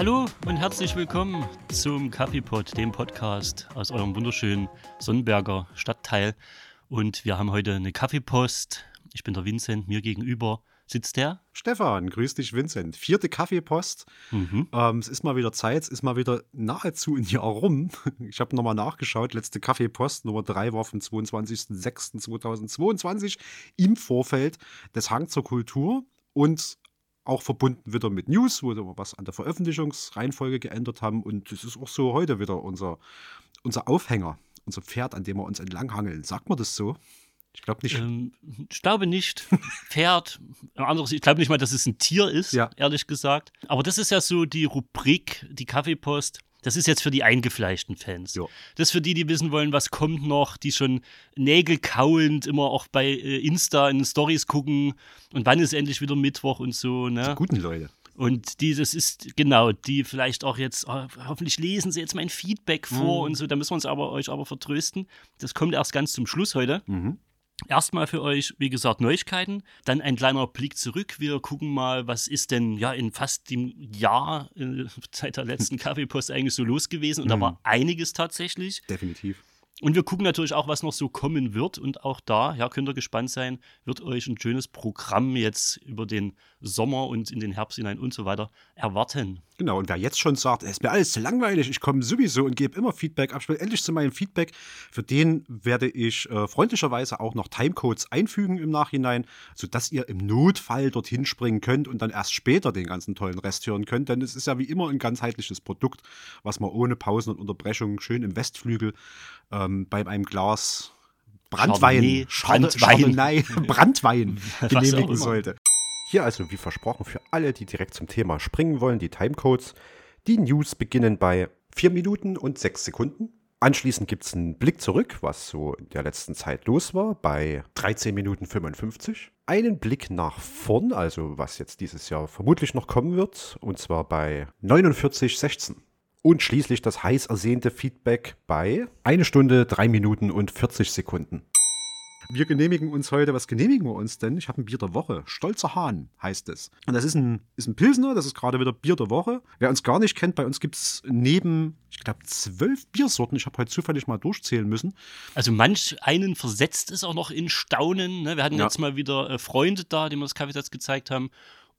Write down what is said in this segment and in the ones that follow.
Hallo und herzlich willkommen zum Kaffeepot, dem Podcast aus eurem wunderschönen Sonnenberger Stadtteil. Und wir haben heute eine Kaffeepost. Ich bin der Vincent, mir gegenüber sitzt der. Stefan, grüß dich, Vincent. Vierte Kaffeepost. Mhm. Ähm, es ist mal wieder Zeit, es ist mal wieder nahezu ein Jahr rum. Ich habe nochmal nachgeschaut. Letzte Kaffeepost Nummer 3 war vom 22.06.2022 im Vorfeld des Hang zur Kultur. Und auch verbunden wieder mit News, wo wir was an der Veröffentlichungsreihenfolge geändert haben. Und das ist auch so heute wieder unser, unser Aufhänger, unser Pferd, an dem wir uns entlanghangeln. Sagt man das so? Ich glaube nicht. Ähm, ich glaube nicht. Pferd, anderes, ich glaube nicht mal, dass es ein Tier ist, ja. ehrlich gesagt. Aber das ist ja so die Rubrik, die Kaffeepost. Das ist jetzt für die eingefleischten Fans. Ja. Das ist für die, die wissen wollen, was kommt noch, die schon nägelkauend immer auch bei äh, Insta in Stories gucken und wann ist endlich wieder Mittwoch und so. Ne? Die guten Leute. Und dieses ist, genau, die vielleicht auch jetzt, oh, hoffentlich lesen sie jetzt mein Feedback vor mhm. und so, da müssen wir uns aber euch aber vertrösten. Das kommt erst ganz zum Schluss heute. Mhm. Erstmal für euch, wie gesagt, Neuigkeiten. Dann ein kleiner Blick zurück. Wir gucken mal, was ist denn ja in fast dem Jahr äh, seit der letzten Kaffeepost eigentlich so los gewesen. Und mhm. da war einiges tatsächlich. Definitiv. Und wir gucken natürlich auch, was noch so kommen wird. Und auch da, ja, könnt ihr gespannt sein, wird euch ein schönes Programm jetzt über den Sommer und in den Herbst hinein und so weiter erwarten. Genau, und wer jetzt schon sagt, es ist mir alles zu langweilig, ich komme sowieso und gebe immer Feedback ab, endlich zu meinem Feedback, für den werde ich äh, freundlicherweise auch noch Timecodes einfügen im Nachhinein, sodass ihr im Notfall dorthin springen könnt und dann erst später den ganzen tollen Rest hören könnt. Denn es ist ja wie immer ein ganzheitliches Produkt, was man ohne Pausen und Unterbrechungen schön im Westflügel ähm, bei einem Glas Brandwein, Brandwein, Brandwein genehmigen sollte. Hier also wie versprochen für alle, die direkt zum Thema springen wollen, die Timecodes. Die News beginnen bei 4 Minuten und 6 Sekunden. Anschließend gibt es einen Blick zurück, was so in der letzten Zeit los war, bei 13 Minuten 55. Einen Blick nach vorn, also was jetzt dieses Jahr vermutlich noch kommen wird, und zwar bei 49,16. Und schließlich das heiß ersehnte Feedback bei 1 Stunde, 3 Minuten und 40 Sekunden. Wir genehmigen uns heute, was genehmigen wir uns denn? Ich habe ein Bier der Woche. Stolzer Hahn heißt es. Und das ist ein, ist ein Pilsner, das ist gerade wieder Bier der Woche. Wer uns gar nicht kennt, bei uns gibt es neben, ich glaube, zwölf Biersorten. Ich habe heute zufällig mal durchzählen müssen. Also manch einen versetzt es auch noch in Staunen. Ne? Wir hatten ja. jetzt mal wieder äh, Freunde da, die mir das Kaffeesatz gezeigt haben.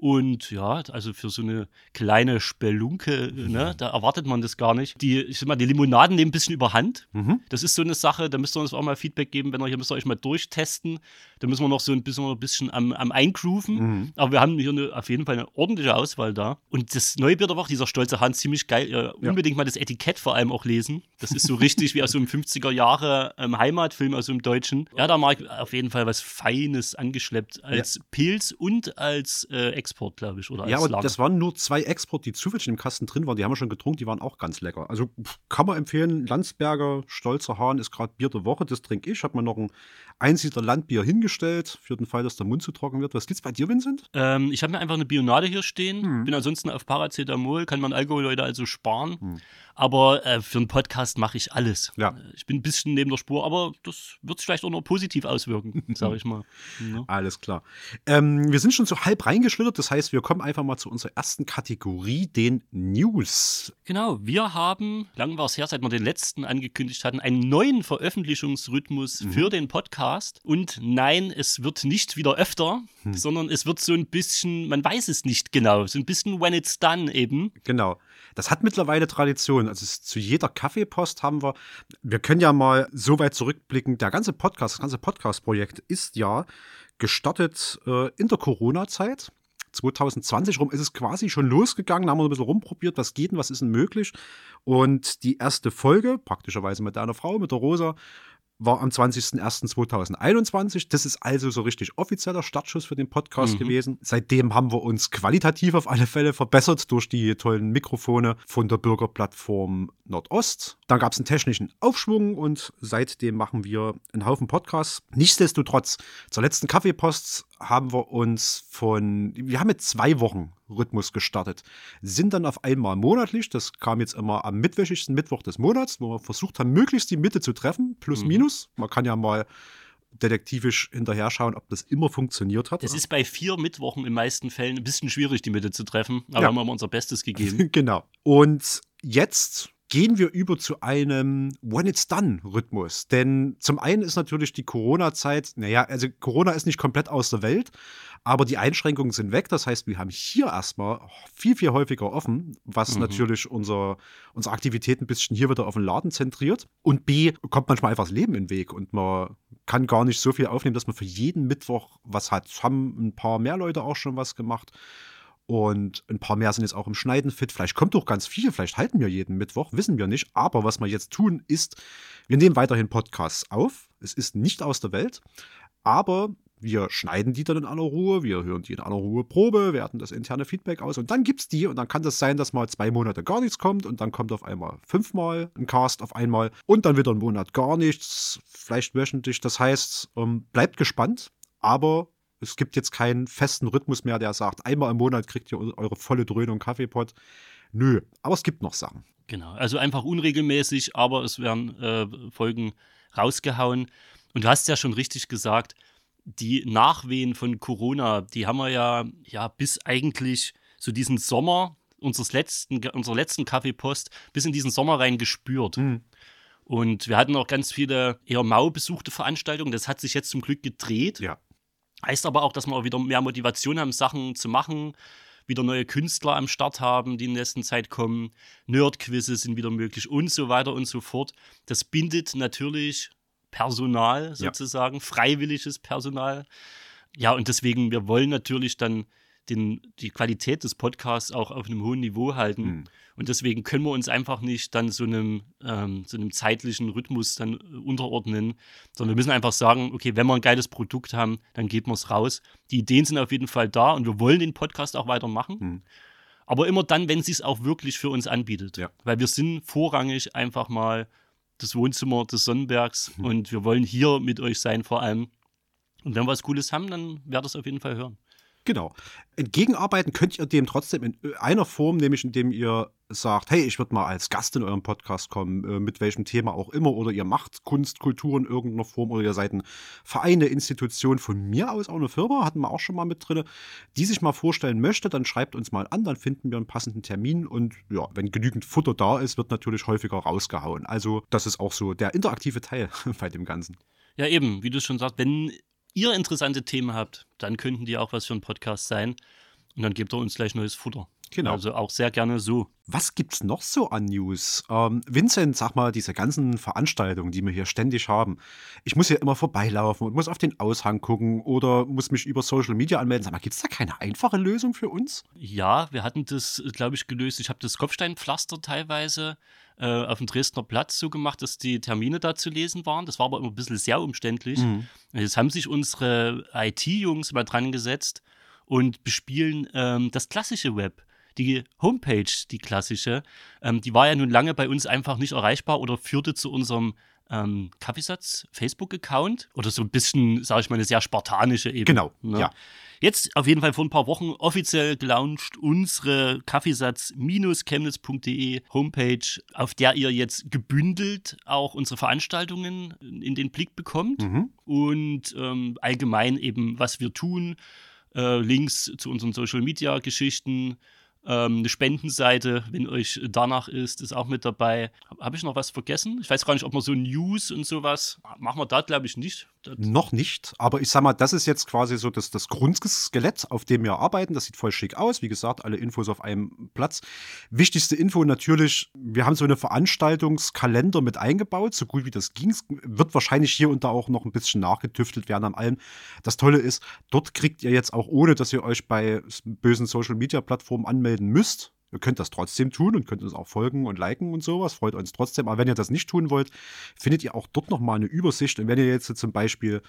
Und ja, also für so eine kleine Spelunke, ne, da erwartet man das gar nicht. Die, ich sag mal, die Limonaden nehmen ein bisschen überhand. Mhm. Das ist so eine Sache, da müsst ihr uns auch mal Feedback geben, wenn ihr hier müsst ihr euch mal durchtesten. Da müssen wir noch so ein bisschen, ein bisschen am, am Eingrooven. Mhm. Aber wir haben hier eine, auf jeden Fall eine ordentliche Auswahl da. Und das neue Bier der Woche, dieser stolze Hand, ziemlich geil. Ja. Unbedingt mal das Etikett vor allem auch lesen. Das ist so richtig wie aus so einem 50er Jahre ähm, Heimatfilm aus so einem Deutschen. Ja, da mag auf jeden Fall was Feines angeschleppt als ja. Pilz und als äh, Export, glaube ich. Oder ja, aber Lager. das waren nur zwei Export, die zufällig im Kasten drin waren. Die haben wir schon getrunken, die waren auch ganz lecker. Also kann man empfehlen. Landsberger Stolzer Hahn ist gerade Bier der Woche. Das trinke ich. Habe mir noch ein Einsiedler Landbier hingestellt, für den Fall, dass der Mund zu trocken wird. Was gibt's bei dir, Vincent? Ähm, ich habe mir einfach eine Bionade hier stehen. Hm. Bin ansonsten auf Paracetamol, kann man Alkohol heute also sparen. Hm. Aber äh, für einen Podcast mache ich alles. Ja. Ich bin ein bisschen neben der Spur, aber das wird sich vielleicht auch noch positiv auswirken, sage ich mal. Ja. Alles klar. Ähm, wir sind schon so halb reingeschlittert, das heißt, wir kommen einfach mal zu unserer ersten Kategorie, den News. Genau, wir haben, lang war es her, seit wir den letzten angekündigt hatten, einen neuen Veröffentlichungsrhythmus mhm. für den Podcast. Und nein, es wird nicht wieder öfter, hm. sondern es wird so ein bisschen, man weiß es nicht genau, so ein bisschen when it's done eben. Genau. Das hat mittlerweile Tradition. Also zu jeder Kaffeepost haben wir, wir können ja mal so weit zurückblicken, der ganze Podcast, das ganze Podcast-Projekt ist ja gestartet äh, in der Corona-Zeit. 2020 rum ist es quasi schon losgegangen, da haben wir ein bisschen rumprobiert, was geht und was ist denn möglich. Und die erste Folge, praktischerweise mit deiner Frau, mit der Rosa, war am 20.01.2021. Das ist also so richtig offizieller Startschuss für den Podcast mhm. gewesen. Seitdem haben wir uns qualitativ auf alle Fälle verbessert durch die tollen Mikrofone von der Bürgerplattform Nordost. Dann gab es einen technischen Aufschwung und seitdem machen wir einen Haufen Podcasts. Nichtsdestotrotz, zur letzten Kaffeepost haben wir uns von, wir haben mit zwei Wochen Rhythmus gestartet, sind dann auf einmal monatlich, das kam jetzt immer am mittwochigsten Mittwoch des Monats, wo wir versucht haben, möglichst die Mitte zu treffen, plus mhm. minus. Man kann ja mal detektivisch hinterher schauen, ob das immer funktioniert hat. Es ist bei vier Mittwochen in meisten Fällen ein bisschen schwierig, die Mitte zu treffen, aber ja. haben wir unser Bestes gegeben. genau. Und jetzt gehen wir über zu einem When It's Done-Rhythmus. Denn zum einen ist natürlich die Corona-Zeit, naja, also Corona ist nicht komplett aus der Welt, aber die Einschränkungen sind weg. Das heißt, wir haben hier erstmal viel, viel häufiger offen, was mhm. natürlich unser, unsere Aktivität ein bisschen hier wieder auf den Laden zentriert. Und B, kommt manchmal einfach das Leben in den Weg und man kann gar nicht so viel aufnehmen, dass man für jeden Mittwoch was hat. Es haben ein paar mehr Leute auch schon was gemacht. Und ein paar mehr sind jetzt auch im Schneiden fit. Vielleicht kommt doch ganz viel. Vielleicht halten wir jeden Mittwoch. Wissen wir nicht. Aber was wir jetzt tun, ist, wir nehmen weiterhin Podcasts auf. Es ist nicht aus der Welt. Aber wir schneiden die dann in aller Ruhe, wir hören die in aller Ruhe Probe, werten das interne Feedback aus und dann gibt es die und dann kann das sein, dass mal zwei Monate gar nichts kommt und dann kommt auf einmal fünfmal ein Cast auf einmal und dann wieder ein Monat gar nichts, vielleicht wöchentlich. Das heißt, ähm, bleibt gespannt, aber es gibt jetzt keinen festen Rhythmus mehr, der sagt, einmal im Monat kriegt ihr eure volle Dröhnung Kaffeepot. Nö, aber es gibt noch Sachen. Genau, also einfach unregelmäßig, aber es werden äh, Folgen rausgehauen. Und du hast ja schon richtig gesagt, die Nachwehen von Corona, die haben wir ja, ja bis eigentlich so diesen Sommer unseres letzten, unserer letzten Kaffeepost bis in diesen Sommer rein gespürt. Mhm. Und wir hatten auch ganz viele eher mau besuchte Veranstaltungen. Das hat sich jetzt zum Glück gedreht. Ja. Heißt aber auch, dass wir auch wieder mehr Motivation haben, Sachen zu machen, wieder neue Künstler am Start haben, die in der nächsten Zeit kommen, Nerd-Quizzes sind wieder möglich und so weiter und so fort. Das bindet natürlich Personal sozusagen, ja. freiwilliges Personal. Ja, und deswegen, wir wollen natürlich dann den, die Qualität des Podcasts auch auf einem hohen Niveau halten. Mhm. Und deswegen können wir uns einfach nicht dann so einem, ähm, so einem zeitlichen Rhythmus dann äh, unterordnen, sondern wir müssen einfach sagen, okay, wenn wir ein geiles Produkt haben, dann geben wir es raus. Die Ideen sind auf jeden Fall da und wir wollen den Podcast auch weitermachen. Mhm. Aber immer dann, wenn es sich auch wirklich für uns anbietet. Ja. Weil wir sind vorrangig einfach mal das Wohnzimmer des Sonnenbergs mhm. und wir wollen hier mit euch sein vor allem. Und wenn wir was Cooles haben, dann werdet ihr es auf jeden Fall hören. Genau. Entgegenarbeiten könnt ihr dem trotzdem in einer Form, nämlich indem ihr sagt, hey, ich würde mal als Gast in eurem Podcast kommen, äh, mit welchem Thema auch immer, oder ihr macht Kunst, Kultur in irgendeiner Form, oder ihr seid ein Verein, eine Institution, von mir aus auch eine Firma, hatten wir auch schon mal mit drin, die sich mal vorstellen möchte, dann schreibt uns mal an, dann finden wir einen passenden Termin und ja, wenn genügend Futter da ist, wird natürlich häufiger rausgehauen. Also das ist auch so der interaktive Teil bei dem Ganzen. Ja, eben, wie du schon sagst, wenn ihr interessante Themen habt, dann könnten die auch was für einen Podcast sein. Und dann gebt ihr uns gleich neues Futter. Genau. Also auch sehr gerne so. Was gibt's noch so an News? Ähm, Vincent, sag mal, diese ganzen Veranstaltungen, die wir hier ständig haben. Ich muss hier immer vorbeilaufen und muss auf den Aushang gucken oder muss mich über Social Media anmelden. Sag mal, gibt's da keine einfache Lösung für uns? Ja, wir hatten das, glaube ich, gelöst. Ich habe das Kopfsteinpflaster teilweise äh, auf dem Dresdner Platz so gemacht, dass die Termine da zu lesen waren. Das war aber immer ein bisschen sehr umständlich. Mhm. Jetzt haben sich unsere IT-Jungs mal dran gesetzt und bespielen ähm, das klassische Web die Homepage, die klassische, ähm, die war ja nun lange bei uns einfach nicht erreichbar oder führte zu unserem ähm, Kaffeesatz Facebook-Account oder so ein bisschen, sage ich mal, eine sehr spartanische Ebene. Genau, ne? ja. Jetzt auf jeden Fall vor ein paar Wochen offiziell gelauncht unsere Kaffeesatz-chemnitz.de Homepage, auf der ihr jetzt gebündelt auch unsere Veranstaltungen in den Blick bekommt mhm. und ähm, allgemein eben, was wir tun, äh, Links zu unseren Social-Media-Geschichten, ähm, eine Spendenseite, wenn euch danach ist, ist auch mit dabei. Habe ich noch was vergessen? Ich weiß gar nicht, ob man so News und sowas, machen wir da, glaube ich, nicht. Noch nicht, aber ich sag mal, das ist jetzt quasi so das, das Grundskelett, auf dem wir arbeiten. Das sieht voll schick aus. Wie gesagt, alle Infos auf einem Platz. Wichtigste Info natürlich, wir haben so eine Veranstaltungskalender mit eingebaut, so gut wie das ging. Wird wahrscheinlich hier und da auch noch ein bisschen nachgetüftelt werden an allem. Das Tolle ist, dort kriegt ihr jetzt auch, ohne dass ihr euch bei bösen Social-Media-Plattformen anmeldet, anmelden müsst, Ihr könnt das trotzdem tun und könnt uns auch folgen und liken und sowas. Freut uns trotzdem. Aber wenn ihr das nicht tun wollt, findet ihr auch dort nochmal eine Übersicht. Und wenn ihr jetzt zum Beispiel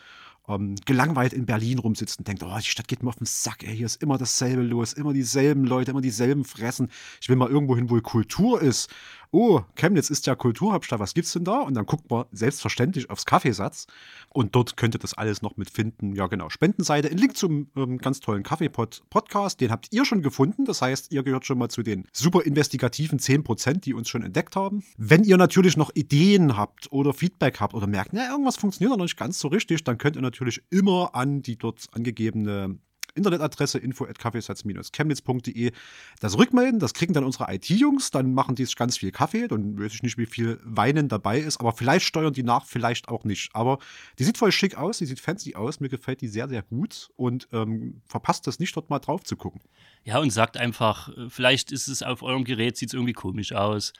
ähm, gelangweilt in Berlin rumsitzt und denkt, oh, die Stadt geht mir auf den Sack, ey, hier ist immer dasselbe los, immer dieselben Leute, immer dieselben Fressen. Ich will mal irgendwo hin, wo Kultur ist oh, Chemnitz ist ja Kulturhauptstadt, was gibt's denn da? Und dann guckt man selbstverständlich aufs Kaffeesatz und dort könnt ihr das alles noch mitfinden. Ja, genau. Spendenseite, ein Link zum ähm, ganz tollen Kaffeepod-Podcast, den habt ihr schon gefunden. Das heißt, ihr gehört schon mal zu den super investigativen 10%, die uns schon entdeckt haben. Wenn ihr natürlich noch Ideen habt oder Feedback habt oder merkt, na, irgendwas funktioniert noch nicht ganz so richtig, dann könnt ihr natürlich immer an die dort angegebene Internetadresse info.kaffeesatz-chemnitz.de das rückmelden. Das kriegen dann unsere IT-Jungs. Dann machen die ganz viel Kaffee. Dann weiß ich nicht, wie viel Weinen dabei ist. Aber vielleicht steuern die nach, vielleicht auch nicht. Aber die sieht voll schick aus. Die sieht fancy aus. Mir gefällt die sehr, sehr gut. Und ähm, verpasst das nicht, dort mal drauf zu gucken. Ja, und sagt einfach, äh, vielleicht ist es auf eurem Gerät, sieht es irgendwie komisch aus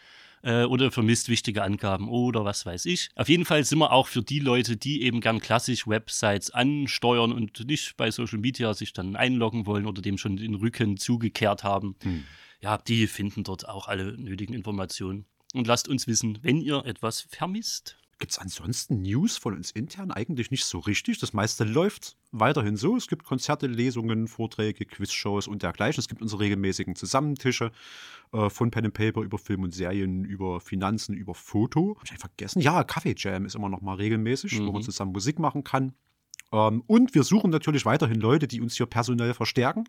äh, oder vermisst wichtige Angaben oder was weiß ich. Auf jeden Fall sind wir auch für die Leute, die eben gern klassisch Websites ansteuern und nicht bei Social Media sich dann einloggen wollen oder dem schon den Rücken zugekehrt haben. Hm. Ja, die finden dort auch alle nötigen Informationen. Und lasst uns wissen, wenn ihr etwas vermisst. Gibt es ansonsten News von uns intern eigentlich nicht so richtig? Das meiste läuft weiterhin so. Es gibt Konzerte, Lesungen, Vorträge, Quizshows und dergleichen. Es gibt unsere regelmäßigen Zusammentische äh, von Pen and Paper über Film und Serien, über Finanzen, über Foto. Hab ich vergessen? Ja, Kaffee Jam ist immer noch mal regelmäßig, mhm. wo man mhm. zusammen Musik machen kann. Ähm, und wir suchen natürlich weiterhin Leute, die uns hier personell verstärken.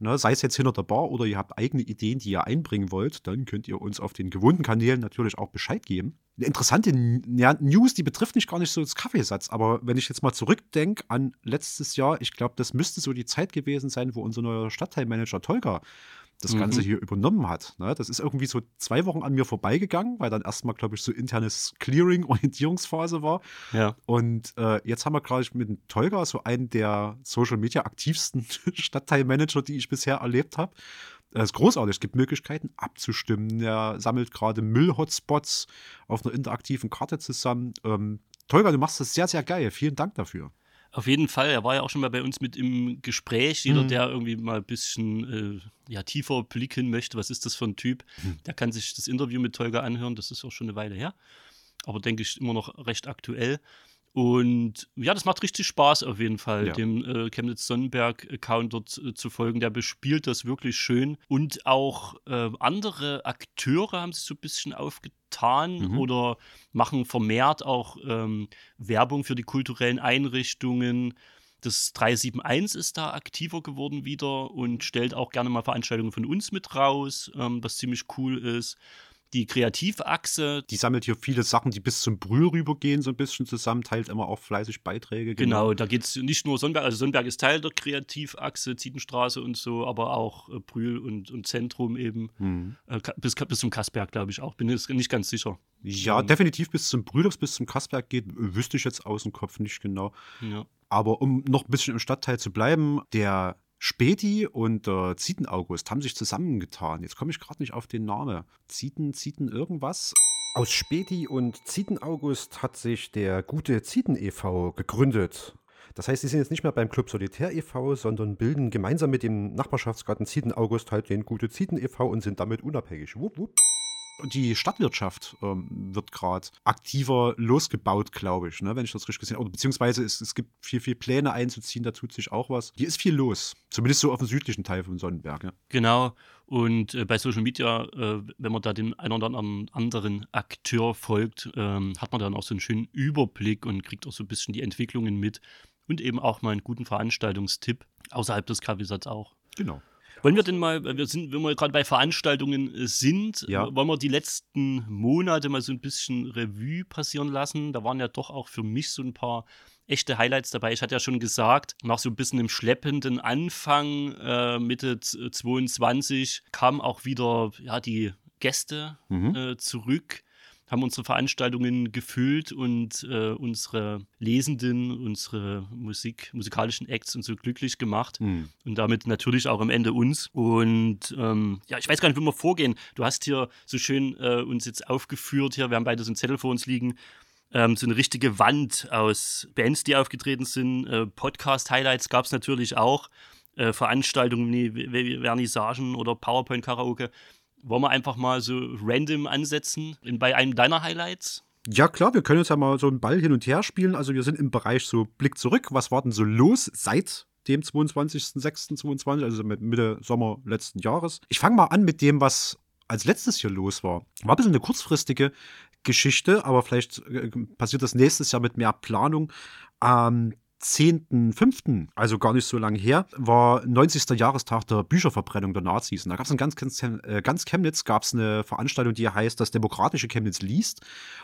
Ne, sei es jetzt hinter der Bar oder ihr habt eigene Ideen, die ihr einbringen wollt, dann könnt ihr uns auf den gewohnten Kanälen natürlich auch Bescheid geben. Eine interessante ja, News, die betrifft nicht gar nicht so das Kaffeesatz, aber wenn ich jetzt mal zurückdenke an letztes Jahr, ich glaube, das müsste so die Zeit gewesen sein, wo unser neuer Stadtteilmanager Tolga das mhm. Ganze hier übernommen hat. Ne? Das ist irgendwie so zwei Wochen an mir vorbeigegangen, weil dann erstmal, glaube ich, so internes Clearing, Orientierungsphase war. Ja. Und äh, jetzt haben wir gerade mit Tolga so einen der Social Media aktivsten Stadtteilmanager, die ich bisher erlebt habe. Das ist großartig. Es gibt Möglichkeiten abzustimmen. Er sammelt gerade Müll-Hotspots auf einer interaktiven Karte zusammen. Ähm, Tolga, du machst das sehr, sehr geil. Vielen Dank dafür. Auf jeden Fall, er war ja auch schon mal bei uns mit im Gespräch. Jeder, mhm. der irgendwie mal ein bisschen äh, ja, tiefer blicken möchte, was ist das für ein Typ, mhm. der kann sich das Interview mit Tolga anhören. Das ist auch schon eine Weile her. Aber denke ich immer noch recht aktuell. Und ja, das macht richtig Spaß auf jeden Fall, ja. dem äh, Chemnitz-Sonnenberg-Account dort äh, zu folgen. Der bespielt das wirklich schön. Und auch äh, andere Akteure haben sich so ein bisschen aufgetan mhm. oder machen vermehrt auch ähm, Werbung für die kulturellen Einrichtungen. Das 371 ist da aktiver geworden wieder und stellt auch gerne mal Veranstaltungen von uns mit raus, ähm, was ziemlich cool ist die Kreativachse. Die sammelt hier viele Sachen, die bis zum Brühl rübergehen, so ein bisschen zusammen, teilt immer auch fleißig Beiträge. Genau, genau da geht es nicht nur Sonnenberg, also Sonnenberg ist Teil der Kreativachse, Zietenstraße und so, aber auch äh, Brühl und, und Zentrum eben. Mhm. Äh, bis, bis zum Kassberg, glaube ich auch. Bin jetzt nicht ganz sicher. Ja, ähm. definitiv bis zum Brühl, bis zum Kassberg geht, wüsste ich jetzt aus dem Kopf nicht genau. Ja. Aber um noch ein bisschen im Stadtteil zu bleiben, der Späti und äh, Zieten August haben sich zusammengetan. Jetzt komme ich gerade nicht auf den Namen. Zieten, Zieten irgendwas? Aus Späti und Zieten August hat sich der gute Zieten e.V. gegründet. Das heißt, sie sind jetzt nicht mehr beim Club Solitär e.V., sondern bilden gemeinsam mit dem Nachbarschaftsgarten Zieten August halt den gute Zieten e.V. und sind damit unabhängig. Wupp, wupp die Stadtwirtschaft ähm, wird gerade aktiver losgebaut, glaube ich, ne, wenn ich das richtig gesehen habe. Beziehungsweise es, es gibt viel, viel Pläne einzuziehen, da tut sich auch was. Hier ist viel los, zumindest so auf dem südlichen Teil von Sonnenberg. Ja. Genau. Und äh, bei Social Media, äh, wenn man da dem einen oder anderen Akteur folgt, ähm, hat man dann auch so einen schönen Überblick und kriegt auch so ein bisschen die Entwicklungen mit und eben auch mal einen guten Veranstaltungstipp außerhalb des Kaffeesatz auch. Genau. Wollen wir denn mal, wir sind, wenn wir gerade bei Veranstaltungen äh, sind, ja. wollen wir die letzten Monate mal so ein bisschen Revue passieren lassen? Da waren ja doch auch für mich so ein paar echte Highlights dabei. Ich hatte ja schon gesagt, nach so ein bisschen einem schleppenden Anfang äh, Mitte 22 kamen auch wieder ja, die Gäste mhm. äh, zurück haben unsere Veranstaltungen gefüllt und äh, unsere Lesenden, unsere Musik, musikalischen Acts und so glücklich gemacht. Mhm. Und damit natürlich auch am Ende uns. Und ähm, ja, ich weiß gar nicht, wie wir vorgehen. Du hast hier so schön äh, uns jetzt aufgeführt hier, wir haben beide so ein Zettel vor uns liegen. Ähm, so eine richtige Wand aus Bands, die aufgetreten sind. Äh, Podcast-Highlights gab es natürlich auch. Äh, Veranstaltungen wie Vernissagen oder PowerPoint-Karaoke. Wollen wir einfach mal so random ansetzen in, bei einem deiner Highlights? Ja, klar, wir können jetzt ja mal so einen Ball hin und her spielen. Also, wir sind im Bereich so Blick zurück. Was war denn so los seit dem 22.06.22, also mit Mitte Sommer letzten Jahres? Ich fange mal an mit dem, was als letztes hier los war. War ein bisschen eine kurzfristige Geschichte, aber vielleicht äh, passiert das nächstes Jahr mit mehr Planung. Am 10.05., also gar nicht so lange her, war 90. Jahrestag der Bücherverbrennung der Nazis. Und da gab es in ganz, ganz, äh, ganz Chemnitz gab's eine Veranstaltung, die heißt das demokratische Chemnitz liest.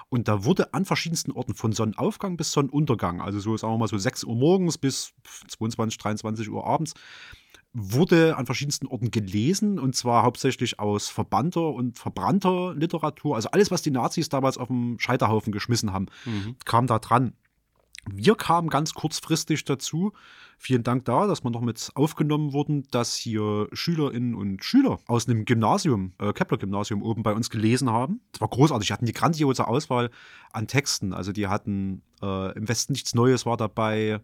Und da wurde an verschiedensten Orten von Sonnenaufgang bis Sonnenuntergang, also so sagen wir mal so 6 Uhr morgens bis 22, 23 Uhr abends, wurde an verschiedensten Orten gelesen und zwar hauptsächlich aus verbannter und verbrannter Literatur. Also alles, was die Nazis damals auf dem Scheiterhaufen geschmissen haben, mhm. kam da dran. Wir kamen ganz kurzfristig dazu. Vielen Dank da, dass wir noch mit aufgenommen wurden, dass hier Schülerinnen und Schüler aus einem Gymnasium, äh, Kepler-Gymnasium oben bei uns gelesen haben. Das war großartig. Die hatten die grandiose Auswahl an Texten. Also die hatten äh, im Westen nichts Neues war dabei.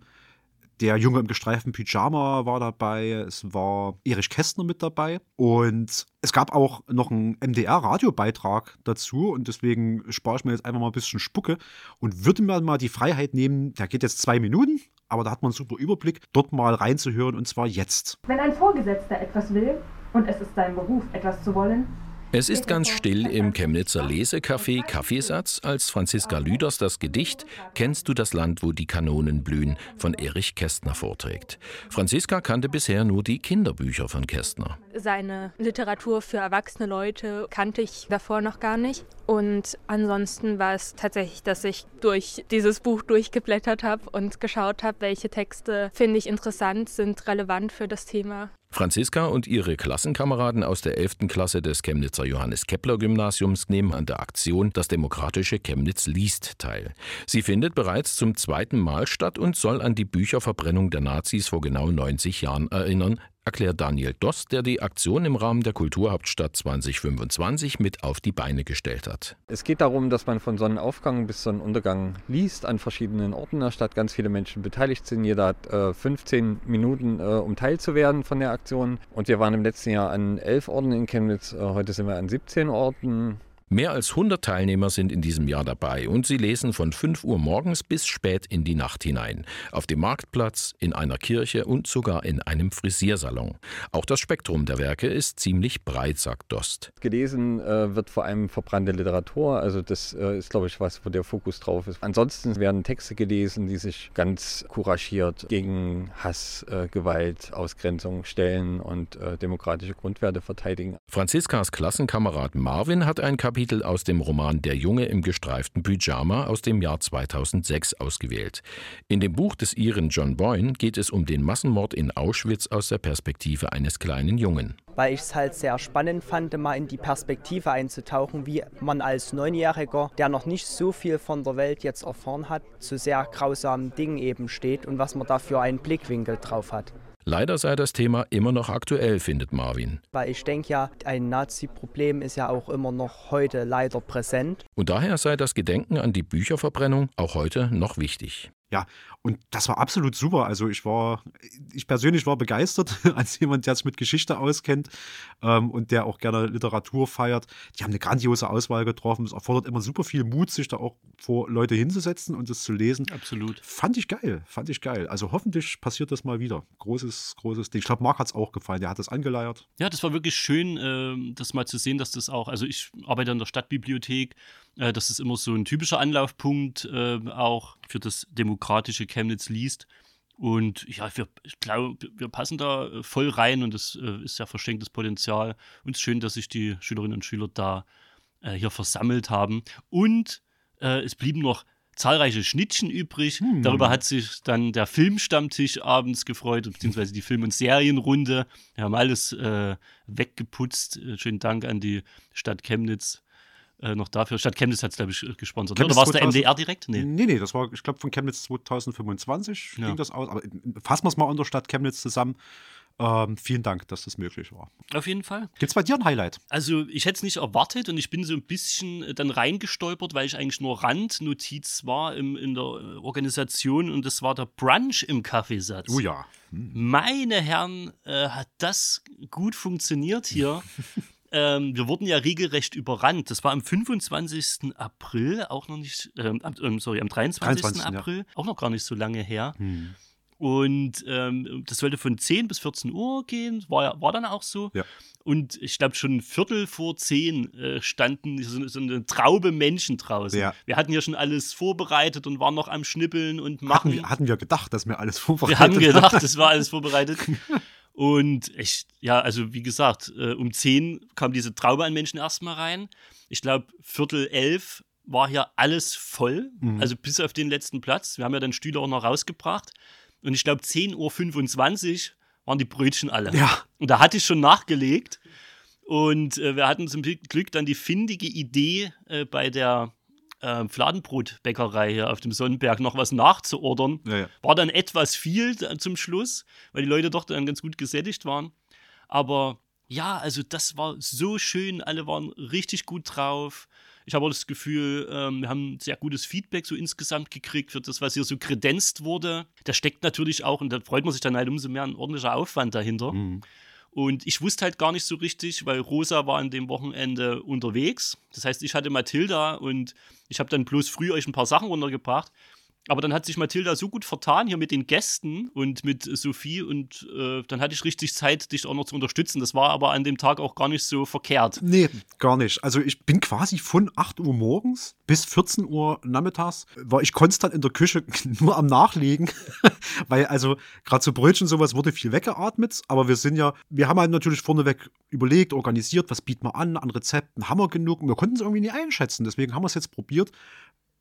Der Junge im gestreiften Pyjama war dabei. Es war Erich Kästner mit dabei. Und es gab auch noch einen MDR-Radiobeitrag dazu. Und deswegen spare ich mir jetzt einfach mal ein bisschen Spucke und würde mir mal die Freiheit nehmen, der geht jetzt zwei Minuten, aber da hat man einen super Überblick, dort mal reinzuhören und zwar jetzt. Wenn ein Vorgesetzter etwas will und es ist sein Beruf, etwas zu wollen, es ist ganz still im Chemnitzer Lesecafé Kaffeesatz, als Franziska Lüders das Gedicht Kennst du das Land, wo die Kanonen blühen von Erich Kästner vorträgt. Franziska kannte bisher nur die Kinderbücher von Kästner. Seine Literatur für erwachsene Leute kannte ich davor noch gar nicht. Und ansonsten war es tatsächlich, dass ich durch dieses Buch durchgeblättert habe und geschaut habe, welche Texte finde ich interessant, sind relevant für das Thema. Franziska und ihre Klassenkameraden aus der 11. Klasse des Chemnitzer Johannes Kepler Gymnasiums nehmen an der Aktion Das demokratische Chemnitz liest teil. Sie findet bereits zum zweiten Mal statt und soll an die Bücherverbrennung der Nazis vor genau 90 Jahren erinnern, erklärt Daniel Doss, der die Aktion im Rahmen der Kulturhauptstadt 2025 mit auf die Beine gestellt hat. Es geht darum, dass man von Sonnenaufgang bis Sonnenuntergang liest an verschiedenen Orten der Stadt. Ganz viele Menschen beteiligt sind. Jeder hat äh, 15 Minuten, äh, um teilzuwerden von der Aktion. Und wir waren im letzten Jahr an elf Orten in Chemnitz. Äh, heute sind wir an 17 Orten. Mehr als 100 Teilnehmer sind in diesem Jahr dabei und sie lesen von 5 Uhr morgens bis spät in die Nacht hinein. Auf dem Marktplatz, in einer Kirche und sogar in einem Frisiersalon. Auch das Spektrum der Werke ist ziemlich breit, sagt Dost. Gelesen äh, wird vor allem verbrannte Literatur, also das äh, ist, glaube ich, was, wo der Fokus drauf ist. Ansonsten werden Texte gelesen, die sich ganz couragiert gegen Hass, äh, Gewalt, Ausgrenzung stellen und äh, demokratische Grundwerte verteidigen. Franziskas Klassenkamerad Marvin hat ein Kapitel Kapitel aus dem Roman Der Junge im gestreiften Pyjama aus dem Jahr 2006 ausgewählt. In dem Buch des Iren John Boyne geht es um den Massenmord in Auschwitz aus der Perspektive eines kleinen Jungen. Weil ich es halt sehr spannend fand, mal in die Perspektive einzutauchen, wie man als Neunjähriger, der noch nicht so viel von der Welt jetzt erfahren hat, zu sehr grausamen Dingen eben steht und was man da für einen Blickwinkel drauf hat. Leider sei das Thema immer noch aktuell, findet Marvin. Weil ich denke ja, ein Nazi-Problem ist ja auch immer noch heute leider präsent. Und daher sei das Gedenken an die Bücherverbrennung auch heute noch wichtig. Ja, und das war absolut super. Also ich war, ich persönlich war begeistert als jemand, der sich mit Geschichte auskennt ähm, und der auch gerne Literatur feiert. Die haben eine grandiose Auswahl getroffen. Es erfordert immer super viel Mut, sich da auch vor Leute hinzusetzen und das zu lesen. Absolut. Fand ich geil, fand ich geil. Also hoffentlich passiert das mal wieder. Großes, großes Ding. Ich glaube, Marc hat es auch gefallen. Der hat das angeleiert. Ja, das war wirklich schön, äh, das mal zu sehen, dass das auch, also ich arbeite in der Stadtbibliothek äh, das ist immer so ein typischer Anlaufpunkt äh, auch für das demokratische Chemnitz liest. Und ja, wir, ich glaube, wir passen da äh, voll rein und das äh, ist ja verschenktes Potenzial. Und es ist schön, dass sich die Schülerinnen und Schüler da äh, hier versammelt haben. Und äh, es blieben noch zahlreiche Schnittchen übrig. Hm. Darüber hat sich dann der Filmstammtisch abends gefreut, beziehungsweise die Film- und Serienrunde. Wir haben alles äh, weggeputzt. Schönen Dank an die Stadt Chemnitz äh, noch dafür. Stadt Chemnitz hat es, glaube ich, gesponsert. Chemnitz Oder war es der MDR direkt? Nee. nee, nee, das war, ich glaube, von Chemnitz 2025 ja. ging das aus. Aber fassen wir es mal unter Stadt Chemnitz zusammen. Ähm, vielen Dank, dass das möglich war. Auf jeden Fall. Gibt es bei dir ein Highlight? Also, ich hätte es nicht erwartet und ich bin so ein bisschen äh, dann reingestolpert, weil ich eigentlich nur Randnotiz war im, in der äh, Organisation und das war der Brunch im Kaffeesatz. Oh ja. Hm. Meine Herren, äh, hat das gut funktioniert hier. ähm, wir wurden ja regelrecht überrannt. Das war am 25. April, auch noch nicht, ähm, sorry, am 23. 23 April, ja. auch noch gar nicht so lange her. Hm. Und ähm, das sollte von 10 bis 14 Uhr gehen, war, war dann auch so. Ja. Und ich glaube, schon ein Viertel vor zehn äh, standen so, so, eine Traube Menschen draußen. Ja. Wir hatten ja schon alles vorbereitet und waren noch am Schnippeln und machen. Hatten wir, hatten wir gedacht, dass wir alles vorbereitet haben? Wir haben gedacht, es war alles vorbereitet. Und ich, ja, also wie gesagt, äh, um zehn kam diese Traube an Menschen erstmal rein. Ich glaube, Viertel elf war hier alles voll, mhm. also bis auf den letzten Platz. Wir haben ja dann Stühle auch noch rausgebracht. Und ich glaube, 10.25 Uhr waren die Brötchen alle. Ja. Und da hatte ich schon nachgelegt. Und äh, wir hatten zum Glück dann die findige Idee, äh, bei der äh, Fladenbrotbäckerei hier auf dem Sonnenberg noch was nachzuordern. Ja, ja. War dann etwas viel zum Schluss, weil die Leute doch dann ganz gut gesättigt waren. Aber ja, also das war so schön. Alle waren richtig gut drauf. Ich habe auch das Gefühl, ähm, wir haben sehr gutes Feedback so insgesamt gekriegt für das, was hier so kredenzt wurde. Da steckt natürlich auch, und da freut man sich dann halt umso mehr, ein ordentlicher Aufwand dahinter. Mhm. Und ich wusste halt gar nicht so richtig, weil Rosa war an dem Wochenende unterwegs. Das heißt, ich hatte Mathilda und ich habe dann bloß früh euch ein paar Sachen runtergebracht. Aber dann hat sich Mathilda so gut vertan hier mit den Gästen und mit Sophie und äh, dann hatte ich richtig Zeit, dich auch noch zu unterstützen. Das war aber an dem Tag auch gar nicht so verkehrt. Nee, gar nicht. Also ich bin quasi von 8 Uhr morgens bis 14 Uhr nachmittags, war ich konstant in der Küche nur am Nachlegen, weil also gerade so Brötchen sowas wurde viel weggeatmet, aber wir sind ja, wir haben halt natürlich vorneweg überlegt, organisiert, was bieten wir an, an Rezepten, haben wir genug und wir konnten es irgendwie nie einschätzen. Deswegen haben wir es jetzt probiert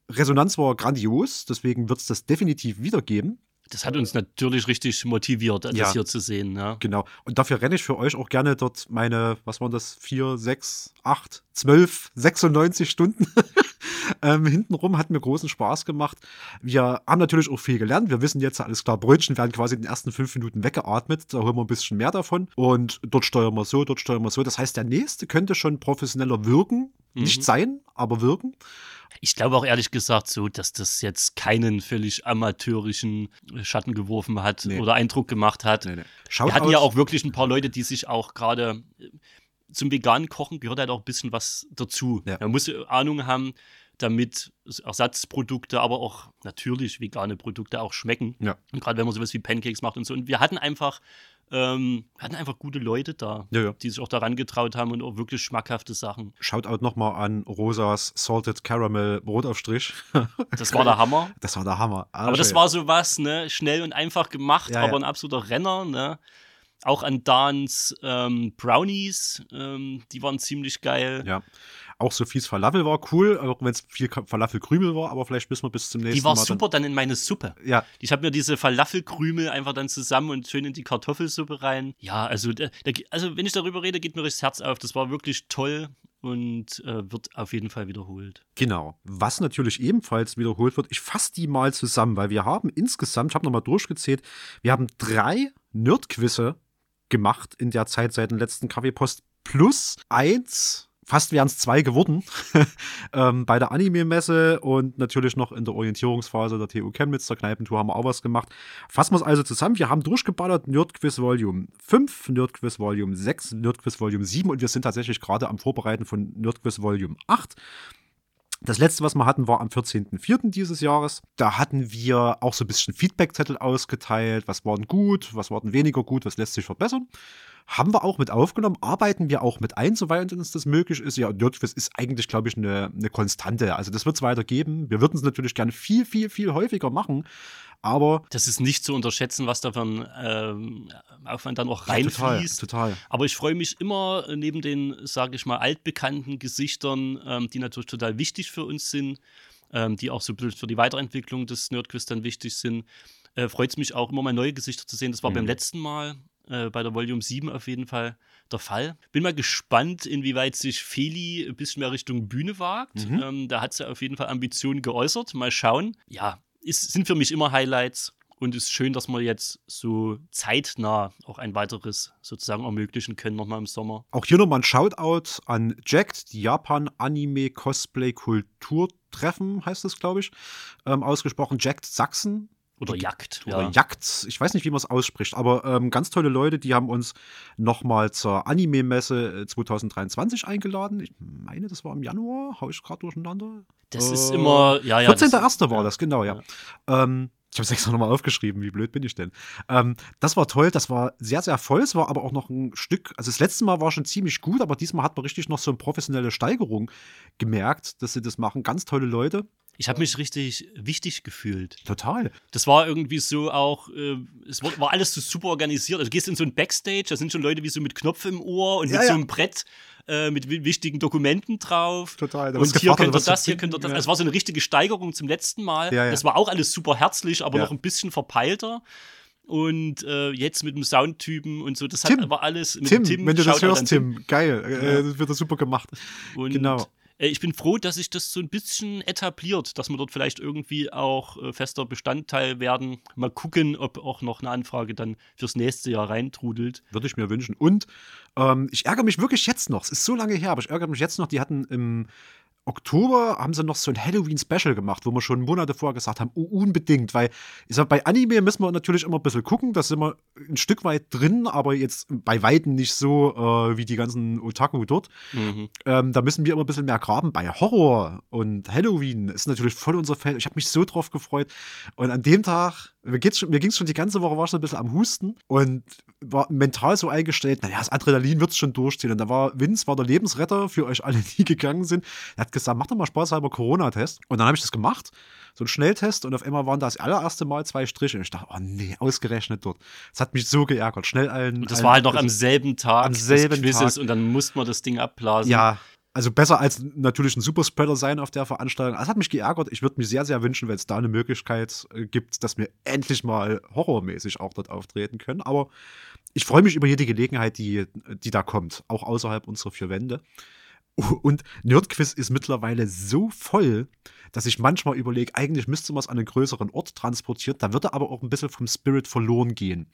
Resonanz war grandios, deswegen wird es das definitiv wiedergeben. Das hat uns natürlich richtig motiviert, das ja, hier zu sehen. Ja. Genau. Und dafür renne ich für euch auch gerne dort meine, was waren das, vier, sechs, acht, zwölf, 96 Stunden ähm, hintenrum. Hat mir großen Spaß gemacht. Wir haben natürlich auch viel gelernt. Wir wissen jetzt, alles klar, Brötchen werden quasi in den ersten fünf Minuten weggeatmet. Da holen wir ein bisschen mehr davon. Und dort steuern wir so, dort steuern wir so. Das heißt, der nächste könnte schon professioneller wirken. Mhm. Nicht sein, aber wirken. Ich glaube auch ehrlich gesagt so, dass das jetzt keinen völlig amateurischen Schatten geworfen hat nee. oder Eindruck gemacht hat. Nee, nee. Wir hatten aus. ja auch wirklich ein paar Leute, die sich auch gerade äh, zum veganen Kochen gehört halt auch ein bisschen was dazu. Ja. Man muss Ahnung haben, damit Ersatzprodukte, aber auch natürlich vegane Produkte auch schmecken. Ja. Und gerade wenn man sowas wie Pancakes macht und so. Und wir hatten einfach ähm, wir hatten einfach gute Leute da, ja, ja. die sich auch daran getraut haben und auch wirklich schmackhafte Sachen. Shoutout nochmal an Rosas Salted Caramel Brotaufstrich. Das war der Hammer. Das war der Hammer. Ah, aber das war so was, ne? Schnell und einfach gemacht, ja, aber ein absoluter Renner, ne? Auch an Dans ähm, Brownies, ähm, die waren ziemlich geil. Ja. Auch Sophies Falafel war cool, auch wenn es viel Falafelkrümel war, aber vielleicht müssen wir bis zum nächsten Mal. Die war Mal super dann, dann in meine Suppe. Ja. Ich habe mir diese Falafelkrümel einfach dann zusammen und schön in die Kartoffelsuppe rein. Ja, also, da, also wenn ich darüber rede, geht mir das Herz auf. Das war wirklich toll und äh, wird auf jeden Fall wiederholt. Genau. Was natürlich ebenfalls wiederholt wird, ich fasse die mal zusammen, weil wir haben insgesamt, ich habe nochmal durchgezählt, wir haben drei Nerdquizze gemacht in der Zeit seit dem letzten Kaffeepost plus eins fast wären es zwei geworden ähm, bei der Anime-Messe und natürlich noch in der Orientierungsphase der TU Chemnitz, der Kneipentour, haben wir auch was gemacht. Fassen wir es also zusammen. Wir haben durchgeballert Nerdquiz Volume 5, Nerdquiz Volume 6, Nerdquiz Volume 7 und wir sind tatsächlich gerade am Vorbereiten von Nerdquiz Volume 8. Das letzte, was wir hatten, war am 14.04. dieses Jahres. Da hatten wir auch so ein bisschen Feedbackzettel ausgeteilt. Was war denn gut, was war denn weniger gut, was lässt sich verbessern. Haben wir auch mit aufgenommen, arbeiten wir auch mit ein, soweit uns das möglich ist. Ja, Nerdquiz ist eigentlich, glaube ich, eine, eine Konstante. Also das wird es weiter geben. Wir würden es natürlich gerne viel, viel, viel häufiger machen. Aber das ist nicht zu unterschätzen, was da von ähm, Aufwand dann auch reinfließt. Ja, total, total. Aber ich freue mich immer neben den, sage ich mal, altbekannten Gesichtern, ähm, die natürlich total wichtig für uns sind, ähm, die auch so für die Weiterentwicklung des Nerdquiz dann wichtig sind. Äh, freut es mich auch immer mal neue Gesichter zu sehen. Das war mhm. beim letzten Mal äh, bei der Volume 7 auf jeden Fall der Fall. Bin mal gespannt, inwieweit sich Feli ein bisschen mehr Richtung Bühne wagt. Mhm. Ähm, da hat sie auf jeden Fall Ambitionen geäußert. Mal schauen. Ja, ist, sind für mich immer Highlights. Und es ist schön, dass wir jetzt so zeitnah auch ein weiteres sozusagen ermöglichen können, nochmal im Sommer. Auch hier nochmal ein Shoutout an Jacked, die Japan Anime Cosplay Kulturtreffen, heißt es, glaube ich, ähm, ausgesprochen. Jacked Sachsen Oder Jagd. Oder ja. Jagd. Ich weiß nicht, wie man es ausspricht, aber ähm, ganz tolle Leute, die haben uns nochmal zur Anime-Messe 2023 äh, eingeladen. Ich meine, das war im Januar. Hau ich gerade durcheinander? Das äh, ist immer, ja, ja. 14.01. war das, genau, ja. ja. Ähm, ich habe es extra nochmal aufgeschrieben, wie blöd bin ich denn? Ähm, das war toll, das war sehr, sehr voll. Es war aber auch noch ein Stück, also das letzte Mal war schon ziemlich gut, aber diesmal hat man richtig noch so eine professionelle Steigerung gemerkt, dass sie das machen. Ganz tolle Leute. Ich habe mich richtig wichtig gefühlt. Total. Das war irgendwie so auch, äh, es war, alles so super organisiert. Also du gehst in so ein Backstage, da sind schon Leute wie so mit Knopf im Ohr und ja, mit ja. so einem Brett äh, mit wichtigen Dokumenten drauf. Total. Da und hier könnt ihr das, hier könnt ihr das. Ja. Es war so eine richtige Steigerung zum letzten Mal. Ja, Das war auch alles super herzlich, aber noch ein bisschen verpeilter und äh, jetzt mit dem Soundtypen und so, das Tim, hat, war alles mit Tim, Tim wenn du das hörst, Tim, geil, äh, das wird das super gemacht. Und genau. Äh, ich bin froh, dass sich das so ein bisschen etabliert, dass wir dort vielleicht irgendwie auch äh, fester Bestandteil werden. Mal gucken, ob auch noch eine Anfrage dann fürs nächste Jahr reintrudelt. Würde ich mir wünschen. Und ähm, ich ärgere mich wirklich jetzt noch. Es ist so lange her, aber ich ärgere mich jetzt noch. Die hatten im Oktober haben sie noch so ein Halloween-Special gemacht, wo wir schon Monate vorher gesagt haben, unbedingt, weil ich sag, bei Anime müssen wir natürlich immer ein bisschen gucken, da sind wir ein Stück weit drin, aber jetzt bei Weitem nicht so äh, wie die ganzen Otaku dort. Mhm. Ähm, da müssen wir immer ein bisschen mehr graben. Bei Horror und Halloween ist natürlich voll unser Feld. Ich habe mich so drauf gefreut. Und an dem Tag mir, mir ging es schon die ganze Woche, war ich so ein bisschen am Husten und war mental so eingestellt, naja, das Adrenalin wird es schon durchziehen. Und da war Vince, war der Lebensretter für euch alle, die gegangen sind. Er hat gesagt, mach doch mal spaßhalber Corona-Test. Und dann habe ich das gemacht, so ein Schnelltest und auf einmal waren das allererste Mal zwei Striche. Und ich dachte, oh nee, ausgerechnet dort. Das hat mich so geärgert. Schnell allen. Und das allen, war halt noch am selben Tag am selben Tag. und dann musste man das Ding abblasen. Ja, also besser als natürlich ein Superspreader sein auf der Veranstaltung. Das hat mich geärgert. Ich würde mir sehr, sehr wünschen, wenn es da eine Möglichkeit äh, gibt, dass wir endlich mal horrormäßig auch dort auftreten können. Aber ich freue mich über jede Gelegenheit, die, die da kommt, auch außerhalb unserer vier Wände. Und Nerdquiz ist mittlerweile so voll, dass ich manchmal überlege, eigentlich müsste man es an einen größeren Ort transportieren. Da würde aber auch ein bisschen vom Spirit verloren gehen.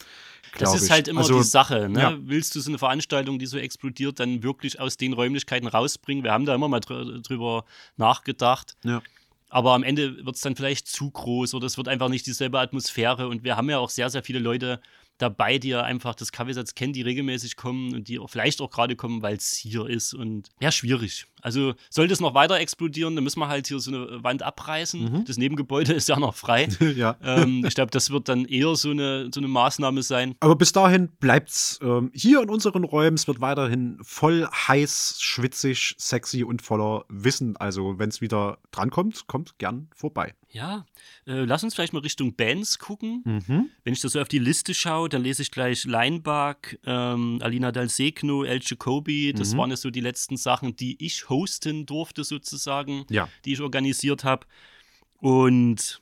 Das ist halt immer also, die Sache. Ne? Ja. Willst du so eine Veranstaltung, die so explodiert, dann wirklich aus den Räumlichkeiten rausbringen? Wir haben da immer mal dr drüber nachgedacht. Ja. Aber am Ende wird es dann vielleicht zu groß oder es wird einfach nicht dieselbe Atmosphäre. Und wir haben ja auch sehr, sehr viele Leute dabei, die ja einfach das Kaffeesatz kennen, die regelmäßig kommen und die auch vielleicht auch gerade kommen, weil es hier ist. Und ja, schwierig. Also sollte es noch weiter explodieren, dann müssen wir halt hier so eine Wand abreißen. Mhm. Das Nebengebäude ist ja noch frei. ja. Ähm, ich glaube, das wird dann eher so eine, so eine Maßnahme sein. Aber bis dahin bleibt es ähm, hier in unseren Räumen. Es wird weiterhin voll heiß, schwitzig, sexy und voller Wissen. Also wenn es wieder drankommt, kommt gern vorbei. Ja, äh, lass uns vielleicht mal Richtung Bands gucken. Mhm. Wenn ich da so auf die Liste schaue, dann lese ich gleich Leinbach, ähm, Alina Dalsegno, El Jacobi. Das mhm. waren ja so die letzten Sachen, die ich hosten durfte, sozusagen, ja. die ich organisiert habe. Und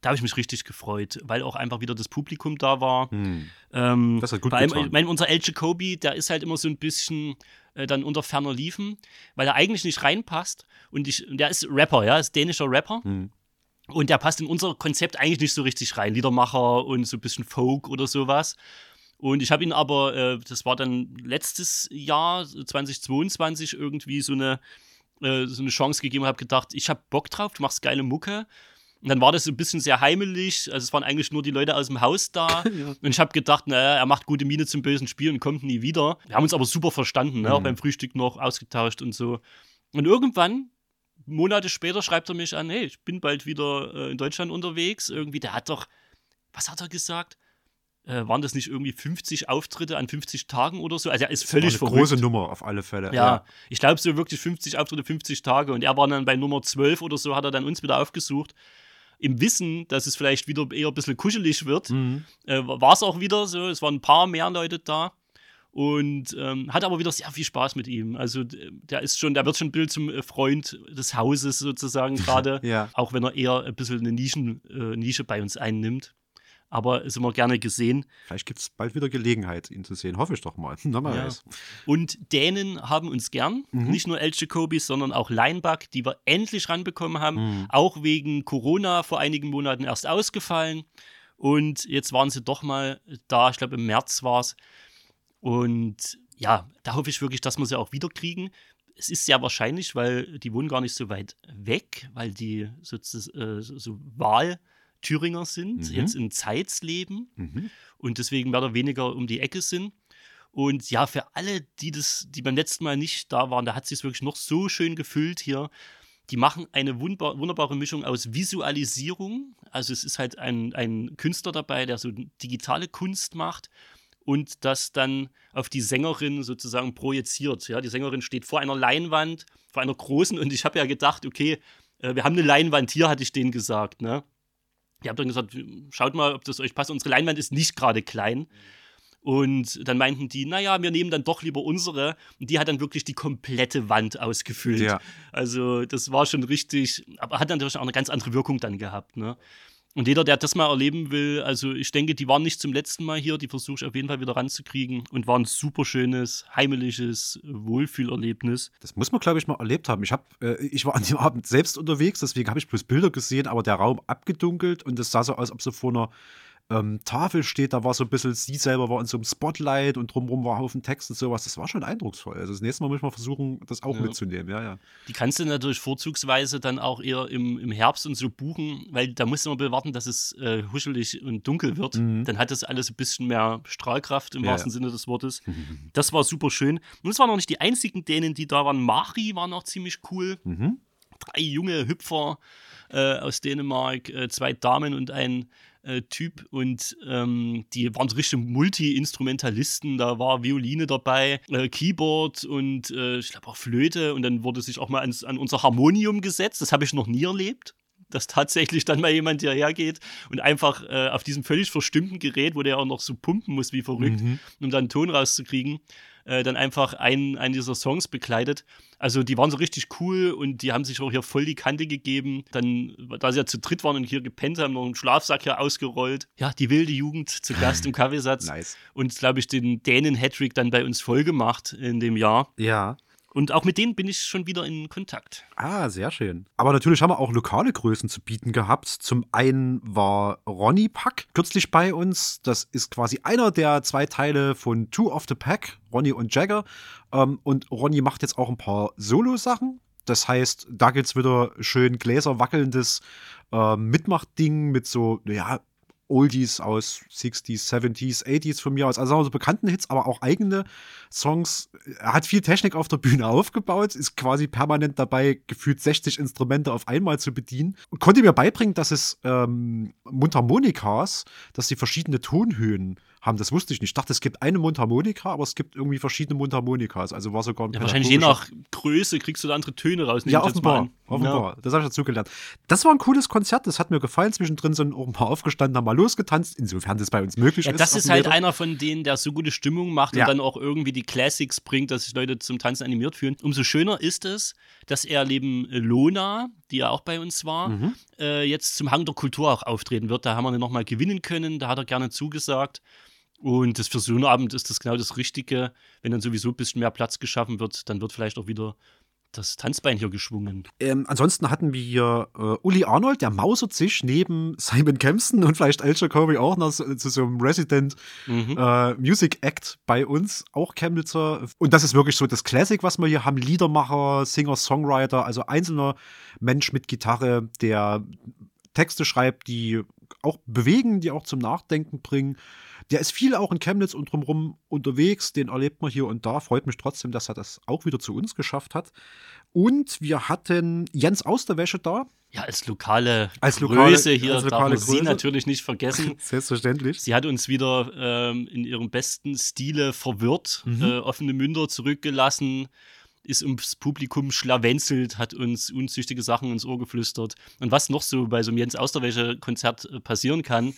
da habe ich mich richtig gefreut, weil auch einfach wieder das Publikum da war. Hm. Ähm, das hat gut allem, ich meine, unser El Jacobi, der ist halt immer so ein bisschen äh, dann unter ferner Liefen, weil er eigentlich nicht reinpasst. Und ich, der ist Rapper, ja, ist dänischer Rapper. Hm. Und der passt in unser Konzept eigentlich nicht so richtig rein. Liedermacher und so ein bisschen Folk oder sowas. Und ich habe ihn aber, äh, das war dann letztes Jahr, 2022, irgendwie so eine, äh, so eine Chance gegeben und habe gedacht, ich habe Bock drauf, du machst geile Mucke. Und dann war das so ein bisschen sehr heimelig. Also es waren eigentlich nur die Leute aus dem Haus da. ja. Und ich habe gedacht, naja, er macht gute Miene zum bösen Spiel und kommt nie wieder. Wir haben uns aber super verstanden, ne? mhm. auch beim Frühstück noch ausgetauscht und so. Und irgendwann, Monate später, schreibt er mich an, hey, ich bin bald wieder äh, in Deutschland unterwegs. Irgendwie, der hat doch, was hat er gesagt? Äh, waren das nicht irgendwie 50 Auftritte an 50 Tagen oder so? Also er ist völlig das war eine verrückt. große Nummer auf alle Fälle. Ja, ja. ich glaube so wirklich 50 Auftritte, 50 Tage und er war dann bei Nummer 12 oder so, hat er dann uns wieder aufgesucht. Im Wissen, dass es vielleicht wieder eher ein bisschen kuschelig wird, mhm. äh, war es auch wieder so. Es waren ein paar mehr Leute da und ähm, hat aber wieder sehr viel Spaß mit ihm. Also der ist schon, der wird schon ein Bild zum äh, Freund des Hauses sozusagen gerade, ja. auch wenn er eher ein bisschen eine Nischen, äh, Nische bei uns einnimmt aber ist immer gerne gesehen. Vielleicht gibt es bald wieder Gelegenheit, ihn zu sehen. Hoffe ich doch mal. Na, mal ja. Und Dänen haben uns gern. Mhm. Nicht nur El Jacobis, sondern auch Leinbach, die wir endlich ranbekommen haben. Mhm. Auch wegen Corona vor einigen Monaten erst ausgefallen. Und jetzt waren sie doch mal da. Ich glaube, im März war es. Und ja, da hoffe ich wirklich, dass wir sie auch wieder kriegen. Es ist sehr wahrscheinlich, weil die wohnen gar nicht so weit weg, weil die so, äh, so Wahl Thüringer sind, mhm. jetzt in Zeitz leben mhm. und deswegen mehr oder weniger um die Ecke sind. Und ja, für alle, die das, die beim letzten Mal nicht da waren, da hat sich wirklich noch so schön gefüllt hier. Die machen eine wunderbar, wunderbare Mischung aus Visualisierung. Also es ist halt ein, ein Künstler dabei, der so digitale Kunst macht und das dann auf die Sängerin sozusagen projiziert. Ja, die Sängerin steht vor einer Leinwand, vor einer großen und ich habe ja gedacht, okay, äh, wir haben eine Leinwand hier, hatte ich denen gesagt. Ne? Die haben dann gesagt, schaut mal, ob das euch passt. Unsere Leinwand ist nicht gerade klein. Und dann meinten die, naja, wir nehmen dann doch lieber unsere. Und die hat dann wirklich die komplette Wand ausgefüllt. Ja. Also das war schon richtig, aber hat natürlich auch eine ganz andere Wirkung dann gehabt. Ne? Und jeder, der das mal erleben will, also ich denke, die waren nicht zum letzten Mal hier, die versuche ich auf jeden Fall wieder ranzukriegen und war ein super schönes, heimeliges Wohlfühlerlebnis. Das muss man, glaube ich, mal erlebt haben. Ich, hab, äh, ich war an dem Abend selbst unterwegs, deswegen habe ich bloß Bilder gesehen, aber der Raum abgedunkelt und es sah so aus, als ob so vor einer ähm, Tafel steht, da war so ein bisschen, sie selber war in so einem Spotlight und drumherum war Haufen Text und sowas. Das war schon eindrucksvoll. Also das nächste Mal muss ich mal versuchen, das auch ja. mitzunehmen. Ja, ja. Die kannst du natürlich vorzugsweise dann auch eher im, im Herbst und so buchen, weil da musst du immer warten, dass es äh, huschelig und dunkel wird. Mhm. Dann hat das alles ein bisschen mehr Strahlkraft im ja, wahrsten ja. Sinne des Wortes. Das war super schön. Und es waren auch nicht die einzigen Dänen, die da waren. Mari war noch ziemlich cool. Mhm. Drei junge Hüpfer äh, aus Dänemark, äh, zwei Damen und ein äh, Typ und ähm, die waren so richtig Multi-Instrumentalisten. Da war Violine dabei, äh, Keyboard und äh, ich glaube auch Flöte und dann wurde sich auch mal ans, an unser Harmonium gesetzt. Das habe ich noch nie erlebt dass tatsächlich dann mal jemand hierher geht und einfach äh, auf diesem völlig verstimmten Gerät, wo der auch noch so pumpen muss wie verrückt, mhm. um dann einen Ton rauszukriegen, äh, dann einfach einen, einen dieser Songs begleitet. Also die waren so richtig cool und die haben sich auch hier voll die Kante gegeben. Dann, da sie ja zu dritt waren und hier gepennt haben, noch einen Schlafsack hier ausgerollt. Ja, die wilde Jugend zu Gast im Kaffeesatz. nice. Und glaube ich, den Dänen Hattrick dann bei uns voll gemacht in dem Jahr. Ja. Und auch mit denen bin ich schon wieder in Kontakt. Ah, sehr schön. Aber natürlich haben wir auch lokale Größen zu bieten gehabt. Zum einen war Ronny Pack kürzlich bei uns. Das ist quasi einer der zwei Teile von Two of the Pack, Ronny und Jagger. Ähm, und Ronny macht jetzt auch ein paar Solo-Sachen. Das heißt, da gibt es wieder schön gläserwackelndes äh, Mitmachding mit so, ja, Oldies aus 60s, 70s, 80s von mir aus. Also so bekannten Hits, aber auch eigene Songs. Er hat viel Technik auf der Bühne aufgebaut, ist quasi permanent dabei, gefühlt 60 Instrumente auf einmal zu bedienen. Und konnte mir beibringen, dass es ähm, Mundharmonikas, dass sie verschiedene Tonhöhen haben. Das wusste ich nicht. Ich dachte, es gibt eine Mundharmonika, aber es gibt irgendwie verschiedene Mundharmonikas. Also war sogar ein ja, Wahrscheinlich je nach Größe kriegst du da andere Töne raus. Ja, offenbar. offenbar. Ja. Das habe ich dazu gelernt. Das war ein cooles Konzert. Das hat mir gefallen. Zwischendrin sind auch ein paar aufgestanden, haben mal losgetanzt, insofern das bei uns möglich ja, ist. Das ist halt einer von denen, der so gute Stimmung macht und dann auch irgendwie die Classics bringt, dass sich Leute zum Tanzen animiert fühlen. Umso schöner ist es, dass er neben Lona, die ja auch bei uns war, mhm. äh, jetzt zum Hang der Kultur auch auftreten wird. Da haben wir ihn nochmal gewinnen können. Da hat er gerne zugesagt. Und das für so einen Abend ist das genau das Richtige. Wenn dann sowieso ein bisschen mehr Platz geschaffen wird, dann wird vielleicht auch wieder das Tanzbein hier geschwungen. Ähm, ansonsten hatten wir hier äh, Uli Arnold, der mausert sich neben Simon Kempston und vielleicht Al Jacoby auch noch zu, zu, so einem Resident mhm. äh, Music Act bei uns, auch Chemnitzer. Und das ist wirklich so das Classic, was wir hier haben. Liedermacher, Singer, Songwriter, also einzelner Mensch mit Gitarre, der Texte schreibt, die auch bewegen, die auch zum Nachdenken bringen. Der ist viel auch in Chemnitz und drumherum unterwegs. Den erlebt man hier und da. Freut mich trotzdem, dass er das auch wieder zu uns geschafft hat. Und wir hatten Jens aus der Wäsche da. Ja, als lokale als lokale, Größe hier als lokale darf man Größe. sie natürlich nicht vergessen. Selbstverständlich. Sie hat uns wieder ähm, in ihrem besten Stile verwirrt, mhm. äh, offene Münder zurückgelassen ist ums Publikum schlawenzelt, hat uns unzüchtige Sachen ins Ohr geflüstert. Und was noch so bei so einem Jens Austerwäsche-Konzert äh, passieren kann, mhm.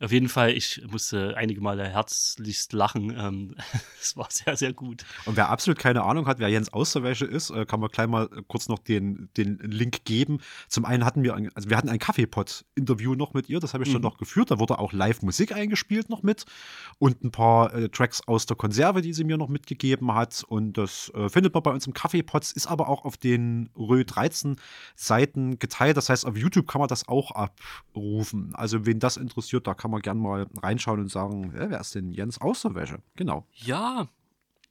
auf jeden Fall, ich musste einige Male herzlichst lachen. Ähm, es war sehr, sehr gut. Und wer absolut keine Ahnung hat, wer Jens Austerwäsche ist, äh, kann man gleich mal kurz noch den, den Link geben. Zum einen hatten wir, also wir hatten ein Kaffeepot-Interview noch mit ihr, das habe ich mhm. schon noch geführt. Da wurde auch Live-Musik eingespielt noch mit und ein paar äh, Tracks aus der Konserve, die sie mir noch mitgegeben hat. Und das äh, findet man bei uns im Kaffeepots, ist aber auch auf den Rö 13 Seiten geteilt. Das heißt, auf YouTube kann man das auch abrufen. Also, wen das interessiert, da kann man gerne mal reinschauen und sagen, ja, wer ist denn Jens Außerwäsche? Genau. Ja,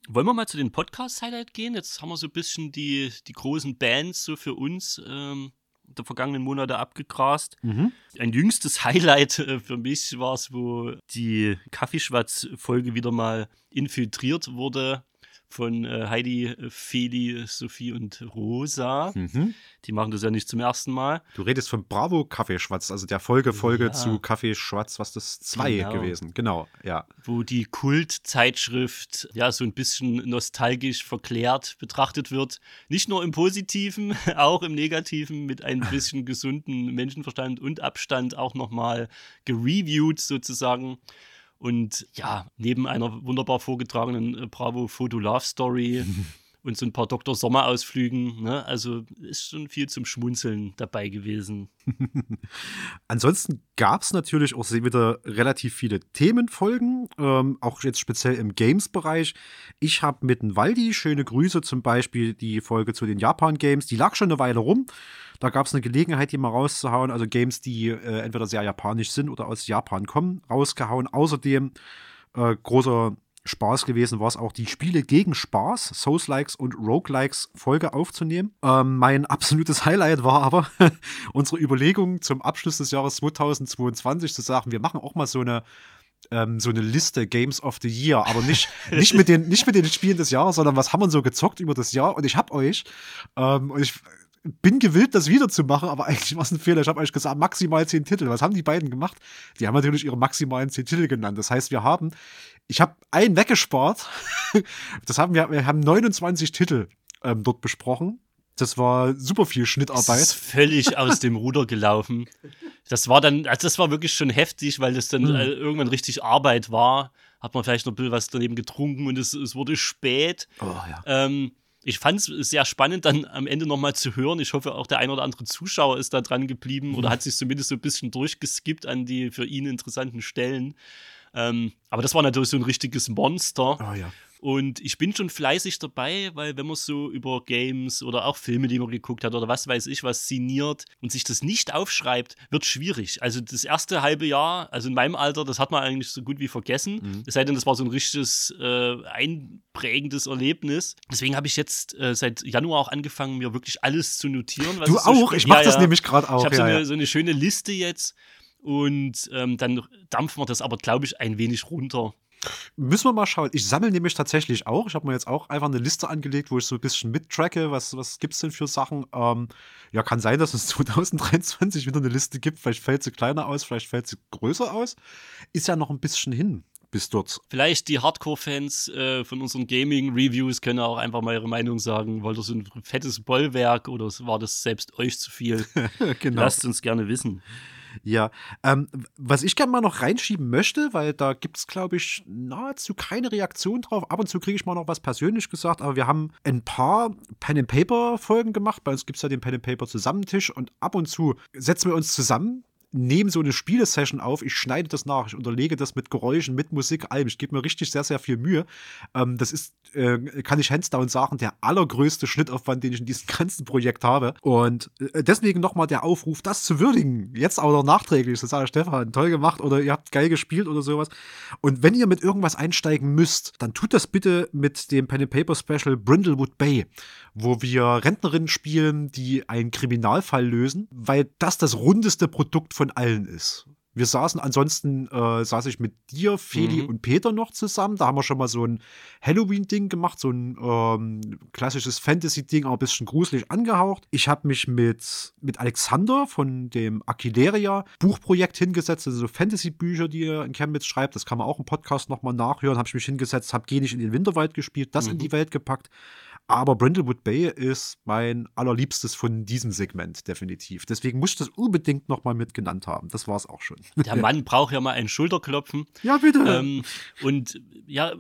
wollen wir mal zu den Podcast-Highlight gehen? Jetzt haben wir so ein bisschen die, die großen Bands so für uns ähm, der vergangenen Monate abgegrast. Mhm. Ein jüngstes Highlight äh, für mich war es, wo die Kaffeeschwatz-Folge wieder mal infiltriert wurde von äh, Heidi, äh, Feli, Sophie und Rosa. Mhm. Die machen das ja nicht zum ersten Mal. Du redest von Bravo Kaffeeschwatz, also der Folgefolge ja. zu Kaffeeschwatz, was das zwei genau. gewesen. Genau, ja. Wo die Kultzeitschrift ja so ein bisschen nostalgisch verklärt betrachtet wird. Nicht nur im Positiven, auch im Negativen mit ein bisschen gesunden Menschenverstand und Abstand auch nochmal gereviewt sozusagen. Und ja, neben einer wunderbar vorgetragenen äh, Bravo Photo Love Story und so ein paar Dr. Sommer-Ausflügen, ne? also ist schon viel zum Schmunzeln dabei gewesen. Ansonsten gab es natürlich auch wieder relativ viele Themenfolgen, ähm, auch jetzt speziell im Games-Bereich. Ich habe mit dem Waldi, schöne Grüße zum Beispiel, die Folge zu den Japan-Games, die lag schon eine Weile rum. Da gab es eine Gelegenheit, die mal rauszuhauen. Also Games, die äh, entweder sehr japanisch sind oder aus Japan kommen, rausgehauen. Außerdem äh, großer Spaß gewesen war es auch, die Spiele gegen Spaß, Souls-Likes und Roguelikes Folge aufzunehmen. Ähm, mein absolutes Highlight war aber unsere Überlegung zum Abschluss des Jahres 2022 zu sagen, wir machen auch mal so eine ähm, so eine Liste Games of the Year, aber nicht, nicht, mit den, nicht mit den Spielen des Jahres, sondern was haben wir so gezockt über das Jahr. Und ich habe euch, ähm, und ich bin gewillt, das wiederzumachen, aber eigentlich war es ein Fehler. Ich habe euch gesagt, maximal zehn Titel. Was haben die beiden gemacht? Die haben natürlich ihre maximalen zehn Titel genannt. Das heißt, wir haben, ich habe einen weggespart. Das haben wir, wir haben 29 Titel ähm, dort besprochen. Das war super viel Schnittarbeit. Das ist völlig aus dem Ruder gelaufen. Das war dann, also das war wirklich schon heftig, weil das dann mhm. irgendwann richtig Arbeit war. Hat man vielleicht noch ein bisschen was daneben getrunken und es, es wurde spät. Oh, ja. ähm, ich fand es sehr spannend, dann am Ende nochmal zu hören. Ich hoffe, auch der ein oder andere Zuschauer ist da dran geblieben oder hat sich zumindest so ein bisschen durchgeskippt an die für ihn interessanten Stellen. Ähm, aber das war natürlich so ein richtiges Monster. Oh, ja. Und ich bin schon fleißig dabei, weil wenn man so über Games oder auch Filme, die man geguckt hat oder was weiß ich, was signiert und sich das nicht aufschreibt, wird schwierig. Also das erste halbe Jahr, also in meinem Alter, das hat man eigentlich so gut wie vergessen. Mhm. Es sei denn, das war so ein richtiges äh, einprägendes Erlebnis. Deswegen habe ich jetzt äh, seit Januar auch angefangen, mir wirklich alles zu notieren. du auch? So ich mache ja, das ja. nämlich gerade auch. Ich habe ja, so, eine, so eine schöne Liste jetzt. Und ähm, dann dampfen wir das aber, glaube ich, ein wenig runter. Müssen wir mal schauen. Ich sammle nämlich tatsächlich auch. Ich habe mir jetzt auch einfach eine Liste angelegt, wo ich so ein bisschen mittracke. Was, was gibt es denn für Sachen? Ähm, ja, kann sein, dass es 2023 wieder eine Liste gibt. Vielleicht fällt sie kleiner aus, vielleicht fällt sie größer aus. Ist ja noch ein bisschen hin bis dort. Vielleicht die Hardcore-Fans äh, von unseren Gaming-Reviews können auch einfach mal ihre Meinung sagen. Wollt ihr so ein fettes Bollwerk oder war das selbst euch zu viel? genau. Lasst uns gerne wissen. Ja, ähm, was ich gerne mal noch reinschieben möchte, weil da gibt es, glaube ich, nahezu keine Reaktion drauf. Ab und zu kriege ich mal noch was persönlich gesagt, aber wir haben ein paar Pen-and-Paper-Folgen gemacht. Bei uns gibt es ja den Pen-and-Paper-Zusammentisch und ab und zu setzen wir uns zusammen nehme so eine Spielesession auf, ich schneide das nach, ich unterlege das mit Geräuschen, mit Musik, allem. Ich gebe mir richtig sehr, sehr viel Mühe. Ähm, das ist, äh, kann ich hands down sagen, der allergrößte Schnittaufwand, den ich in diesem ganzen Projekt habe. Und äh, deswegen nochmal der Aufruf, das zu würdigen. Jetzt auch noch nachträglich, das sage Stefan, toll gemacht oder ihr habt geil gespielt oder sowas. Und wenn ihr mit irgendwas einsteigen müsst, dann tut das bitte mit dem Pen and Paper Special Brindlewood Bay, wo wir Rentnerinnen spielen, die einen Kriminalfall lösen, weil das das rundeste Produkt von allen ist. Wir saßen ansonsten, äh, saß ich mit dir, Feli mhm. und Peter noch zusammen. Da haben wir schon mal so ein Halloween-Ding gemacht, so ein ähm, klassisches Fantasy-Ding, aber ein bisschen gruselig angehaucht. Ich habe mich mit, mit Alexander von dem Aquileria Buchprojekt hingesetzt, also so Fantasy-Bücher, die er in Chemnitz schreibt. Das kann man auch im Podcast nochmal nachhören. Habe ich mich hingesetzt, habe Geh nicht in den Winterwald gespielt, das mhm. in die Welt gepackt. Aber Brindlewood Bay ist mein allerliebstes von diesem Segment, definitiv. Deswegen muss ich das unbedingt nochmal mit genannt haben. Das war es auch schon. Der Mann braucht ja mal ein Schulterklopfen. Ja, bitte. Ähm, und ja,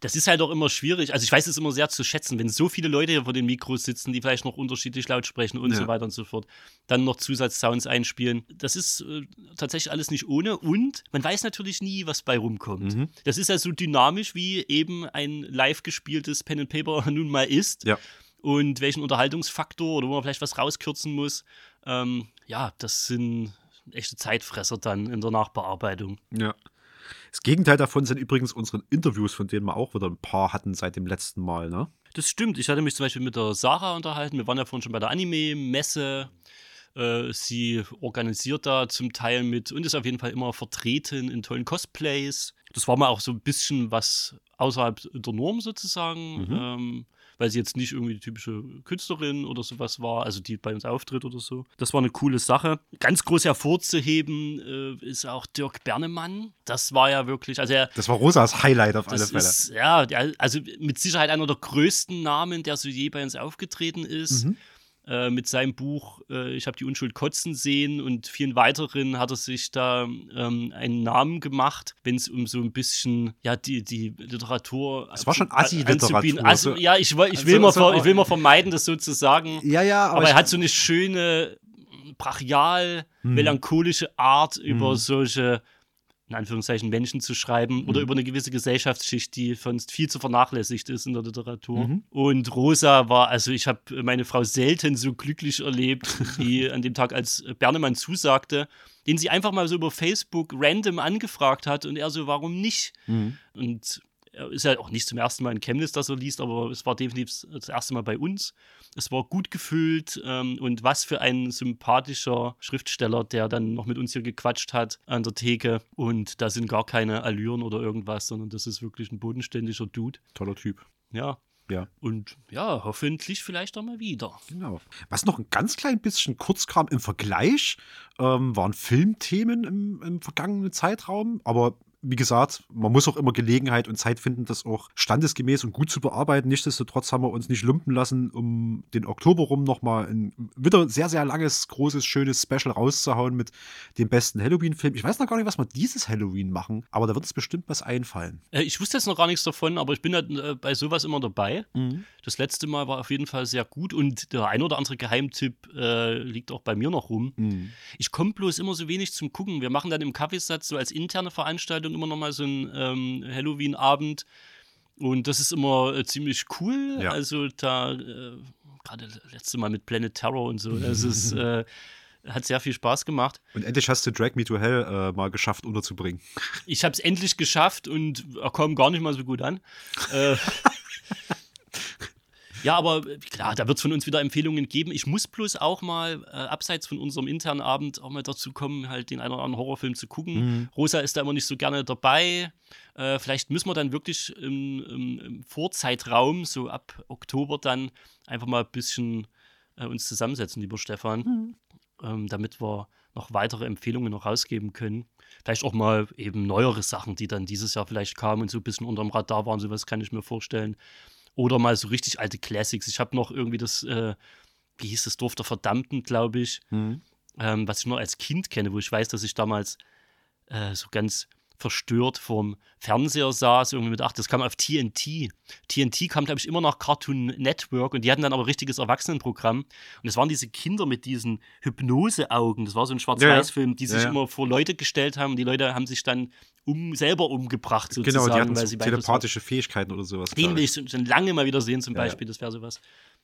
das ist halt auch immer schwierig. Also ich weiß es immer sehr zu schätzen, wenn so viele Leute hier vor den Mikros sitzen, die vielleicht noch unterschiedlich laut sprechen und ja. so weiter und so fort, dann noch Zusatzsounds einspielen. Das ist äh, tatsächlich alles nicht ohne und man weiß natürlich nie, was bei rumkommt. Mhm. Das ist ja so dynamisch, wie eben ein live gespieltes Pen and Paper nun mal ist. Ja. Und welchen Unterhaltungsfaktor oder wo man vielleicht was rauskürzen muss. Ähm, ja, das sind echte Zeitfresser dann in der Nachbearbeitung. Ja. Das Gegenteil davon sind übrigens unsere Interviews, von denen wir auch wieder ein paar hatten seit dem letzten Mal, ne? Das stimmt. Ich hatte mich zum Beispiel mit der Sarah unterhalten. Wir waren ja vorhin schon bei der Anime-Messe. Äh, sie organisiert da zum Teil mit und ist auf jeden Fall immer vertreten in tollen Cosplays. Das war mal auch so ein bisschen was außerhalb der Norm sozusagen. Mhm. Ähm, weil sie jetzt nicht irgendwie die typische Künstlerin oder sowas war, also die bei uns auftritt oder so. Das war eine coole Sache. Ganz groß hervorzuheben äh, ist auch Dirk Bernemann. Das war ja wirklich, also er, Das war Rosas Highlight auf alle Fälle. Ist, ja, also mit Sicherheit einer der größten Namen, der so je bei uns aufgetreten ist. Mhm. Äh, mit seinem Buch äh, Ich habe die Unschuld kotzen sehen und vielen weiteren hat er sich da ähm, einen Namen gemacht, wenn es um so ein bisschen, ja, die, die Literatur. Es war schon Assi-Literatur. Also, ja, ich, ich, also, will mal, also, ich will mal vermeiden, das so zu sagen. Ja, ja, aber, aber er hat so eine schöne, brachial, hm. melancholische Art über hm. solche in Anführungszeichen Menschen zu schreiben mhm. oder über eine gewisse Gesellschaftsschicht, die sonst viel zu vernachlässigt ist in der Literatur. Mhm. Und Rosa war, also ich habe meine Frau selten so glücklich erlebt, wie an dem Tag, als Bernemann zusagte, den sie einfach mal so über Facebook random angefragt hat und er so, warum nicht? Mhm. Und ist ja auch nicht zum ersten Mal in Chemnitz, dass er liest, aber es war definitiv das erste Mal bei uns. Es war gut gefüllt ähm, und was für ein sympathischer Schriftsteller, der dann noch mit uns hier gequatscht hat an der Theke. Und da sind gar keine Allüren oder irgendwas, sondern das ist wirklich ein bodenständiger Dude. Toller Typ. Ja, ja. Und ja, hoffentlich vielleicht auch mal wieder. Genau. Was noch ein ganz klein bisschen kurz kam im Vergleich, ähm, waren Filmthemen im, im vergangenen Zeitraum, aber wie gesagt, man muss auch immer Gelegenheit und Zeit finden, das auch standesgemäß und gut zu bearbeiten. Nichtsdestotrotz haben wir uns nicht lumpen lassen, um den Oktober rum nochmal ein wieder sehr, sehr langes, großes, schönes Special rauszuhauen mit dem besten Halloween-Film. Ich weiß noch gar nicht, was wir dieses Halloween machen, aber da wird es bestimmt was einfallen. Äh, ich wusste jetzt noch gar nichts davon, aber ich bin halt äh, bei sowas immer dabei. Mhm. Das letzte Mal war auf jeden Fall sehr gut und der ein oder andere Geheimtipp äh, liegt auch bei mir noch rum. Mhm. Ich komme bloß immer so wenig zum Gucken. Wir machen dann im Kaffeesatz so als interne Veranstaltung Veranstaltung immer noch mal so ein ähm, Halloween-Abend. Und das ist immer äh, ziemlich cool. Ja. Also da, äh, gerade letzte Mal mit Planet Terror und so, das ist, äh, hat sehr viel Spaß gemacht. Und endlich hast du Drag Me to Hell äh, mal geschafft unterzubringen. Ich habe es endlich geschafft und er kam gar nicht mal so gut an. Ja, aber äh, klar, da wird es von uns wieder Empfehlungen geben. Ich muss bloß auch mal, äh, abseits von unserem internen Abend, auch mal dazu kommen, halt den einen oder anderen Horrorfilm zu gucken. Mhm. Rosa ist da immer nicht so gerne dabei. Äh, vielleicht müssen wir dann wirklich im, im, im, Vorzeitraum, so ab Oktober, dann einfach mal ein bisschen äh, uns zusammensetzen, lieber Stefan, mhm. ähm, damit wir noch weitere Empfehlungen noch rausgeben können. Vielleicht auch mal eben neuere Sachen, die dann dieses Jahr vielleicht kamen und so ein bisschen unterm Radar waren. Sowas kann ich mir vorstellen. Oder mal so richtig alte Classics. Ich habe noch irgendwie das, äh, wie hieß das, Dorf der Verdammten, glaube ich, mhm. ähm, was ich nur als Kind kenne, wo ich weiß, dass ich damals äh, so ganz verstört vorm Fernseher saß, irgendwie mit, ach, das kam auf TNT. TNT kam, glaube ich, immer nach Cartoon Network und die hatten dann aber richtiges Erwachsenenprogramm. Und es waren diese Kinder mit diesen Hypnoseaugen. Das war so ein Schwarz-Weiß-Film, die sich ja, ja. immer vor Leute gestellt haben und die Leute haben sich dann um, selber umgebracht sozusagen. Genau, die hatten weil sie telepathische Fähigkeiten oder sowas. Den will ich schon lange mal wieder sehen zum Beispiel, das wäre sowas.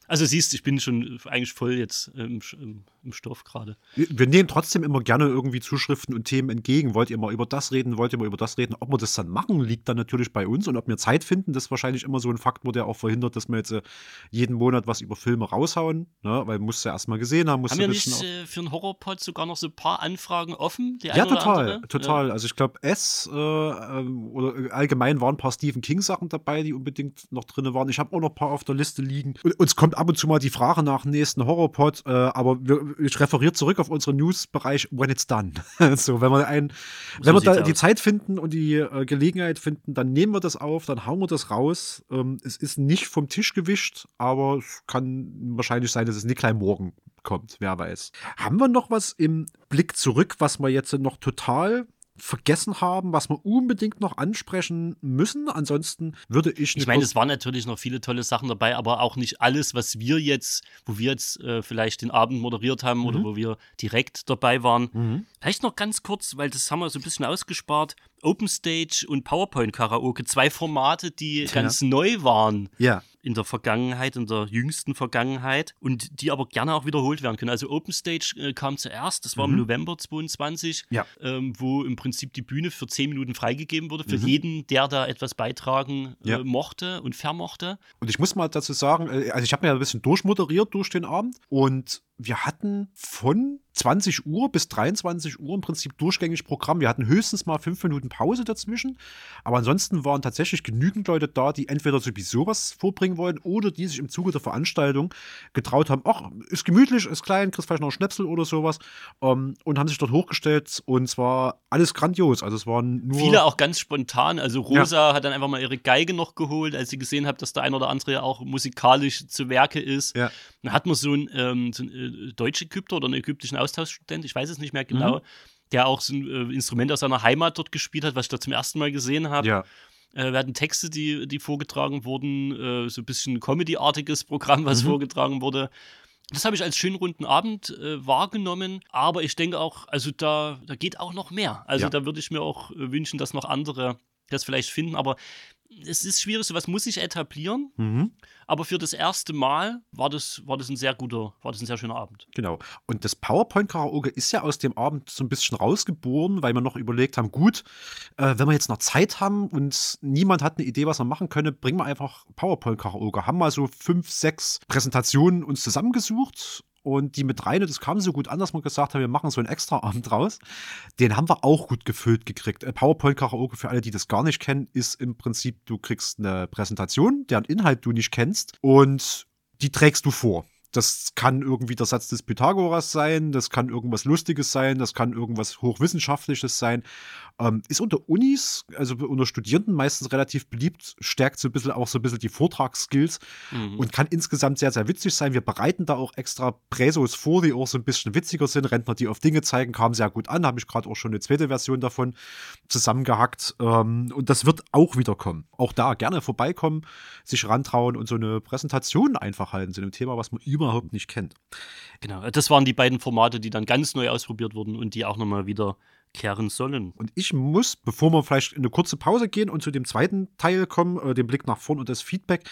Also siehst, ich bin schon eigentlich voll jetzt im, im, im Stoff gerade. Wir, nehmen trotzdem immer gerne irgendwie Zuschriften und Themen entgegen. Wollt ihr mal über das reden? Wollt ihr mal über das reden? Ob wir das dann machen, liegt dann natürlich bei uns. Und ob wir Zeit finden, das ist wahrscheinlich immer so ein Faktor, der auch verhindert, dass wir jetzt äh, jeden Monat was über Filme raushauen. Ne? Weil man muss ja erstmal gesehen haben. Haben wir nicht äh, für einen Horrorpod sogar noch so ein paar Anfragen offen? ja, total. Total. Ja. Also ich glaube, S äh, ähm, oder allgemein waren ein paar Stephen King-Sachen dabei, die unbedingt noch drin waren. Ich habe auch noch ein paar auf der Liste liegen. Und uns kommt ab und zu mal die Frage nach dem nächsten Horrorpod, äh, aber wir, ich referiere zurück auf unseren Newsbereich when it's done. so, wenn wir ein, so wenn wir da aus. die Zeit finden und die äh, Gelegenheit finden, dann nehmen wir das auf, dann hauen wir das raus. Ähm, es ist nicht vom Tisch gewischt, aber es kann wahrscheinlich sein, dass es nicht gleich morgen kommt, wer weiß. Haben wir noch was im Blick zurück, was wir jetzt noch total vergessen haben, was wir unbedingt noch ansprechen müssen. Ansonsten würde ich. Ich meine, es waren natürlich noch viele tolle Sachen dabei, aber auch nicht alles, was wir jetzt, wo wir jetzt äh, vielleicht den Abend moderiert haben mhm. oder wo wir direkt dabei waren. Mhm. Vielleicht noch ganz kurz, weil das haben wir so ein bisschen ausgespart. Open Stage und PowerPoint Karaoke, zwei Formate, die ja. ganz neu waren. Ja in der Vergangenheit, in der jüngsten Vergangenheit und die aber gerne auch wiederholt werden können. Also Open Stage äh, kam zuerst, das war mhm. im November 22, ja. ähm, wo im Prinzip die Bühne für zehn Minuten freigegeben wurde, für mhm. jeden, der da etwas beitragen äh, mochte und vermochte. Und ich muss mal dazu sagen, äh, also ich habe mir ja ein bisschen durchmoderiert durch den Abend und wir hatten von 20 Uhr bis 23 Uhr im Prinzip durchgängig Programm. Wir hatten höchstens mal fünf Minuten Pause dazwischen. Aber ansonsten waren tatsächlich genügend Leute da, die entweder sowieso was vorbringen wollen oder die sich im Zuge der Veranstaltung getraut haben, ach, ist gemütlich, ist klein, kriegst vielleicht noch einen Schnäpsel oder sowas. Ähm, und haben sich dort hochgestellt und zwar alles grandios. Also es waren nur. Viele auch ganz spontan. Also Rosa ja. hat dann einfach mal ihre Geige noch geholt, als sie gesehen hat, dass der ein oder andere ja auch musikalisch zu Werke ist. Ja. Dann hat man so einen, ähm, so einen äh, Deutsch-Ägypter oder einen ägyptischen Austauschstudent, ich weiß es nicht mehr genau, mhm. der auch so ein äh, Instrument aus seiner Heimat dort gespielt hat, was ich da zum ersten Mal gesehen habe. Ja. Äh, wir hatten Texte, die, die vorgetragen wurden, so ein bisschen Comedy-artiges Programm, was mhm. vorgetragen wurde. Das habe ich als schönen runden Abend äh, wahrgenommen, aber ich denke auch, also da, da geht auch noch mehr. Also ja. da würde ich mir auch wünschen, dass noch andere das vielleicht finden, aber es ist schwierig, sowas muss sich etablieren. Mhm. Aber für das erste Mal war das, war das ein sehr guter, war das ein sehr schöner Abend. Genau. Und das PowerPoint-Karaoke ist ja aus dem Abend so ein bisschen rausgeboren, weil wir noch überlegt haben, gut, äh, wenn wir jetzt noch Zeit haben und niemand hat eine Idee, was wir machen können, bringen wir einfach PowerPoint-Karaoke. Haben mal so fünf, sechs Präsentationen uns zusammengesucht und die mit rein. Und das kam so gut an, dass wir gesagt haben, wir machen so einen extra Abend draus. Den haben wir auch gut gefüllt gekriegt. Äh, PowerPoint Karaoke, für alle, die das gar nicht kennen, ist im Prinzip, du kriegst eine Präsentation, deren Inhalt du nicht kennst und die trägst du vor. Das kann irgendwie der Satz des Pythagoras sein, das kann irgendwas Lustiges sein, das kann irgendwas Hochwissenschaftliches sein. Ähm, ist unter Unis, also unter Studierenden meistens relativ beliebt, stärkt so ein bisschen auch so ein bisschen die Vortragsskills mhm. und kann insgesamt sehr, sehr witzig sein. Wir bereiten da auch extra Präsos vor, die auch so ein bisschen witziger sind. Rentner, die auf Dinge zeigen, kamen sehr gut an. Habe ich gerade auch schon eine zweite Version davon zusammengehackt. Ähm, und das wird auch wieder kommen. Auch da gerne vorbeikommen, sich rantrauen und so eine Präsentation einfach halten zu einem Thema, was man überhaupt nicht kennt. Genau, das waren die beiden Formate, die dann ganz neu ausprobiert wurden und die auch nochmal wieder kehren sollen. Und ich muss, bevor wir vielleicht in eine kurze Pause gehen und zu dem zweiten Teil kommen, äh, den Blick nach vorn und das Feedback,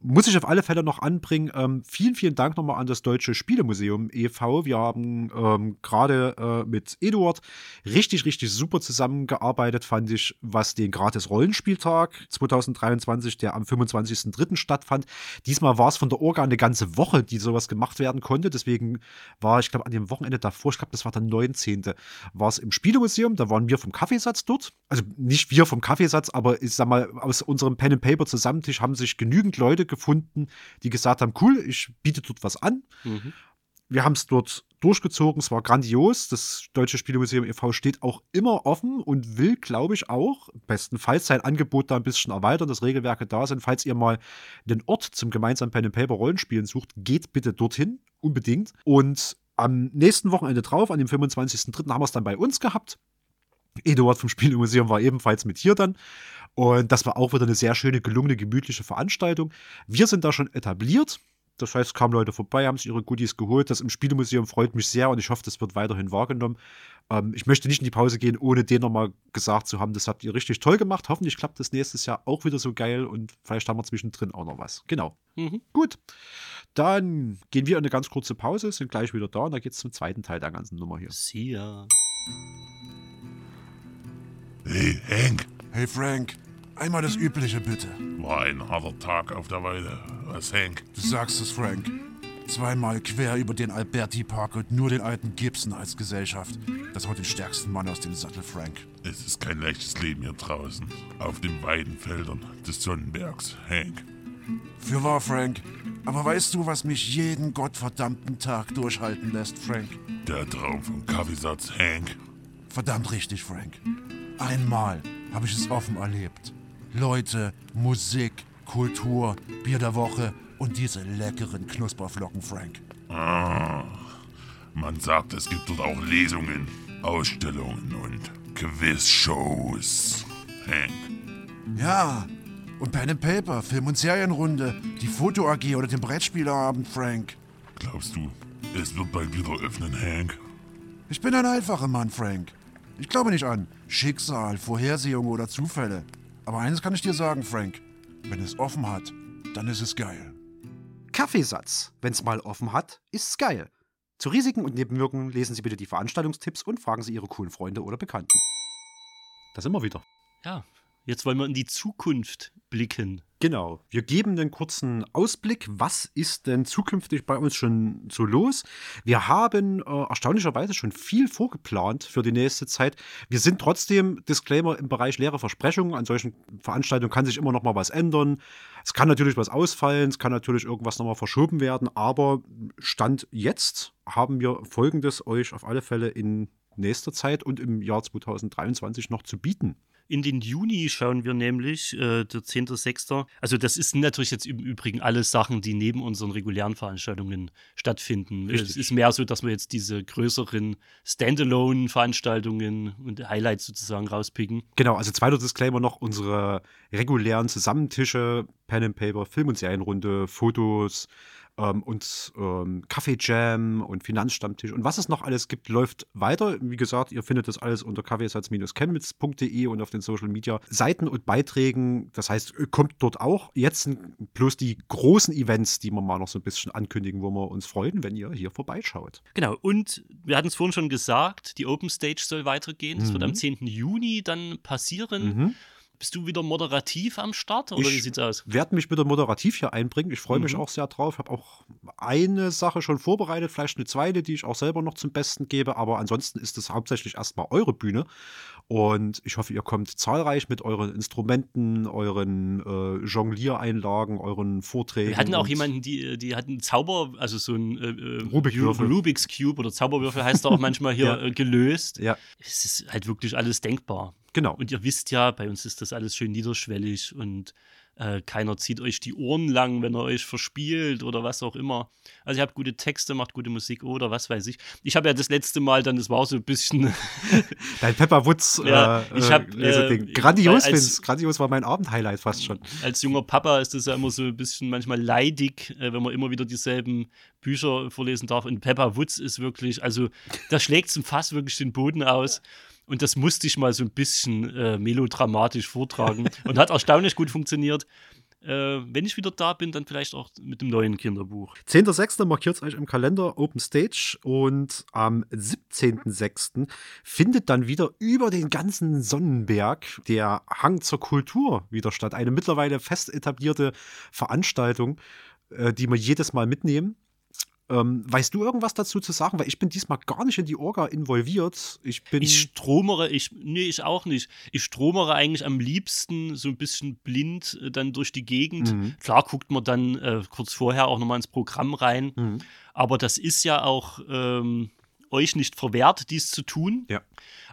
muss ich auf alle Fälle noch anbringen. Ähm, vielen, vielen Dank nochmal an das Deutsche Spielemuseum e.V. Wir haben ähm, gerade äh, mit Eduard richtig, richtig super zusammengearbeitet, fand ich, was den Gratis-Rollenspieltag 2023, der am 25.03. stattfand. Diesmal war es von der Orga eine ganze Woche, die sowas gemacht werden konnte. Deswegen war ich, glaube, an dem Wochenende davor, ich glaube, das war der 19., war es im Spielemuseum Museum, da waren wir vom Kaffeesatz dort. Also nicht wir vom Kaffeesatz, aber ich sag mal, aus unserem Pen and Paper Zusammentisch haben sich genügend Leute gefunden, die gesagt haben, cool, ich biete dort was an. Mhm. Wir haben es dort durchgezogen, es war grandios. Das Deutsche Spielemuseum e.V. steht auch immer offen und will, glaube ich, auch bestenfalls sein Angebot da ein bisschen erweitern, dass Regelwerke da sind. Falls ihr mal den Ort zum gemeinsamen Pen and Paper Rollenspielen sucht, geht bitte dorthin, unbedingt. Und am nächsten Wochenende drauf, an dem 25.03. haben wir es dann bei uns gehabt. Eduard vom Spielemuseum war ebenfalls mit hier dann. Und das war auch wieder eine sehr schöne, gelungene, gemütliche Veranstaltung. Wir sind da schon etabliert. Das heißt, kamen Leute vorbei, haben sich ihre Goodies geholt. Das im Spielemuseum freut mich sehr und ich hoffe, das wird weiterhin wahrgenommen. Ähm, ich möchte nicht in die Pause gehen, ohne den nochmal gesagt zu haben, das habt ihr richtig toll gemacht. Hoffentlich klappt das nächstes Jahr auch wieder so geil und vielleicht haben wir zwischendrin auch noch was. Genau. Mhm. Gut. Dann gehen wir in eine ganz kurze Pause, sind gleich wieder da und dann geht es zum zweiten Teil der ganzen Nummer hier. See ya. Hey, Hank. Hey, Frank. Einmal das Übliche, bitte. War ein harter Tag auf der Weide. Was, Hank? Du sagst es, Frank. Zweimal quer über den Alberti Park und nur den alten Gibson als Gesellschaft. Das haut den stärksten Mann aus dem Sattel, Frank. Es ist kein leichtes Leben hier draußen. Auf den Weidenfeldern des Sonnenbergs, Hank. Für wahr, Frank. Aber weißt du, was mich jeden gottverdammten Tag durchhalten lässt, Frank? Der Traum vom Kaffeesatz, Hank. Verdammt richtig, Frank. Einmal habe ich es offen erlebt. Leute, Musik, Kultur, Bier der Woche und diese leckeren Knusperflocken, Frank. Ah, man sagt, es gibt dort auch Lesungen, Ausstellungen und Quizshows. Hank. Ja, und Pen and Paper, Film- und Serienrunde, die Foto-AG oder den Brettspielerabend, Frank. Glaubst du, es wird bald wieder öffnen, Hank? Ich bin ein einfacher Mann, Frank. Ich glaube nicht an Schicksal, Vorhersehung oder Zufälle. Aber eines kann ich dir sagen, Frank. Wenn es offen hat, dann ist es geil. Kaffeesatz. Wenn es mal offen hat, ist es geil. Zu Risiken und Nebenwirkungen lesen Sie bitte die Veranstaltungstipps und fragen Sie Ihre coolen Freunde oder Bekannten. Da sind wir wieder. Ja, Jetzt wollen wir in die Zukunft blicken. Genau. Wir geben einen kurzen Ausblick. Was ist denn zukünftig bei uns schon so los? Wir haben äh, erstaunlicherweise schon viel vorgeplant für die nächste Zeit. Wir sind trotzdem, Disclaimer, im Bereich leere Versprechungen. An solchen Veranstaltungen kann sich immer noch mal was ändern. Es kann natürlich was ausfallen, es kann natürlich irgendwas noch mal verschoben werden. Aber Stand jetzt haben wir Folgendes euch auf alle Fälle in nächster Zeit und im Jahr 2023 noch zu bieten. In den Juni schauen wir nämlich, äh, der 10.06. Also das ist natürlich jetzt im Übrigen alles Sachen, die neben unseren regulären Veranstaltungen stattfinden. Richtig. Es ist mehr so, dass wir jetzt diese größeren Standalone-Veranstaltungen und Highlights sozusagen rauspicken. Genau, also zweiter Disclaimer noch, unsere regulären Zusammentische, Pen and Paper, Film- und Serienrunde, Fotos, ähm, und ähm, Kaffee Jam und Finanzstammtisch und was es noch alles gibt, läuft weiter. Wie gesagt, ihr findet das alles unter kaffeesatz-chemnitz.de und auf den Social Media Seiten und Beiträgen. Das heißt, kommt dort auch. Jetzt bloß die großen Events, die wir mal noch so ein bisschen ankündigen, wo wir uns freuen, wenn ihr hier vorbeischaut. Genau, und wir hatten es vorhin schon gesagt, die Open Stage soll weitergehen. Das mhm. wird am 10. Juni dann passieren. Mhm. Bist du wieder moderativ am Start oder ich wie sieht's aus? Ich werde mich wieder moderativ hier einbringen. Ich freue mich mhm. auch sehr drauf. Ich habe auch eine Sache schon vorbereitet, vielleicht eine zweite, die ich auch selber noch zum Besten gebe. Aber ansonsten ist es hauptsächlich erstmal eure Bühne. Und ich hoffe, ihr kommt zahlreich mit euren Instrumenten, euren äh, Jongliereinlagen, euren Vorträgen. Wir hatten auch jemanden, die, die hatten Zauber, also so ein äh, äh Rubik's Cube oder Zauberwürfel heißt er auch manchmal hier ja. äh, gelöst. Ja. Es ist halt wirklich alles denkbar. Genau. Und ihr wisst ja, bei uns ist das alles schön niederschwellig und äh, keiner zieht euch die Ohren lang, wenn er euch verspielt oder was auch immer. Also ihr habt gute Texte, macht gute Musik oder was weiß ich. Ich habe ja das letzte Mal dann, das war so ein bisschen. Dein Pepper Woods ja, äh, ich hab, äh, Grandios, als, grandios war mein Abendhighlight fast schon. Als junger Papa ist das ja immer so ein bisschen manchmal leidig, äh, wenn man immer wieder dieselben Bücher vorlesen darf. Und Pepper Woods ist wirklich, also da schlägt zum Fass wirklich den Boden aus. Und das musste ich mal so ein bisschen äh, melodramatisch vortragen und hat erstaunlich gut funktioniert. Äh, wenn ich wieder da bin, dann vielleicht auch mit dem neuen Kinderbuch. 10.06. markiert es euch im Kalender Open Stage und am 17.06. findet dann wieder über den ganzen Sonnenberg der Hang zur Kultur wieder statt. Eine mittlerweile fest etablierte Veranstaltung, äh, die wir jedes Mal mitnehmen. Ähm, weißt du irgendwas dazu zu sagen? Weil ich bin diesmal gar nicht in die Orga involviert. Ich bin. Ich stromere, ich, nee, ich auch nicht. Ich stromere eigentlich am liebsten so ein bisschen blind äh, dann durch die Gegend. Mhm. Klar guckt man dann äh, kurz vorher auch nochmal ins Programm rein. Mhm. Aber das ist ja auch, ähm, euch nicht verwehrt, dies zu tun. Ja.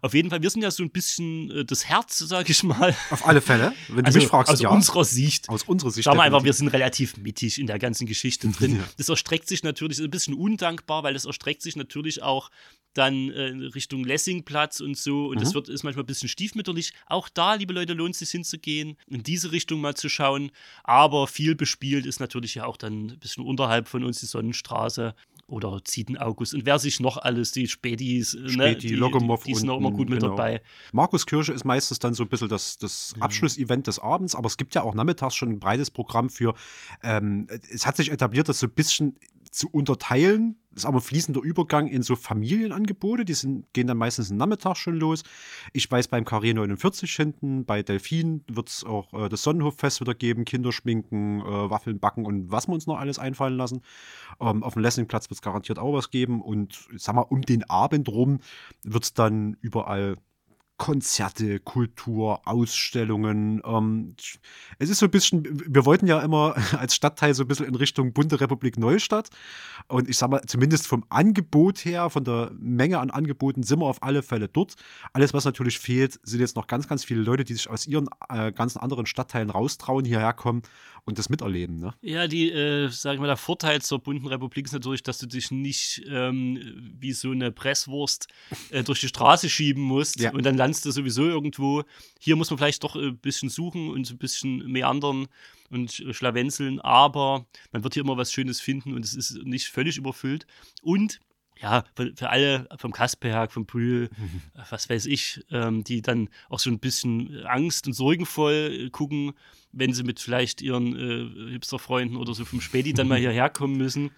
Auf jeden Fall, wir sind ja so ein bisschen äh, das Herz, sage ich mal. Auf alle Fälle, wenn du also, mich fragst, aus ja. unserer Sicht. Aus unserer Sicht. Schauen wir einfach, wir sind relativ mittig in der ganzen Geschichte drin. Ja. Das erstreckt sich natürlich, ist ein bisschen undankbar, weil das erstreckt sich natürlich auch dann äh, Richtung Lessingplatz und so. Und mhm. das wird, ist manchmal ein bisschen stiefmütterlich. Auch da, liebe Leute, lohnt es sich hinzugehen, in diese Richtung mal zu schauen. Aber viel bespielt ist natürlich ja auch dann ein bisschen unterhalb von uns die Sonnenstraße oder Zieten August und wer sich noch alles, die Spätis, äh, ne, Späti, ne, die, Logomov die, die sind auch immer gut mit genau. dabei. Markus Kirche ist meistens dann so ein bisschen das, das mhm. Abschlussevent des Abends, aber es gibt ja auch nachmittags schon ein breites Programm für, ähm, es hat sich etabliert, das so ein bisschen zu unterteilen. Das ist aber ein fließender Übergang in so Familienangebote. Die sind, gehen dann meistens am Nachmittag schon los. Ich weiß, beim Carré 49 hinten, bei Delfin wird es auch äh, das Sonnenhoffest wieder geben. Kinderschminken, äh, Waffeln backen und was wir uns noch alles einfallen lassen. Ähm, auf dem Lessingplatz wird es garantiert auch was geben. Und sag mal, um den Abend rum wird es dann überall Konzerte, Kultur, Ausstellungen. Ähm, es ist so ein bisschen, wir wollten ja immer als Stadtteil so ein bisschen in Richtung Bunte Republik Neustadt. Und ich sag mal, zumindest vom Angebot her, von der Menge an Angeboten sind wir auf alle Fälle dort. Alles, was natürlich fehlt, sind jetzt noch ganz, ganz viele Leute, die sich aus ihren äh, ganzen anderen Stadtteilen raustrauen, hierher kommen und das miterleben. Ne? Ja, die, äh, sag ich mal, der Vorteil zur bunten Republik ist natürlich, dass du dich nicht ähm, wie so eine Presswurst äh, durch die Straße schieben musst ja. und dann landest du sowieso irgendwo. Hier muss man vielleicht doch ein bisschen suchen und ein bisschen meandern und schlawenzeln, aber man wird hier immer was Schönes finden und es ist nicht völlig überfüllt. Und ja, für, für, alle vom Kasperg, vom Brühl, was weiß ich, ähm, die dann auch so ein bisschen Angst und sorgenvoll gucken, wenn sie mit vielleicht ihren äh, Hipster-Freunden oder so vom Späti dann mal hierher kommen müssen.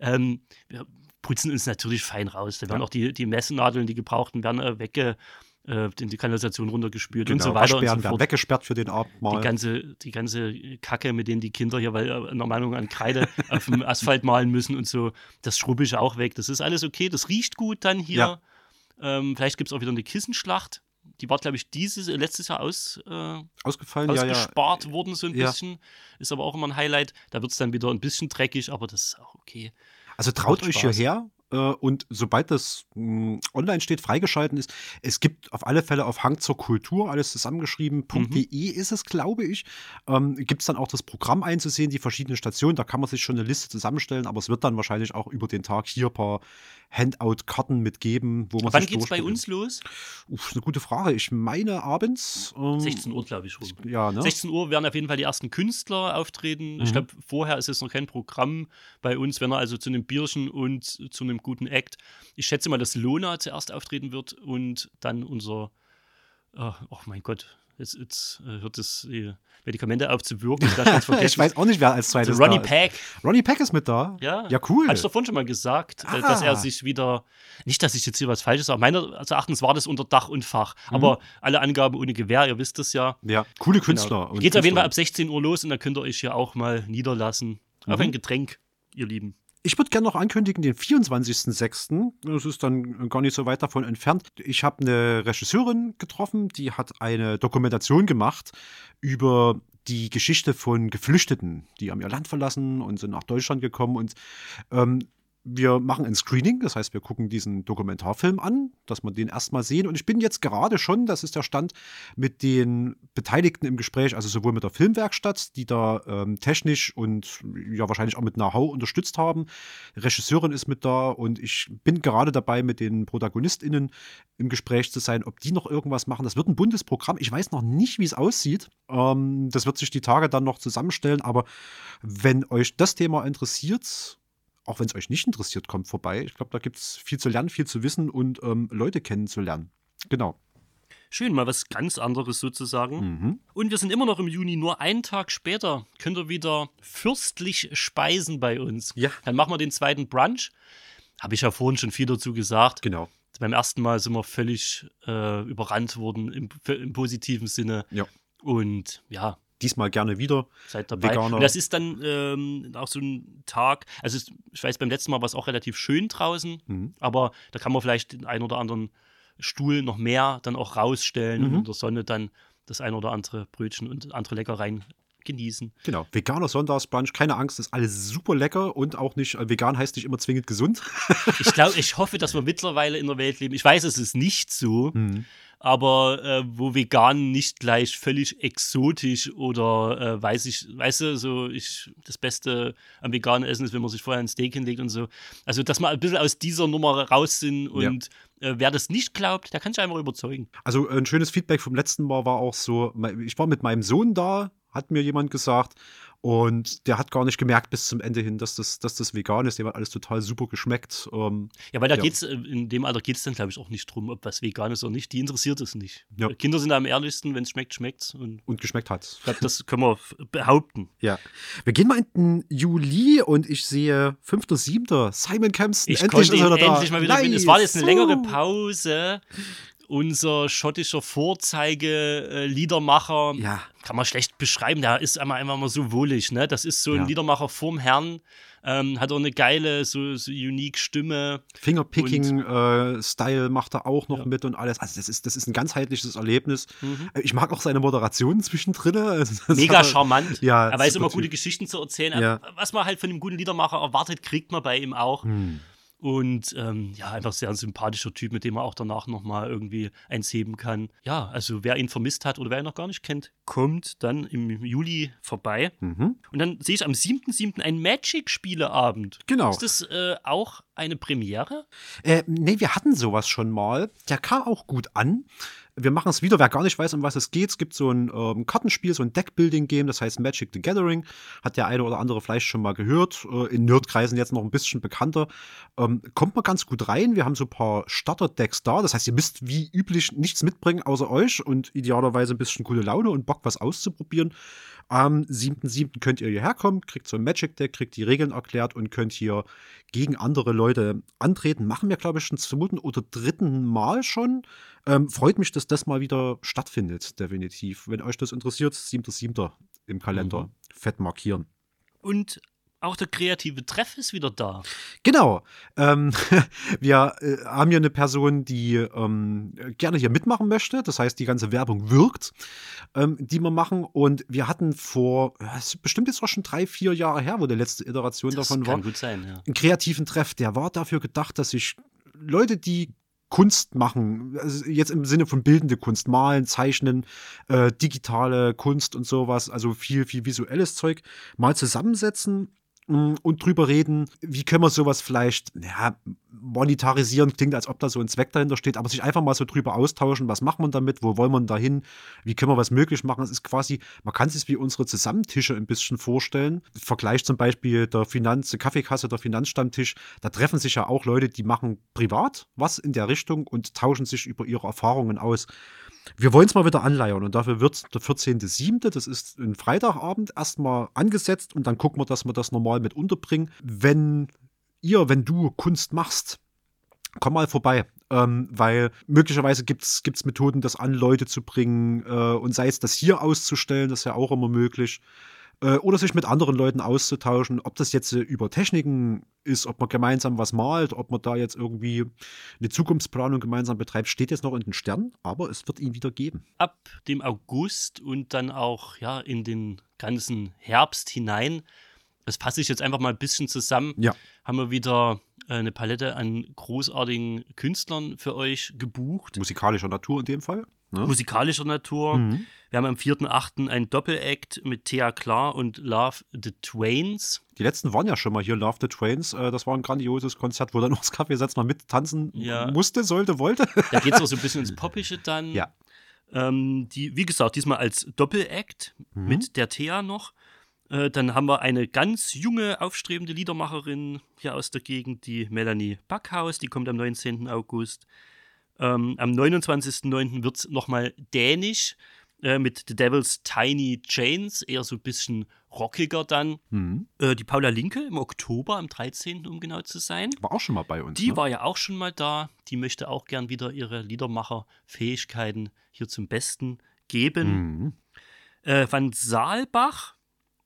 Ähm, wir putzen uns natürlich fein raus. Da werden ja. auch die, die Messennadeln, die gebrauchten, werden äh, wegge äh, in die Kanalisation runtergespült genau, und so weiter. Und so werden weggesperrt für den Abend mal. Die ganze, die ganze Kacke, mit denen die Kinder hier, weil äh, in der Meinung an Kreide auf dem Asphalt malen müssen und so, das schrubbe ich auch weg. Das ist alles okay, das riecht gut dann hier. Ja. Ähm, vielleicht gibt es auch wieder eine Kissenschlacht. Die war, glaube ich, dieses, äh, letztes Jahr aus, äh, ausgefallen, ausgespart ja, ja. worden, so ein bisschen. Ist aber auch immer ein Highlight. Da wird es dann wieder ein bisschen dreckig, aber das ist auch okay. Also traut euch hierher, und sobald das mh, online steht, freigeschalten ist, es gibt auf alle Fälle auf Hang zur Kultur, alles zusammengeschrieben.de mhm. ist es, glaube ich, ähm, gibt es dann auch das Programm einzusehen, die verschiedenen Stationen, da kann man sich schon eine Liste zusammenstellen, aber es wird dann wahrscheinlich auch über den Tag hier ein paar Handout-Karten mitgeben, wo man Wann geht es bei uns los? Uff, eine gute Frage. Ich meine abends. Ähm, 16 Uhr, glaube ich. Rum. Ja, ne? 16 Uhr werden auf jeden Fall die ersten Künstler auftreten. Mhm. Ich glaube, vorher ist es noch kein Programm bei uns, wenn er also zu einem Bierchen und zu einem guten Act. Ich schätze mal, dass Lona zuerst auftreten wird und dann unser, oh, oh mein Gott, jetzt, jetzt äh, hört es die Medikamente aufzuwirken. ich weiß auch nicht, wer als zweites also Ronnie Pack. Ronnie Pack ist mit da? Ja. Ja, cool. Hast du vorhin schon mal gesagt, äh, ah. dass er sich wieder, nicht, dass ich jetzt hier was Falsches sage, meiner Erachtens war das unter Dach und Fach, mhm. aber alle Angaben ohne Gewehr, ihr wisst es ja. Ja, coole Künstler. Genau. Geht auf jeden Fall ab 16 Uhr los und dann könnt ihr euch hier auch mal niederlassen. Mhm. Auf ein Getränk, ihr Lieben. Ich würde gerne noch ankündigen, den 24.06., das ist dann gar nicht so weit davon entfernt. Ich habe eine Regisseurin getroffen, die hat eine Dokumentation gemacht über die Geschichte von Geflüchteten, die haben ihr Land verlassen und sind nach Deutschland gekommen. Und ähm, wir machen ein Screening, das heißt, wir gucken diesen Dokumentarfilm an, dass wir den erstmal sehen. Und ich bin jetzt gerade schon, das ist der Stand, mit den Beteiligten im Gespräch, also sowohl mit der Filmwerkstatt, die da ähm, technisch und ja wahrscheinlich auch mit Know-how unterstützt haben. Regisseurin ist mit da und ich bin gerade dabei, mit den ProtagonistInnen im Gespräch zu sein, ob die noch irgendwas machen. Das wird ein buntes Programm. Ich weiß noch nicht, wie es aussieht. Ähm, das wird sich die Tage dann noch zusammenstellen. Aber wenn euch das Thema interessiert, auch wenn es euch nicht interessiert, kommt vorbei. Ich glaube, da gibt es viel zu lernen, viel zu wissen und ähm, Leute kennenzulernen. Genau. Schön, mal was ganz anderes sozusagen. Mhm. Und wir sind immer noch im Juni, nur einen Tag später könnt ihr wieder fürstlich speisen bei uns. Ja. Dann machen wir den zweiten Brunch. Habe ich ja vorhin schon viel dazu gesagt. Genau. Beim ersten Mal sind wir völlig äh, überrannt worden im, im positiven Sinne. Ja. Und ja, diesmal gerne wieder. Seid dabei. Veganer. Und das ist dann ähm, auch so ein Tag, also ich weiß, beim letzten Mal war es auch relativ schön draußen, mhm. aber da kann man vielleicht den einen oder anderen Stuhl noch mehr dann auch rausstellen mhm. und in der Sonne dann das ein oder andere Brötchen und andere Leckereien genießen. Genau, veganer Sonntagsbrunch, keine Angst, ist alles super lecker und auch nicht, äh, vegan heißt nicht immer zwingend gesund. ich glaube, ich hoffe, dass wir mittlerweile in der Welt leben. Ich weiß, es ist nicht so. Mhm aber äh, wo vegan nicht gleich völlig exotisch oder äh, weiß ich, weißt du, so ich das Beste am veganen Essen ist, wenn man sich vorher ein Steak hinlegt und so. Also, dass wir ein bisschen aus dieser Nummer raus sind und ja. äh, wer das nicht glaubt, der kann sich einfach überzeugen. Also ein schönes Feedback vom letzten Mal war auch so, ich war mit meinem Sohn da, hat mir jemand gesagt, und der hat gar nicht gemerkt bis zum Ende hin, dass das, dass das vegan ist. Dem hat alles total super geschmeckt. Ähm, ja, weil da ja. geht's, äh, in dem Alter geht es dann, glaube ich, auch nicht drum, ob was vegan ist oder nicht. Die interessiert es nicht. Ja. Kinder sind am ehrlichsten, wenn es schmeckt, schmeckt und, und geschmeckt hat Ich glaube, das können wir behaupten. Ja. Wir gehen mal in den Juli und ich sehe 5.7. Simon Kempston. Ich endlich ist er da. Endlich mal wieder nice. Es war jetzt eine längere Pause unser schottischer Vorzeige-Liedermacher. Ja. Kann man schlecht beschreiben. Der ist einmal einfach mal so wohlig. Ne? Das ist so ein ja. Liedermacher vorm Herrn. Ähm, hat auch eine geile, so, so unique Stimme. Fingerpicking-Style äh, macht er auch noch ja. mit und alles. Also, das ist, das ist ein ganzheitliches Erlebnis. Mhm. Äh, ich mag auch seine Moderationen zwischendrin. Mega charmant. Ja, er weiß immer gute Geschichten zu erzählen. Was man halt von einem guten Liedermacher erwartet, kriegt man bei ihm auch. Mhm. Und ähm, ja, einfach sehr ein sympathischer Typ, mit dem man auch danach nochmal irgendwie eins heben kann. Ja, also wer ihn vermisst hat oder wer ihn noch gar nicht kennt, kommt dann im Juli vorbei. Mhm. Und dann sehe ich am 7.7. ein Magic-Spieleabend. Genau. Ist das äh, auch eine Premiere? Äh, nee, wir hatten sowas schon mal. Der kam auch gut an. Wir machen es wieder, wer gar nicht weiß, um was es geht. Es gibt so ein ähm, Kartenspiel, so ein Deckbuilding-Game, das heißt Magic the Gathering. Hat der eine oder andere vielleicht schon mal gehört. Äh, in Nerdkreisen jetzt noch ein bisschen bekannter. Ähm, kommt man ganz gut rein. Wir haben so ein paar Starter-Decks da. Das heißt, ihr müsst wie üblich nichts mitbringen außer euch und idealerweise ein bisschen coole Laune und Bock, was auszuprobieren. Am 7.7. könnt ihr hierher kommen, kriegt so ein Magic Deck, kriegt die Regeln erklärt und könnt hier gegen andere Leute antreten. Machen wir, glaube ich, schon zum zweiten oder dritten Mal schon. Ähm, freut mich, dass das mal wieder stattfindet, definitiv. Wenn euch das interessiert, 7.7. im Kalender mhm. fett markieren. Und auch der kreative Treff ist wieder da. Genau. Ähm, wir äh, haben hier eine Person, die ähm, gerne hier mitmachen möchte. Das heißt, die ganze Werbung wirkt, ähm, die wir machen. Und wir hatten vor, es ist bestimmt jetzt auch schon drei, vier Jahre her, wo die letzte Iteration das davon kann war. Gut sein, ja. Einen kreativen Treff. Der war dafür gedacht, dass sich Leute, die Kunst machen, also jetzt im Sinne von bildende Kunst, malen, zeichnen, äh, digitale Kunst und sowas, also viel, viel visuelles Zeug, mal zusammensetzen Mm, und drüber reden, wie können wir sowas vielleicht, ja, monetarisieren, klingt, als ob da so ein Zweck dahinter steht, aber sich einfach mal so drüber austauschen, was macht man damit, wo wollen wir dahin, wie können wir was möglich machen. Es ist quasi, man kann sich wie unsere Zusammentische ein bisschen vorstellen. Vergleich zum Beispiel der Finanz, der Kaffeekasse, der Finanzstammtisch, da treffen sich ja auch Leute, die machen privat was in der Richtung und tauschen sich über ihre Erfahrungen aus. Wir wollen es mal wieder anleiern und dafür wird der 14.7., das ist ein Freitagabend, erstmal angesetzt und dann gucken wir, dass wir das normal mit unterbringen. Wenn ihr, wenn du Kunst machst, komm mal vorbei. Ähm, weil möglicherweise gibt es Methoden, das an Leute zu bringen äh, und sei es das hier auszustellen, das ist ja auch immer möglich. Äh, oder sich mit anderen Leuten auszutauschen, ob das jetzt äh, über Techniken ist, ob man gemeinsam was malt, ob man da jetzt irgendwie eine Zukunftsplanung gemeinsam betreibt, steht jetzt noch in den Sternen, aber es wird ihn wieder geben. Ab dem August und dann auch ja in den ganzen Herbst hinein, das fasse ich jetzt einfach mal ein bisschen zusammen, ja. haben wir wieder äh, eine Palette an großartigen Künstlern für euch gebucht. Musikalischer Natur in dem Fall. Ne? Musikalischer Natur. Mhm. Wir haben am 4.8. ein Doppelakt mit Thea Klar und Love the Twains. Die letzten waren ja schon mal hier, Love the Twains. Äh, das war ein grandioses Konzert, wo dann auch das Kaffeesatz mal mittanzen ja. musste, sollte, wollte. Da geht es auch so ein bisschen ins Poppische dann. Ja. Ähm, die, wie gesagt, diesmal als Doppelakt mhm. mit der Thea noch. Äh, dann haben wir eine ganz junge, aufstrebende Liedermacherin hier aus der Gegend, die Melanie Backhaus, die kommt am 19. August. Ähm, am 29.09. wird es nochmal dänisch äh, mit The Devil's Tiny Chains, eher so ein bisschen rockiger dann. Mhm. Äh, die Paula Linke im Oktober, am 13., um genau zu sein. War auch schon mal bei uns. Die ne? war ja auch schon mal da. Die möchte auch gern wieder ihre Liedermacher-Fähigkeiten hier zum Besten geben. Mhm. Äh, Van Saalbach,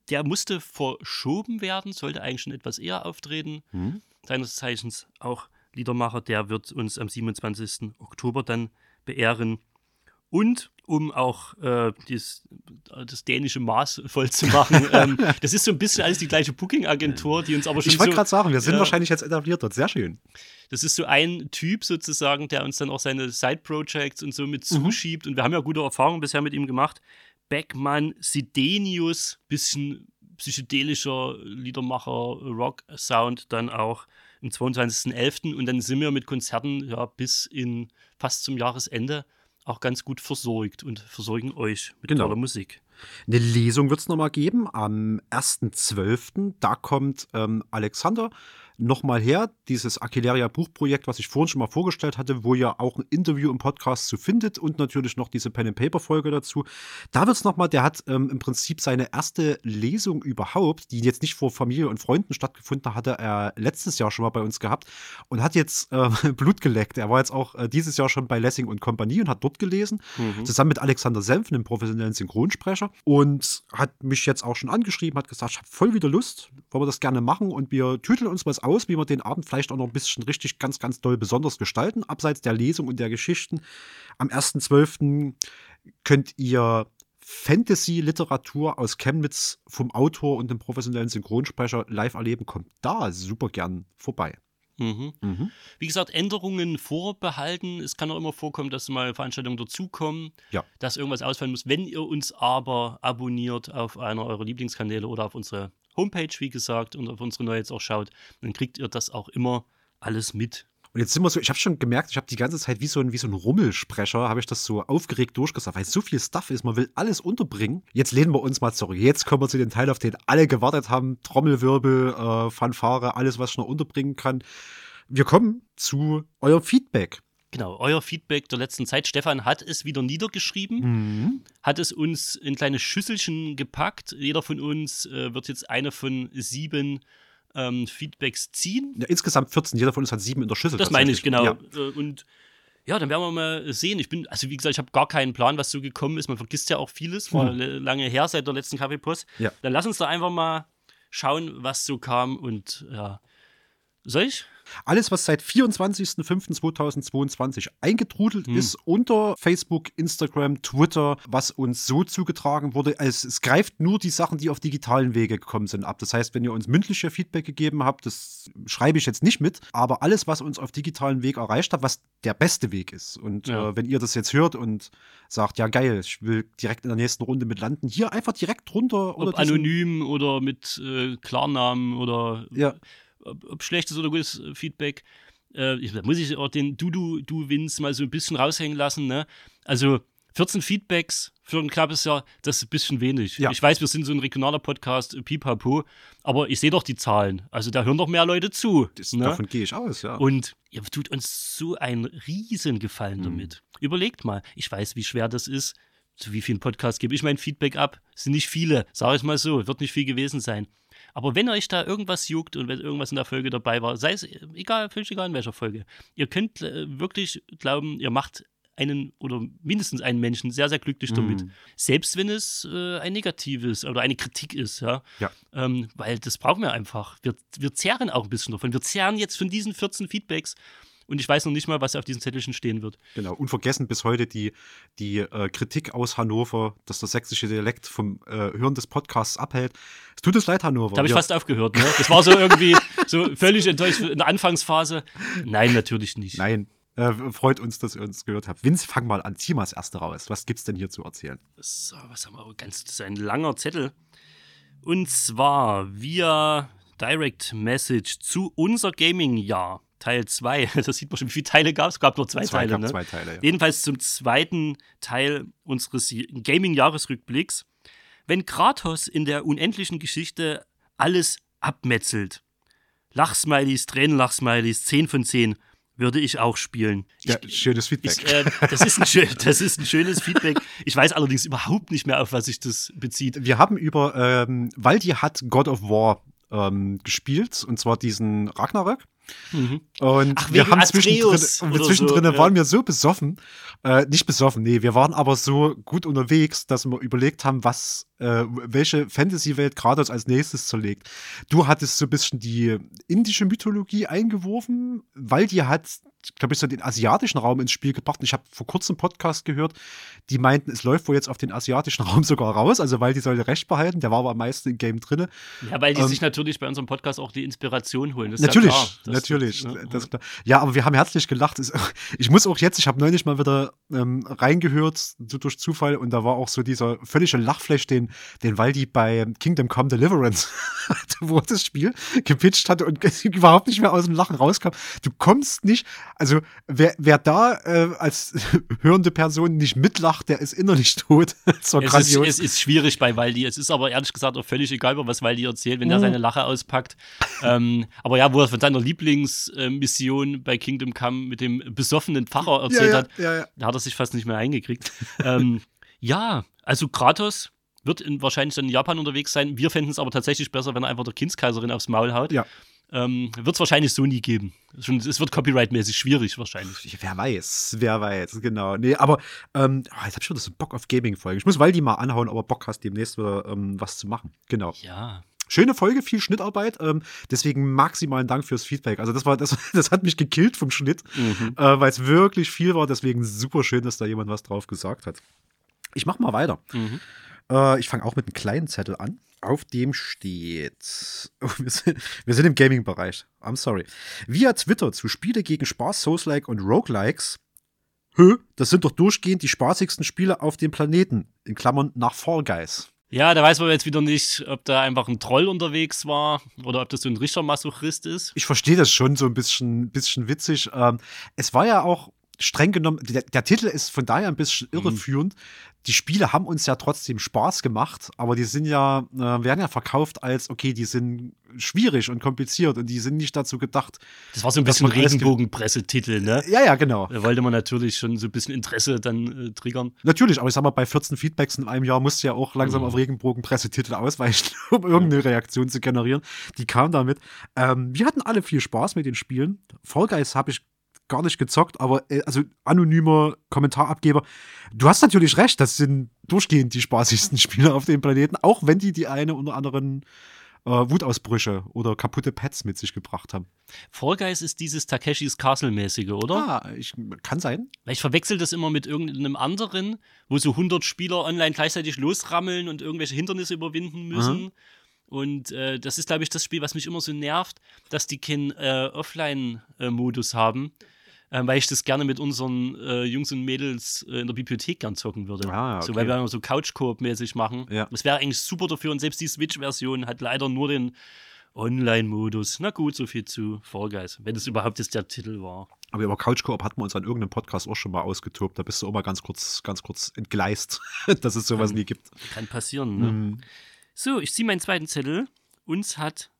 der musste verschoben werden, sollte eigentlich schon etwas eher auftreten. Mhm. Seines Zeichens auch Liedermacher, der wird uns am 27. Oktober dann beehren. Und um auch äh, dies, das dänische Maß voll zu machen, ähm, das ist so ein bisschen alles die gleiche Booking-Agentur, die uns aber schon. Ich wollte so, gerade sagen, wir sind ja, wahrscheinlich jetzt etabliert dort. Sehr schön. Das ist so ein Typ sozusagen, der uns dann auch seine Side-Projects und so mit mhm. zuschiebt. Und wir haben ja gute Erfahrungen bisher mit ihm gemacht. Beckmann, Sidenius, bisschen psychedelischer Liedermacher, Rock-Sound dann auch am 22.11. Und dann sind wir mit Konzerten ja bis in fast zum Jahresende auch ganz gut versorgt und versorgen euch mit genau. toller Musik. Eine Lesung wird es nochmal geben am 1.12. Da kommt ähm, Alexander nochmal her, dieses Aquileria Buchprojekt, was ich vorhin schon mal vorgestellt hatte, wo ihr auch ein Interview im Podcast zu findet und natürlich noch diese Pen and Paper Folge dazu. Da wird es nochmal, der hat ähm, im Prinzip seine erste Lesung überhaupt, die jetzt nicht vor Familie und Freunden stattgefunden hat, hatte er letztes Jahr schon mal bei uns gehabt und hat jetzt äh, Blut geleckt. Er war jetzt auch äh, dieses Jahr schon bei Lessing und Kompanie und hat dort gelesen, mhm. zusammen mit Alexander Senf, einem professionellen Synchronsprecher und hat mich jetzt auch schon angeschrieben, hat gesagt, ich habe voll wieder Lust, wollen wir das gerne machen und wir tüteln uns was aus, wie wir den Abend vielleicht auch noch ein bisschen richtig ganz, ganz doll besonders gestalten, abseits der Lesung und der Geschichten. Am 1.12. könnt ihr Fantasy-Literatur aus Chemnitz vom Autor und dem professionellen Synchronsprecher live erleben. Kommt da super gern vorbei. Mhm. Mhm. Wie gesagt, Änderungen vorbehalten. Es kann auch immer vorkommen, dass mal Veranstaltungen dazukommen, ja. dass irgendwas ausfallen muss. Wenn ihr uns aber abonniert auf einer eurer Lieblingskanäle oder auf unsere Homepage, wie gesagt, und auf unsere neue jetzt auch schaut, dann kriegt ihr das auch immer alles mit. Und jetzt sind wir so, ich habe schon gemerkt, ich habe die ganze Zeit wie so ein, wie so ein Rummelsprecher, habe ich das so aufgeregt durchgesagt, weil so viel Stuff ist, man will alles unterbringen. Jetzt lehnen wir uns mal zurück. Jetzt kommen wir zu dem Teil, auf den alle gewartet haben. Trommelwirbel, äh, Fanfare, alles, was ich noch unterbringen kann. Wir kommen zu eurem Feedback. Genau, euer Feedback der letzten Zeit. Stefan hat es wieder niedergeschrieben, mhm. hat es uns in kleine Schüsselchen gepackt. Jeder von uns äh, wird jetzt eine von sieben ähm, Feedbacks ziehen. Ja, insgesamt 14. Jeder von uns hat sieben in der Schüssel. Das meine ich, genau. Ja. Äh, und ja, dann werden wir mal sehen. Ich bin, also wie gesagt, ich habe gar keinen Plan, was so gekommen ist. Man vergisst ja auch vieles. War hm. lange her seit der letzten Kaffeepost. Ja. Dann lass uns da einfach mal schauen, was so kam und ja. Soll ich? Alles, was seit 24.05.2022 eingetrudelt hm. ist unter Facebook, Instagram, Twitter, was uns so zugetragen wurde, es, es, greift nur die Sachen, die auf digitalen Wege gekommen sind, ab. Das heißt, wenn ihr uns mündliche Feedback gegeben habt, das schreibe ich jetzt nicht mit, aber alles, was uns auf digitalen Weg erreicht hat, was der beste Weg ist. Und ja. äh, wenn ihr das jetzt hört und sagt, ja geil, ich will direkt in der nächsten Runde mit landen, hier einfach direkt runter. Ob anonym oder mit äh, Klarnamen oder ja ob, ob schlechtes oder gutes äh, Feedback. Äh, ich, da muss ich auch den Du-Du, Du-Wins mal so ein bisschen raushängen lassen. Ne? Also 14 Feedbacks für ein knappes Jahr, das ist ein bisschen wenig. Ja. Ich weiß, wir sind so ein regionaler Podcast, äh, pipapo, aber ich sehe doch die Zahlen. Also da hören doch mehr Leute zu. Das, ne? Davon gehe ich aus, ja. Und ihr tut uns so einen riesen Gefallen mhm. damit. Überlegt mal, ich weiß, wie schwer das ist. Zu wie vielen Podcasts gebe ich mein Feedback ab? Es sind nicht viele, sage ich mal so, wird nicht viel gewesen sein. Aber wenn euch da irgendwas juckt und wenn irgendwas in der Folge dabei war, sei es egal, völlig egal in welcher Folge, ihr könnt äh, wirklich glauben, ihr macht einen oder mindestens einen Menschen sehr, sehr glücklich damit. Mm. Selbst wenn es äh, ein negatives oder eine Kritik ist, ja. ja. Ähm, weil das brauchen wir einfach. Wir, wir zehren auch ein bisschen davon. Wir zehren jetzt von diesen 14 Feedbacks und ich weiß noch nicht mal, was auf diesen Zettelchen stehen wird. Genau, unvergessen bis heute die, die äh, Kritik aus Hannover, dass der sächsische Dialekt vom äh, Hören des Podcasts abhält. Es tut uns leid, Hannover. Da habe ich fast aufgehört. Ne? Das war so irgendwie so völlig enttäuscht in der Anfangsphase. Nein, natürlich nicht. Nein, äh, freut uns, dass ihr uns gehört habt. Vince, fang mal an. Zieh mal das erste raus. Was gibt's denn hier zu erzählen? So, was haben wir? Ganz, das ist ein langer Zettel. Und zwar via Direct Message zu unser Gaming-Jahr. Teil 2. Das sieht man schon, wie viele Teile gab es. Es gab nur zwei, zwei Teile. Ne? Zwei Teile ja. Jedenfalls zum zweiten Teil unseres Gaming-Jahresrückblicks. Wenn Kratos in der unendlichen Geschichte alles abmetzelt, Lachsmilies, Tränenlachsmilies, 10 von 10, würde ich auch spielen. Ja, ich, schönes Feedback. Ich, äh, das, ist ein schön, das ist ein schönes Feedback. Ich weiß allerdings überhaupt nicht mehr, auf was sich das bezieht. Wir haben über, ähm, Waldi hat God of War ähm, gespielt, und zwar diesen Ragnarök. Mhm. Und Ach, wir haben zwischendrin, zwischendrin so, waren ja. wir so besoffen, äh, nicht besoffen, nee, wir waren aber so gut unterwegs, dass wir überlegt haben, was, äh, welche Fantasy-Welt Kratos als nächstes zerlegt. Du hattest so ein bisschen die indische Mythologie eingeworfen, weil die hat glaube ich, so den asiatischen Raum ins Spiel gebracht. Und ich habe vor kurzem einen Podcast gehört, die meinten, es läuft wohl jetzt auf den asiatischen Raum sogar raus, also weil die sollte Recht behalten, der war aber am meisten im Game drin. Ja, weil die ähm, sich natürlich bei unserem Podcast auch die Inspiration holen. natürlich, ja das, natürlich. Das, das, ja. ja, aber wir haben herzlich gelacht. Ich muss auch jetzt, ich habe neulich mal wieder ähm, reingehört, so durch Zufall, und da war auch so dieser völlige Lachflash, den, den Waldi bei Kingdom Come Deliverance hatte, wo das Spiel gepitcht hatte und überhaupt nicht mehr aus dem Lachen rauskam. Du kommst nicht, also wer, wer da äh, als hörende Person nicht mitlacht, der ist innerlich tot. es, ist, es ist schwierig bei Waldi. Es ist aber ehrlich gesagt auch völlig egal, was Waldi erzählt, wenn er mhm. seine Lache auspackt. ähm, aber ja, wo er von seiner Lieblingsmission bei Kingdom Come mit dem besoffenen Pfarrer erzählt ja, ja, hat, ja, da hat er sich fast nicht mehr eingekriegt. ähm, ja, also Kratos wird in, wahrscheinlich dann in Japan unterwegs sein. Wir fänden es aber tatsächlich besser, wenn er einfach der Kindskaiserin aufs Maul haut. Ja. Ähm, wird es wahrscheinlich so nie geben. Es wird copyright-mäßig schwierig wahrscheinlich. Wer weiß, wer weiß, genau. Nee, aber ähm, oh, jetzt hab ich schon so Bock auf Gaming-Folgen. Ich muss Waldi mal anhauen, ob er Bock hast, demnächst wieder ähm, was zu machen. Genau. Ja. Schöne Folge, viel Schnittarbeit. Ähm, deswegen maximalen Dank fürs Feedback. Also das war, das, das hat mich gekillt vom Schnitt, mhm. äh, weil es wirklich viel war. Deswegen super schön, dass da jemand was drauf gesagt hat. Ich mach mal weiter. Mhm. Äh, ich fange auch mit einem kleinen Zettel an. Auf dem steht. Oh, wir, sind, wir sind im Gaming-Bereich. I'm sorry. Via Twitter zu Spiele gegen Spaß, Souls-like und Roguelikes. Hö, das sind doch durchgehend die spaßigsten Spiele auf dem Planeten. In Klammern nach Fall Guys. Ja, da weiß man jetzt wieder nicht, ob da einfach ein Troll unterwegs war oder ob das so ein richtiger Masochist ist. Ich verstehe das schon so ein bisschen, bisschen witzig. Ähm, es war ja auch streng genommen, der, der, Titel ist von daher ein bisschen mhm. irreführend. Mhm. Die Spiele haben uns ja trotzdem Spaß gemacht, aber die sind ja, äh, werden ja verkauft als, okay, die sind schwierig und kompliziert und die sind nicht dazu gedacht. Das war so ein bisschen Regenbogenpressetitel, ne? Ja, ja, genau. Da wollte man natürlich schon so ein bisschen Interesse dann äh, triggern. Natürlich, aber ich sag mal, bei 14 Feedbacks in einem Jahr musst du ja auch langsam mhm. auf Regenbogenpressetitel ausweichen, um irgendeine Reaktion zu generieren. Die kam damit. Ähm, wir hatten alle viel Spaß mit den Spielen. Fall Guys habe ich gar nicht gezockt, aber äh, also anonymer Kommentarabgeber. Du hast natürlich recht, das sind durchgehend die spaßigsten Spiele auf dem Planeten, auch wenn die die eine oder anderen äh, Wutausbrüche oder kaputte Pads mit sich gebracht haben. Fall Guys ist dieses Takeshis Castle-mäßige, oder? Ah, ich, kann sein. Weil ich verwechsel das immer mit irgendeinem anderen, wo so 100 Spieler online gleichzeitig losrammeln und irgendwelche Hindernisse überwinden müssen. Mhm. Und äh, das ist, glaube ich, das Spiel, was mich immer so nervt, dass die keinen äh, Offline-Modus haben äh, weil ich das gerne mit unseren äh, Jungs und Mädels äh, in der Bibliothek gern zocken würde. Ah, okay. So, weil wir immer so Couch-Koop-mäßig machen. Ja. Das wäre eigentlich super dafür und selbst die Switch-Version hat leider nur den Online-Modus. Na gut, so viel zu Fall Guys, wenn es überhaupt jetzt der Titel war. Aber über Couch Coop hatten wir uns an irgendeinem Podcast auch schon mal ausgetobt. Da bist du auch mal ganz kurz, ganz kurz entgleist, dass es sowas kann, nie gibt. Kann passieren, ne? Mhm. So, ich ziehe meinen zweiten Zettel. Uns hat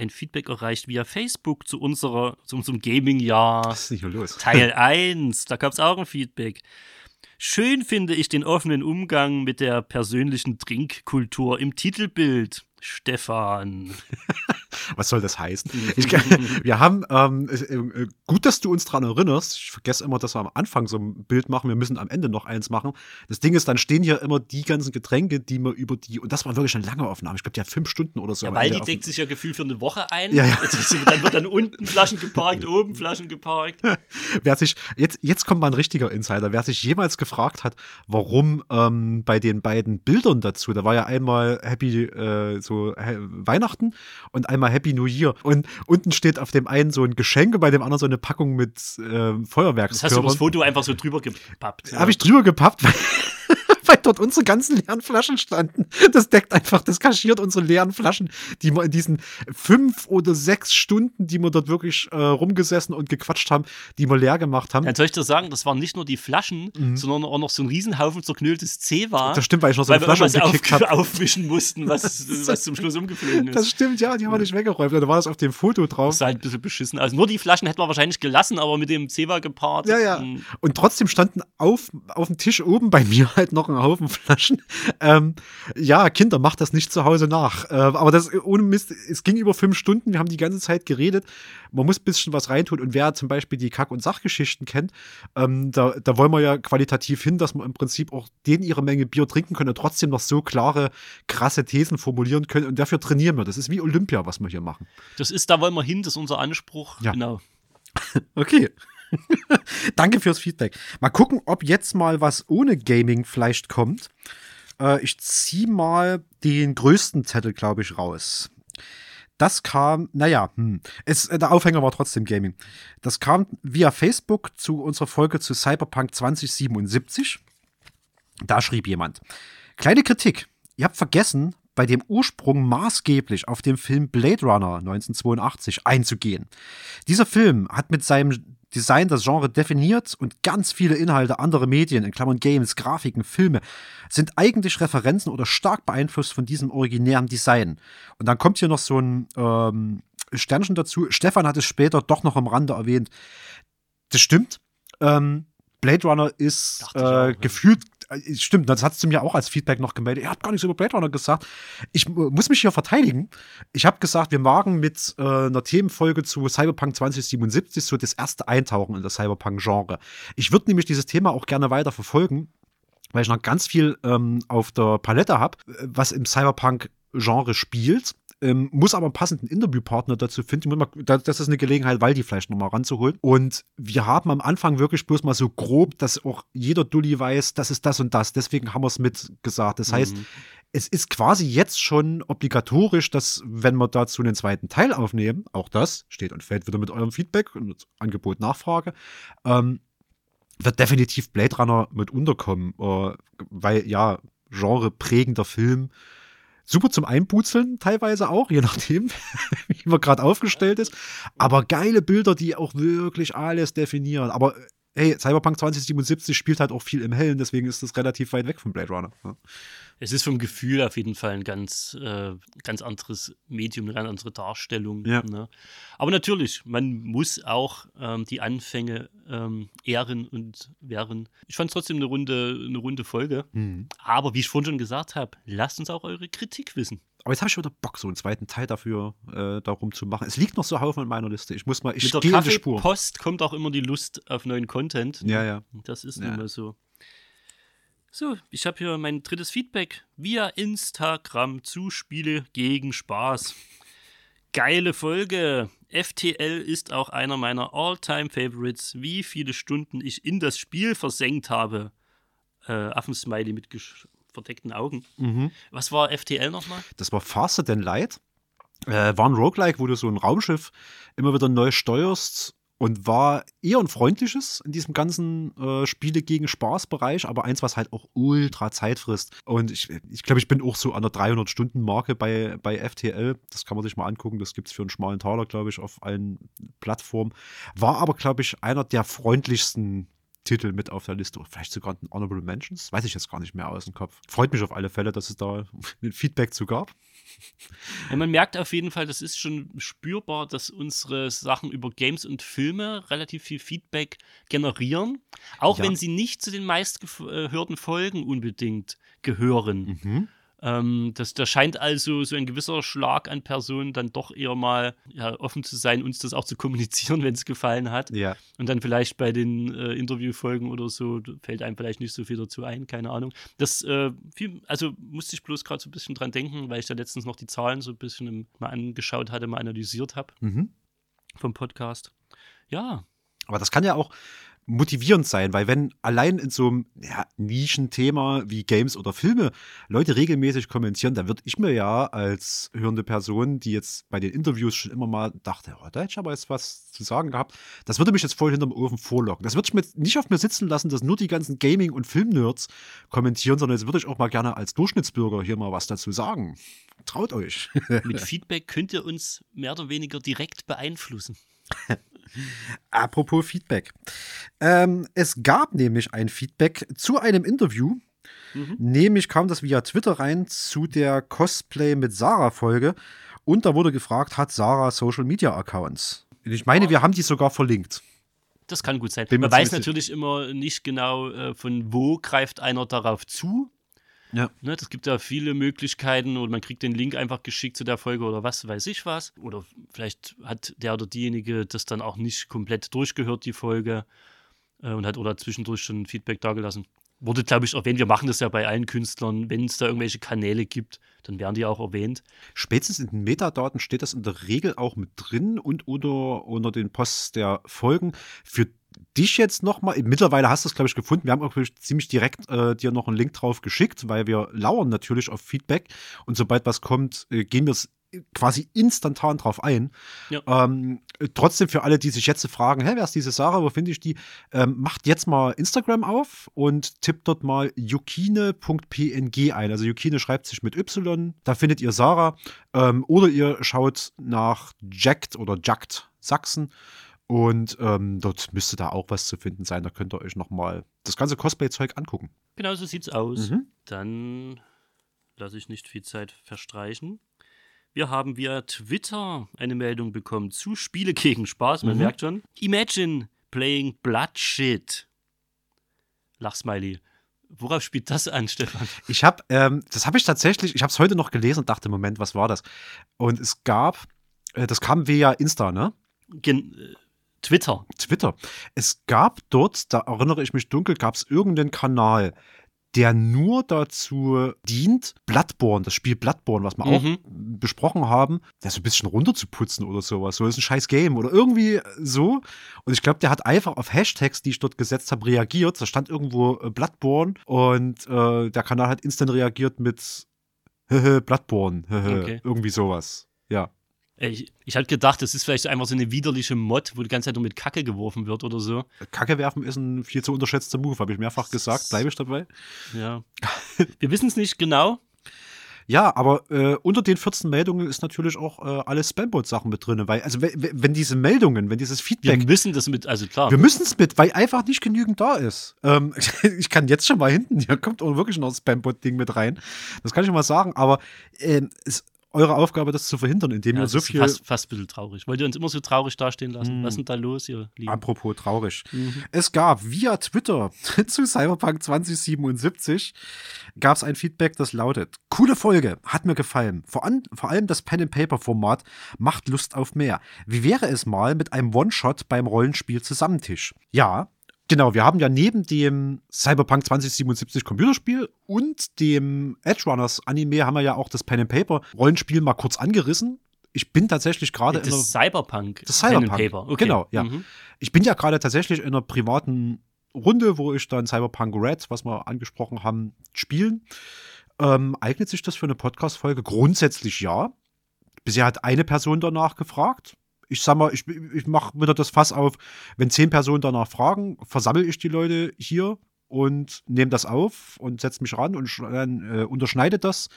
ein Feedback erreicht via Facebook zu, unserer, zu unserem Gaming-Jahr. Was ist nicht los? Teil 1. Da gab es auch ein Feedback. Schön finde ich den offenen Umgang mit der persönlichen Trinkkultur im Titelbild. Stefan. Was soll das heißen? Ich, wir haben, ähm, äh, gut, dass du uns daran erinnerst. Ich vergesse immer, dass wir am Anfang so ein Bild machen. Wir müssen am Ende noch eins machen. Das Ding ist, dann stehen hier immer die ganzen Getränke, die wir über die, und das war wirklich eine lange Aufnahme. Ich glaube, die hat fünf Stunden oder so. Ja, weil die deckt sich ja gefühlt für eine Woche ein. Ja, ja. dann wird dann unten Flaschen geparkt, oben Flaschen geparkt. Wer sich, jetzt, jetzt kommt mal ein richtiger Insider. Wer sich jemals gefragt hat, warum ähm, bei den beiden Bildern dazu, da war ja einmal Happy, äh, so Weihnachten und einmal Happy New Year. Und unten steht auf dem einen so ein Geschenk und bei dem anderen so eine Packung mit äh, Feuerwerkskörpern. Das hast du das Foto einfach so drüber gepappt. Habe ich drüber gepappt, weil weil dort unsere ganzen leeren Flaschen standen. Das deckt einfach, das kaschiert unsere leeren Flaschen, die wir in diesen fünf oder sechs Stunden, die wir dort wirklich äh, rumgesessen und gequatscht haben, die wir leer gemacht haben. Dann soll ich dir sagen, das waren nicht nur die Flaschen, mhm. sondern auch noch so ein Riesenhaufen zerknülltes C war. Das stimmt, weil ich noch so eine Flasche umgekickt auf, aufmischen mussten, was, was zum Schluss umgeflogen ist. Das stimmt, ja, die haben wir nicht weggeräumt. Da war das auf dem Foto drauf. Das ist halt ein bisschen beschissen. Also nur die Flaschen hätten wir wahrscheinlich gelassen, aber mit dem C war gepaart. Ja, ja. Und trotzdem standen auf, auf dem Tisch oben bei mir halt noch ein Haufen Flaschen. Ähm, ja, Kinder, macht das nicht zu Hause nach. Äh, aber das ohne Mist, es ging über fünf Stunden, wir haben die ganze Zeit geredet. Man muss ein bisschen was reintun. Und wer zum Beispiel die Kack- und Sachgeschichten kennt, ähm, da, da wollen wir ja qualitativ hin, dass wir im Prinzip auch denen ihre Menge Bier trinken können und trotzdem noch so klare, krasse Thesen formulieren können. Und dafür trainieren wir. Das ist wie Olympia, was wir hier machen. Das ist, da wollen wir hin, das ist unser Anspruch. Ja. Genau. okay. Danke fürs Feedback. Mal gucken, ob jetzt mal was ohne Gaming vielleicht kommt. Äh, ich ziehe mal den größten Zettel, glaube ich, raus. Das kam, naja, hm, es, äh, der Aufhänger war trotzdem Gaming. Das kam via Facebook zu unserer Folge zu Cyberpunk 2077. Da schrieb jemand: Kleine Kritik. Ihr habt vergessen, bei dem Ursprung maßgeblich auf den Film Blade Runner 1982 einzugehen. Dieser Film hat mit seinem Design das Genre definiert und ganz viele Inhalte anderer Medien, in Klammern Games, Grafiken, Filme, sind eigentlich Referenzen oder stark beeinflusst von diesem originären Design. Und dann kommt hier noch so ein ähm, Sternchen dazu. Stefan hat es später doch noch am Rande erwähnt. Das stimmt. Ähm, Blade Runner ist äh, auch, gefühlt äh, stimmt, das hast du mir auch als Feedback noch gemeldet. Ihr habt gar nichts über Blade Runner gesagt. Ich muss mich hier verteidigen. Ich habe gesagt, wir wagen mit äh, einer Themenfolge zu Cyberpunk 2077 so das erste Eintauchen in das Cyberpunk-Genre. Ich würde nämlich dieses Thema auch gerne weiter verfolgen, weil ich noch ganz viel ähm, auf der Palette habe, äh, was im Cyberpunk-Genre spielt ähm, muss aber einen passenden Interviewpartner dazu finden. Mal, das ist eine Gelegenheit, Waldi vielleicht nochmal ranzuholen. Und wir haben am Anfang wirklich bloß mal so grob, dass auch jeder Dulli weiß, das ist das und das. Deswegen haben wir es mitgesagt. Das heißt, mhm. es ist quasi jetzt schon obligatorisch, dass, wenn wir dazu einen zweiten Teil aufnehmen, auch das steht und fällt wieder mit eurem Feedback und Angebot, Nachfrage, ähm, wird definitiv Blade Runner mit unterkommen, äh, weil ja, Genre prägender Film super zum Einputzeln teilweise auch, je nachdem, wie man gerade aufgestellt ist. Aber geile Bilder, die auch wirklich alles definieren. Aber hey, Cyberpunk 2077 spielt halt auch viel im Hellen, deswegen ist das relativ weit weg von Blade Runner. Ja es ist vom Gefühl auf jeden Fall ein ganz, äh, ganz anderes Medium, eine ganz andere Darstellung. Ja. Ne? Aber natürlich, man muss auch ähm, die Anfänge ähm, ehren und wehren. Ich fand es trotzdem eine runde, eine runde Folge. Mhm. Aber wie ich vorhin schon gesagt habe, lasst uns auch eure Kritik wissen. Aber jetzt habe ich wieder Bock, so einen zweiten Teil dafür äh, darum zu machen. Es liegt noch so Haufen in meiner Liste. Ich muss mal, ich Mit der Post kommt auch immer die Lust auf neuen Content. Ja, ja. Das ist ja. nun mal so. So, ich habe hier mein drittes Feedback via Instagram zu Spiele gegen Spaß. Geile Folge. FTL ist auch einer meiner All-Time-Favorites. Wie viele Stunden ich in das Spiel versenkt habe. Äh, Affensmiley mit verdeckten Augen. Mhm. Was war FTL nochmal? Das war Faster Than Light. Äh, war ein Roguelike, wo du so ein Raumschiff immer wieder neu steuerst und war eher ein freundliches in diesem ganzen äh, Spiele gegen Spaß-Bereich, aber eins, was halt auch ultra Zeit frisst. Und ich, ich glaube, ich bin auch so an der 300-Stunden-Marke bei, bei FTL. Das kann man sich mal angucken. Das gibt es für einen schmalen Taler, glaube ich, auf allen Plattformen. War aber, glaube ich, einer der freundlichsten Titel mit auf der Liste. Oder vielleicht sogar ein Honorable Mentions. Weiß ich jetzt gar nicht mehr aus dem Kopf. Freut mich auf alle Fälle, dass es da ein Feedback zu gab. Ja, man merkt auf jeden Fall, das ist schon spürbar, dass unsere Sachen über Games und Filme relativ viel Feedback generieren. Auch ja. wenn sie nicht zu den meistgehörten Folgen unbedingt gehören. Mhm. Ähm, das, da scheint also so ein gewisser Schlag an Personen dann doch eher mal ja, offen zu sein, uns das auch zu kommunizieren, wenn es gefallen hat. Ja. Und dann vielleicht bei den äh, Interviewfolgen oder so fällt einem vielleicht nicht so viel dazu ein, keine Ahnung. Das äh, viel, also musste ich bloß gerade so ein bisschen dran denken, weil ich da letztens noch die Zahlen so ein bisschen im, mal angeschaut hatte, mal analysiert habe mhm. vom Podcast. Ja. Aber das kann ja auch, motivierend sein, weil wenn allein in so einem ja, Nischenthema wie Games oder Filme Leute regelmäßig kommentieren, dann würde ich mir ja als hörende Person, die jetzt bei den Interviews schon immer mal dachte, oh, da hätte ich aber jetzt was zu sagen gehabt, das würde mich jetzt voll hinterm Ofen vorlocken. Das würde ich mir nicht auf mir sitzen lassen, dass nur die ganzen Gaming- und Filmnerds kommentieren, sondern jetzt würde ich auch mal gerne als Durchschnittsbürger hier mal was dazu sagen. Traut euch. Mit Feedback könnt ihr uns mehr oder weniger direkt beeinflussen. Apropos Feedback. Ähm, es gab nämlich ein Feedback zu einem Interview. Mhm. Nämlich kam das via Twitter rein zu der Cosplay mit Sarah-Folge. Und da wurde gefragt, hat Sarah Social Media Accounts? Ich meine, oh. wir haben die sogar verlinkt. Das kann gut sein. Bin Man weiß natürlich immer nicht genau, äh, von wo greift einer darauf zu. Ja. Ne, das gibt ja viele Möglichkeiten oder man kriegt den Link einfach geschickt zu der Folge oder was weiß ich was. Oder vielleicht hat der oder diejenige das dann auch nicht komplett durchgehört, die Folge, äh, und hat oder zwischendurch schon Feedback dagelassen. Wurde, glaube ich, erwähnt. Wir machen das ja bei allen Künstlern. Wenn es da irgendwelche Kanäle gibt, dann werden die auch erwähnt. Spätestens in den Metadaten steht das in der Regel auch mit drin und oder unter den Posts der Folgen. Für dich jetzt nochmal, mittlerweile hast du es, glaube ich, gefunden. Wir haben auch ziemlich direkt äh, dir noch einen Link drauf geschickt, weil wir lauern natürlich auf Feedback und sobald was kommt, äh, gehen wir es quasi instantan drauf ein. Ja. Ähm, trotzdem für alle, die sich jetzt fragen, hä, wer ist diese Sarah, wo finde ich die? Ähm, macht jetzt mal Instagram auf und tippt dort mal yukine.png ein. Also Yukine schreibt sich mit Y, da findet ihr Sarah. Ähm, oder ihr schaut nach Jacked oder Jacked Sachsen und ähm, dort müsste da auch was zu finden sein. Da könnt ihr euch nochmal das ganze Cosplay-Zeug angucken. Genau so sieht's aus. Mhm. Dann lasse ich nicht viel Zeit verstreichen. Wir haben via Twitter eine Meldung bekommen zu Spiele gegen Spaß. Man mhm. merkt schon. Imagine playing Bloodshit. Lachsmiley. Worauf spielt das an, Stefan? Ich habe, ähm, das habe ich tatsächlich, ich habe es heute noch gelesen und dachte, Moment, was war das? Und es gab, äh, das kam via Insta, ne? Gen äh, Twitter. Twitter. Es gab dort, da erinnere ich mich dunkel, gab es irgendeinen Kanal, der nur dazu dient, Bloodborne, das Spiel Bloodborne, was wir mhm. auch besprochen haben, das so ein bisschen runterzuputzen oder sowas. So ist ein scheiß Game oder irgendwie so. Und ich glaube, der hat einfach auf Hashtags, die ich dort gesetzt habe, reagiert. Da stand irgendwo äh, Bloodborne und äh, der Kanal hat instant reagiert mit Bloodborne, okay. irgendwie sowas. Ja. Ich, ich hatte gedacht, das ist vielleicht einfach so eine widerliche Mod, wo die ganze Zeit nur mit Kacke geworfen wird oder so. Kacke werfen ist ein viel zu unterschätzter Move, habe ich mehrfach gesagt. Bleibe ich dabei? Ja. Wir wissen es nicht genau. Ja, aber äh, unter den 14 Meldungen ist natürlich auch äh, alle Spambot-Sachen mit drin. Weil, also wenn diese Meldungen, wenn dieses Feedback. Wir müssen das mit, also klar. Wir müssen es mit, weil einfach nicht genügend da ist. Ähm, ich kann jetzt schon mal hinten, hier kommt auch wirklich noch ein Spambot-Ding mit rein. Das kann ich schon mal sagen, aber äh, es eure Aufgabe, das zu verhindern, indem ja, ihr so viel. Fast, fast ein bisschen traurig. Wollt ihr uns immer so traurig dastehen lassen? Hm. Was ist denn da los, ihr Lieben? Apropos traurig. Mhm. Es gab via Twitter zu Cyberpunk 2077 gab es ein Feedback, das lautet: Coole Folge, hat mir gefallen. Vor, an, vor allem das Pen-and-Paper-Format macht Lust auf mehr. Wie wäre es mal mit einem One-Shot beim Rollenspiel Zusammentisch? Ja, Genau, wir haben ja neben dem Cyberpunk 2077 Computerspiel und dem Edge Runners Anime haben wir ja auch das Pen and Paper Rollenspiel mal kurz angerissen. Ich bin tatsächlich gerade in einer Cyberpunk. Das Cyberpunk. Pen and Paper. Okay. Genau, ja. Mhm. Ich bin ja gerade tatsächlich in einer privaten Runde, wo ich dann Cyberpunk Red, was wir angesprochen haben, spielen. Ähm, eignet sich das für eine Podcast-Folge? Grundsätzlich ja. Bisher hat eine Person danach gefragt ich sag mal, ich, ich mache wieder das Fass auf, wenn zehn Personen danach fragen, versammle ich die Leute hier und nehme das auf und setze mich ran und äh, unterschneide das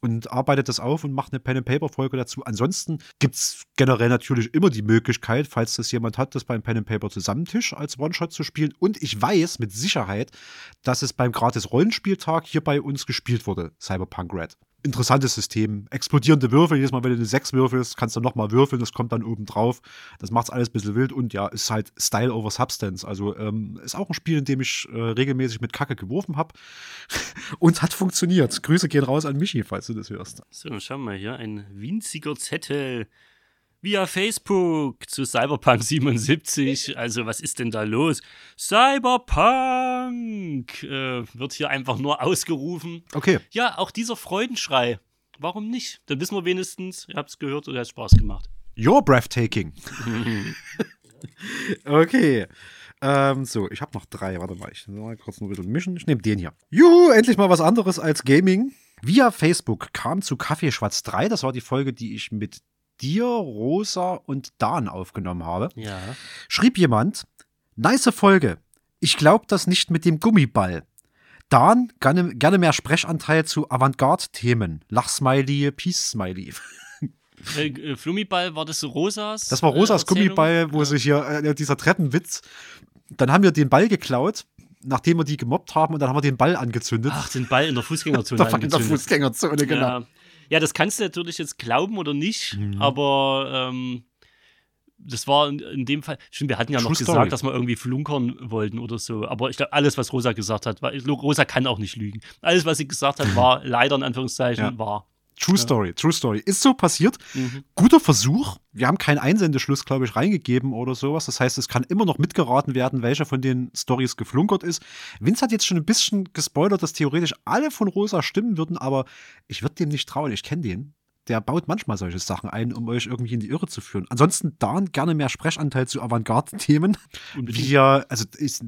und arbeite das auf und mache eine Pen-and-Paper-Folge dazu. Ansonsten gibt es generell natürlich immer die Möglichkeit, falls das jemand hat, das beim Pen-and-Paper Zusammentisch als One-Shot zu spielen. Und ich weiß mit Sicherheit, dass es beim gratis Rollenspieltag hier bei uns gespielt wurde, Cyberpunk Red interessantes System. Explodierende Würfel, jedes Mal, wenn du eine 6 würfelst, kannst du nochmal würfeln, das kommt dann oben drauf. Das macht es alles ein bisschen wild und ja, ist halt Style over Substance. Also ähm, ist auch ein Spiel, in dem ich äh, regelmäßig mit Kacke geworfen habe und hat funktioniert. Grüße gehen raus an Michi, falls du das hörst. So, schauen wir hier, ein winziger Zettel via Facebook zu Cyberpunk 77. Also, was ist denn da los? Cyberpunk äh, wird hier einfach nur ausgerufen. Okay. Ja, auch dieser Freudenschrei. Warum nicht? Dann wissen wir wenigstens, ihr habt es gehört oder hat Spaß gemacht. You're breathtaking. okay. Ähm, so, ich habe noch drei. Warte mal, ich mal kurz ein bisschen mischen. Ich nehme den hier. Juhu, endlich mal was anderes als Gaming. Via Facebook kam zu Kaffeeschwatz 3. Das war die Folge, die ich mit dir, Rosa und Dan aufgenommen habe, ja. schrieb jemand, nice Folge. Ich glaube das nicht mit dem Gummiball. Dan, gerne, gerne mehr Sprechanteil zu Avantgarde-Themen. Lachsmiley, Peace-Smiley. Äh, äh, Flummiball, war das so Rosas? Das war Rosas äh, Gummiball, wo ja. sich hier, äh, dieser Treppenwitz. Dann haben wir den Ball geklaut, nachdem wir die gemobbt haben, und dann haben wir den Ball angezündet. Ach, den Ball in der Fußgängerzone. in der Fußgängerzone, genau. Ja. Ja, das kannst du natürlich jetzt glauben oder nicht, mhm. aber ähm, das war in, in, dem Fall. Stimmt, wir hatten ja True noch gesagt, Story. dass wir irgendwie flunkern wollten oder so. Aber ich glaube, alles, was Rosa gesagt hat, war, Rosa kann auch nicht lügen. Alles, was sie gesagt hat, war leider in Anführungszeichen ja. wahr. True ja. Story, True Story. Ist so passiert. Mhm. Guter Versuch. Wir haben keinen Einsendeschluss, glaube ich, reingegeben oder sowas. Das heißt, es kann immer noch mitgeraten werden, welcher von den Stories geflunkert ist. Vince hat jetzt schon ein bisschen gespoilert, dass theoretisch alle von Rosa stimmen würden, aber ich würde dem nicht trauen. Ich kenne den der baut manchmal solche Sachen ein, um euch irgendwie in die Irre zu führen. Ansonsten da gerne mehr Sprechanteil zu Avantgarde-Themen. Wir, also ist,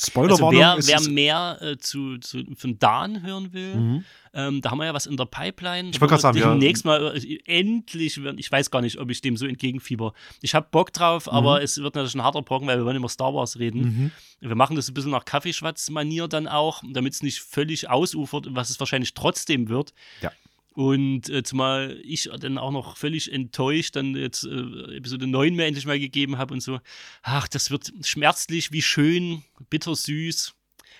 Spoilerwarnung. Also wer, wer mehr äh, zu, zu, von Dan hören will, mhm. ähm, da haben wir ja was in der Pipeline. Ich wollte gerade sagen, ja. Demnächst mal äh, endlich, ich weiß gar nicht, ob ich dem so entgegenfieber. Ich habe Bock drauf, mhm. aber es wird natürlich ein harter Brocken, weil wir wollen immer Star Wars reden. Mhm. Wir machen das ein bisschen nach Kaffeeschwatz-Manier dann auch, damit es nicht völlig ausufert, was es wahrscheinlich trotzdem wird. Ja. Und äh, zumal ich dann auch noch völlig enttäuscht dann jetzt äh, Episode 9 mir endlich mal gegeben habe und so, ach, das wird schmerzlich, wie schön, bittersüß.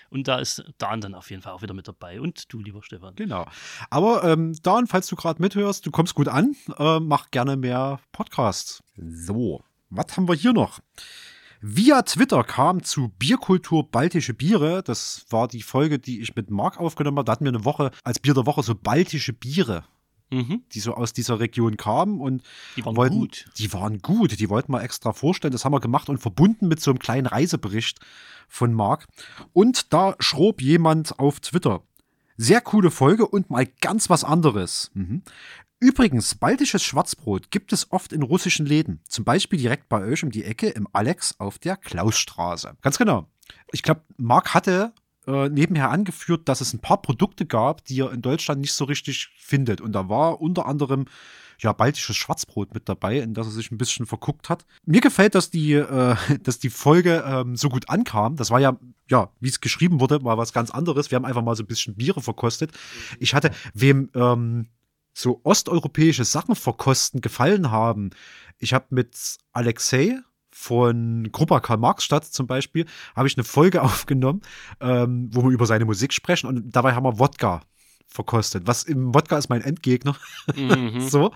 Und da ist Dan dann auf jeden Fall auch wieder mit dabei. Und du, lieber Stefan. Genau. Aber ähm, Dan, falls du gerade mithörst, du kommst gut an, äh, mach gerne mehr Podcasts. So, was haben wir hier noch? Via Twitter kam zu Bierkultur Baltische Biere. Das war die Folge, die ich mit Marc aufgenommen habe. Da hatten wir eine Woche als Bier der Woche so baltische Biere. Mhm. die so aus dieser Region kamen und die waren wollten, gut. Die waren gut, die wollten wir extra vorstellen. Das haben wir gemacht und verbunden mit so einem kleinen Reisebericht von Marc. Und da schrob jemand auf Twitter. Sehr coole Folge und mal ganz was anderes. Mhm. Übrigens, baltisches Schwarzbrot gibt es oft in russischen Läden. Zum Beispiel direkt bei euch um die Ecke im Alex auf der Klausstraße. Ganz genau. Ich glaube, Marc hatte äh, nebenher angeführt, dass es ein paar Produkte gab, die er in Deutschland nicht so richtig findet. Und da war unter anderem ja, baltisches Schwarzbrot mit dabei, in das er sich ein bisschen verguckt hat. Mir gefällt, dass die, äh, dass die Folge ähm, so gut ankam. Das war ja, ja, wie es geschrieben wurde, mal was ganz anderes. Wir haben einfach mal so ein bisschen Biere verkostet. Ich hatte, wem ähm, so osteuropäische Sachen verkosten gefallen haben. Ich habe mit Alexei von Gruppa Karl Marx Stadt zum Beispiel, habe ich eine Folge aufgenommen, ähm, wo wir über seine Musik sprechen und dabei haben wir Wodka verkostet, was im Wodka ist mein Endgegner. Mhm. so.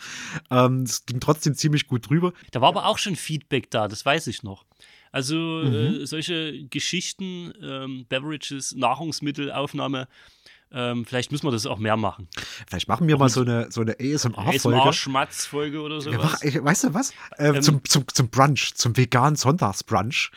Ähm, es ging trotzdem ziemlich gut drüber. Da war aber auch schon Feedback da, das weiß ich noch. Also mhm. äh, solche Geschichten, ähm, Beverages, Nahrungsmittelaufnahme, ähm, vielleicht müssen wir das auch mehr machen. Vielleicht machen wir mal so eine, so eine ASMR-Folge. ASMR-Schmatz-Folge oder so. weißt du was? Ähm, ähm, zum, zum, zum Brunch, zum veganen Sonntagsbrunch.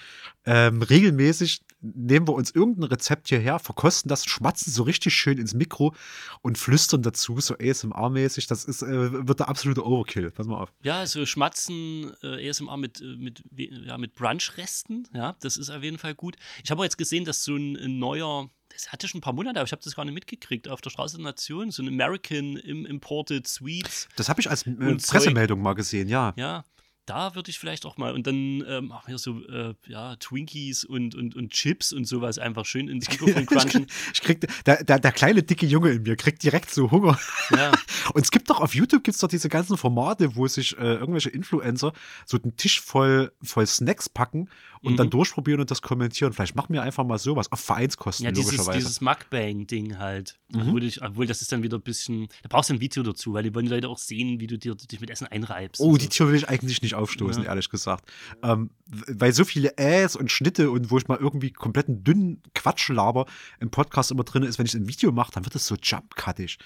Ähm, regelmäßig nehmen wir uns irgendein Rezept hierher, verkosten das, schmatzen so richtig schön ins Mikro und flüstern dazu, so ASMR-mäßig. Das ist, äh, wird der absolute Overkill. Pass mal auf. Ja, so schmatzen äh, ASMR mit, äh, mit, ja, mit Brunch-Resten. Ja, das ist auf jeden Fall gut. Ich habe auch jetzt gesehen, dass so ein, ein neuer das hatte schon ein paar Monate, aber ich habe das gar nicht mitgekriegt. Auf der Straße der Nation, so ein American Imported Sweets. Das habe ich als äh, Pressemeldung mal gesehen, ja. Ja, da würde ich vielleicht auch mal und dann ähm, machen wir so äh, ja Twinkies und, und, und Chips und sowas einfach schön ins Mikrofon crunchen. ich krieg, der, der, der kleine dicke Junge in mir kriegt direkt so Hunger. Ja. und es gibt doch auf YouTube gibt's doch diese ganzen Formate, wo sich äh, irgendwelche Influencer so den Tisch voll voll Snacks packen und mhm. dann durchprobieren und das kommentieren. Vielleicht machen wir einfach mal sowas auf Vereinskosten ja, dieses, logischerweise. dieses Mukbang-Ding halt. Mhm. Obwohl, ich, obwohl das ist dann wieder ein bisschen, da brauchst du ein Video dazu, weil die wollen die Leute auch sehen, wie du dir dich mit Essen einreibst. Oh, die Tür will ich eigentlich nicht aufstoßen, ja. ehrlich gesagt. Ähm, weil so viele Äs und Schnitte und wo ich mal irgendwie kompletten dünnen Quatsch laber im Podcast immer drin ist, wenn ich ein Video mache, dann wird es so jump-cuttig.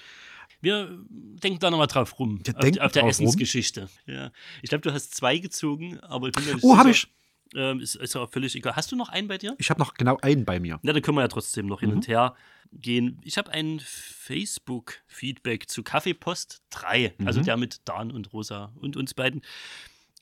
Wir denken da nochmal drauf rum. Wir auf, auf der Essensgeschichte. Ja. Ich glaube, du hast zwei gezogen, aber ich bin mir nicht Oh, habe ich. Ähm, ist, ist ja völlig egal. Hast du noch einen bei dir? Ich habe noch genau einen bei mir. Ja, dann können wir ja trotzdem noch mhm. hin und her gehen. Ich habe ein Facebook-Feedback zu Kaffeepost 3, mhm. also der mit Dan und Rosa und uns beiden.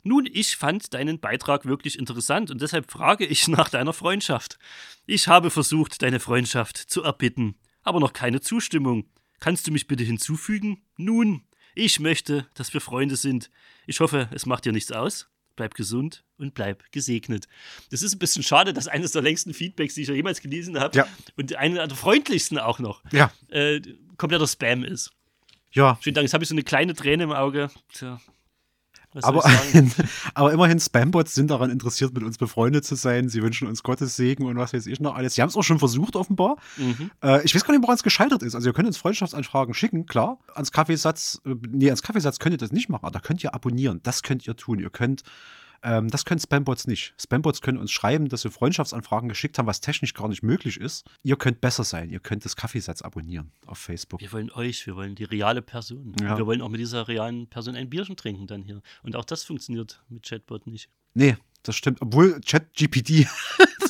Nun, ich fand deinen Beitrag wirklich interessant und deshalb frage ich nach deiner Freundschaft. Ich habe versucht, deine Freundschaft zu erbitten, aber noch keine Zustimmung. Kannst du mich bitte hinzufügen? Nun, ich möchte, dass wir Freunde sind. Ich hoffe, es macht dir nichts aus bleib gesund und bleib gesegnet. Das ist ein bisschen schade, dass eines der längsten Feedbacks, die ich jemals gelesen habe, ja. und einer der freundlichsten auch noch, ja. äh, kompletter Spam ist. Ja. Schönen Dank. Jetzt habe ich so eine kleine Träne im Auge. Tja. Aber, aber immerhin, Spambots sind daran interessiert, mit uns befreundet zu sein. Sie wünschen uns Gottes Segen und was weiß ich noch alles. Sie haben es auch schon versucht, offenbar. Mhm. Äh, ich weiß gar nicht, woran es gescheitert ist. Also, ihr könnt uns Freundschaftsanfragen schicken, klar. Ans Kaffeesatz, äh, nee, ans Kaffeesatz könnt ihr das nicht machen, aber da könnt ihr abonnieren. Das könnt ihr tun. Ihr könnt ähm, das können Spambots nicht. Spambots können uns schreiben, dass wir Freundschaftsanfragen geschickt haben, was technisch gar nicht möglich ist. Ihr könnt besser sein. Ihr könnt das Kaffeesatz abonnieren auf Facebook. Wir wollen euch, wir wollen die reale Person. Ja. Wir wollen auch mit dieser realen Person ein Bierchen trinken dann hier. Und auch das funktioniert mit Chatbot nicht. Nee, das stimmt. Obwohl ChatGPT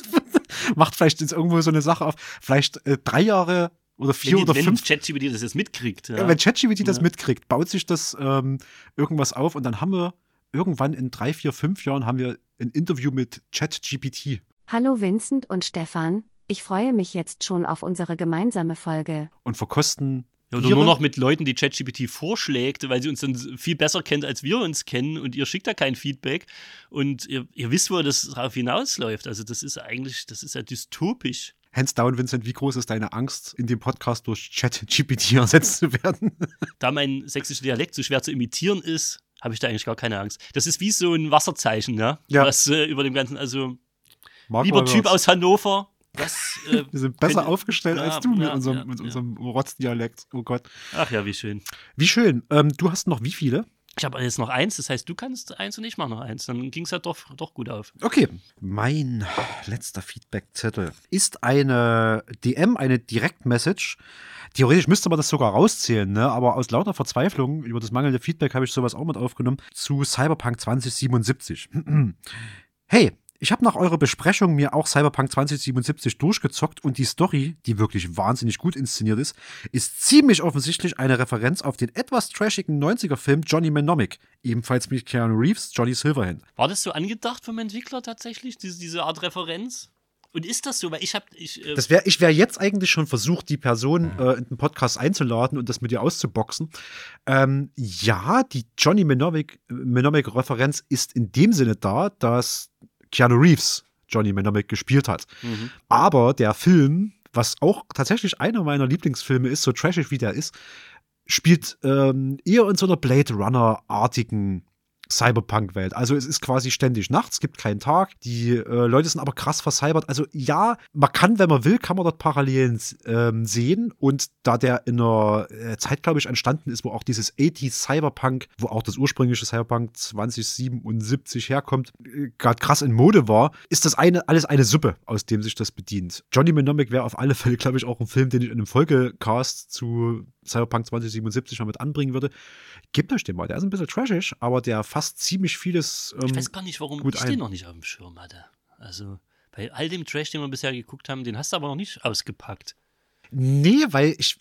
macht vielleicht jetzt irgendwo so eine Sache auf. Vielleicht äh, drei Jahre oder vier wenn, oder wenn fünf. Wenn ChatGPT das jetzt mitkriegt. Ja. wenn ChatGPT das mitkriegt, baut sich das ähm, irgendwas auf und dann haben wir irgendwann in drei, vier, fünf Jahren haben wir ein Interview mit ChatGPT. Hallo Vincent und Stefan, ich freue mich jetzt schon auf unsere gemeinsame Folge. Und verkosten. Ja, oder nur noch mit Leuten, die ChatGPT vorschlägt, weil sie uns dann viel besser kennt, als wir uns kennen und ihr schickt da kein Feedback und ihr, ihr wisst, wo das darauf hinausläuft. Also das ist eigentlich, das ist ja dystopisch. Hands down, Vincent, wie groß ist deine Angst, in dem Podcast durch ChatGPT ersetzt zu werden? Da mein sächsischer Dialekt so schwer zu imitieren ist, habe ich da eigentlich gar keine Angst. Das ist wie so ein Wasserzeichen, ja. ja. Was äh, über dem ganzen, also Mag lieber Typ was. aus Hannover. Das, äh, Wir sind besser aufgestellt ja, als du mit ja, unserem, ja, mit unserem Rotzdialekt. Oh Gott. Ach ja, wie schön. Wie schön. Ähm, du hast noch wie viele? Ich habe jetzt noch eins, das heißt, du kannst eins und ich mache noch eins. Dann ging es halt doch, doch gut auf. Okay. Mein letzter Feedback-Zettel ist eine DM, eine Direct-Message Theoretisch müsste man das sogar rauszählen, ne? aber aus lauter Verzweiflung über das mangelnde Feedback habe ich sowas auch mit aufgenommen zu Cyberpunk 2077. hey, ich habe nach eurer Besprechung mir auch Cyberpunk 2077 durchgezockt und die Story, die wirklich wahnsinnig gut inszeniert ist, ist ziemlich offensichtlich eine Referenz auf den etwas trashigen 90er-Film Johnny Mnemonic, ebenfalls mit Keanu Reeves, Johnny Silverhand. War das so angedacht vom Entwickler tatsächlich, diese, diese Art Referenz? Und ist das so? Weil ich habe. Ich, äh das wär, ich wäre jetzt eigentlich schon versucht, die Person äh, in den Podcast einzuladen und das mit ihr auszuboxen. Ähm, ja, die Johnny Mnemonic-Referenz ist in dem Sinne da, dass Keanu Reeves Johnny Mnemonic gespielt hat. Mhm. Aber der Film, was auch tatsächlich einer meiner Lieblingsfilme ist, so trashig wie der ist, spielt ähm, eher in so einer Blade Runner-artigen Cyberpunk-Welt. Also es ist quasi ständig nachts, gibt keinen Tag. Die äh, Leute sind aber krass vercybert. Also ja, man kann, wenn man will, kann man dort Parallelen ähm, sehen. Und da der in einer äh, Zeit, glaube ich, entstanden ist, wo auch dieses 80 Cyberpunk, wo auch das ursprüngliche Cyberpunk 2077 herkommt, äh, gerade krass in Mode war, ist das eine, alles eine Suppe, aus dem sich das bedient. Johnny Mnemonic wäre auf alle Fälle, glaube ich, auch ein Film, den ich in einem Folgecast zu Cyberpunk 2077 mal mit anbringen würde. Gebt euch den mal. Der ist ein bisschen trashig, aber der fasst ziemlich vieles. Ähm, ich weiß gar nicht, warum ich ein. den noch nicht auf dem Schirm hatte. Also bei all dem Trash, den wir bisher geguckt haben, den hast du aber noch nicht ausgepackt. Nee, weil ich,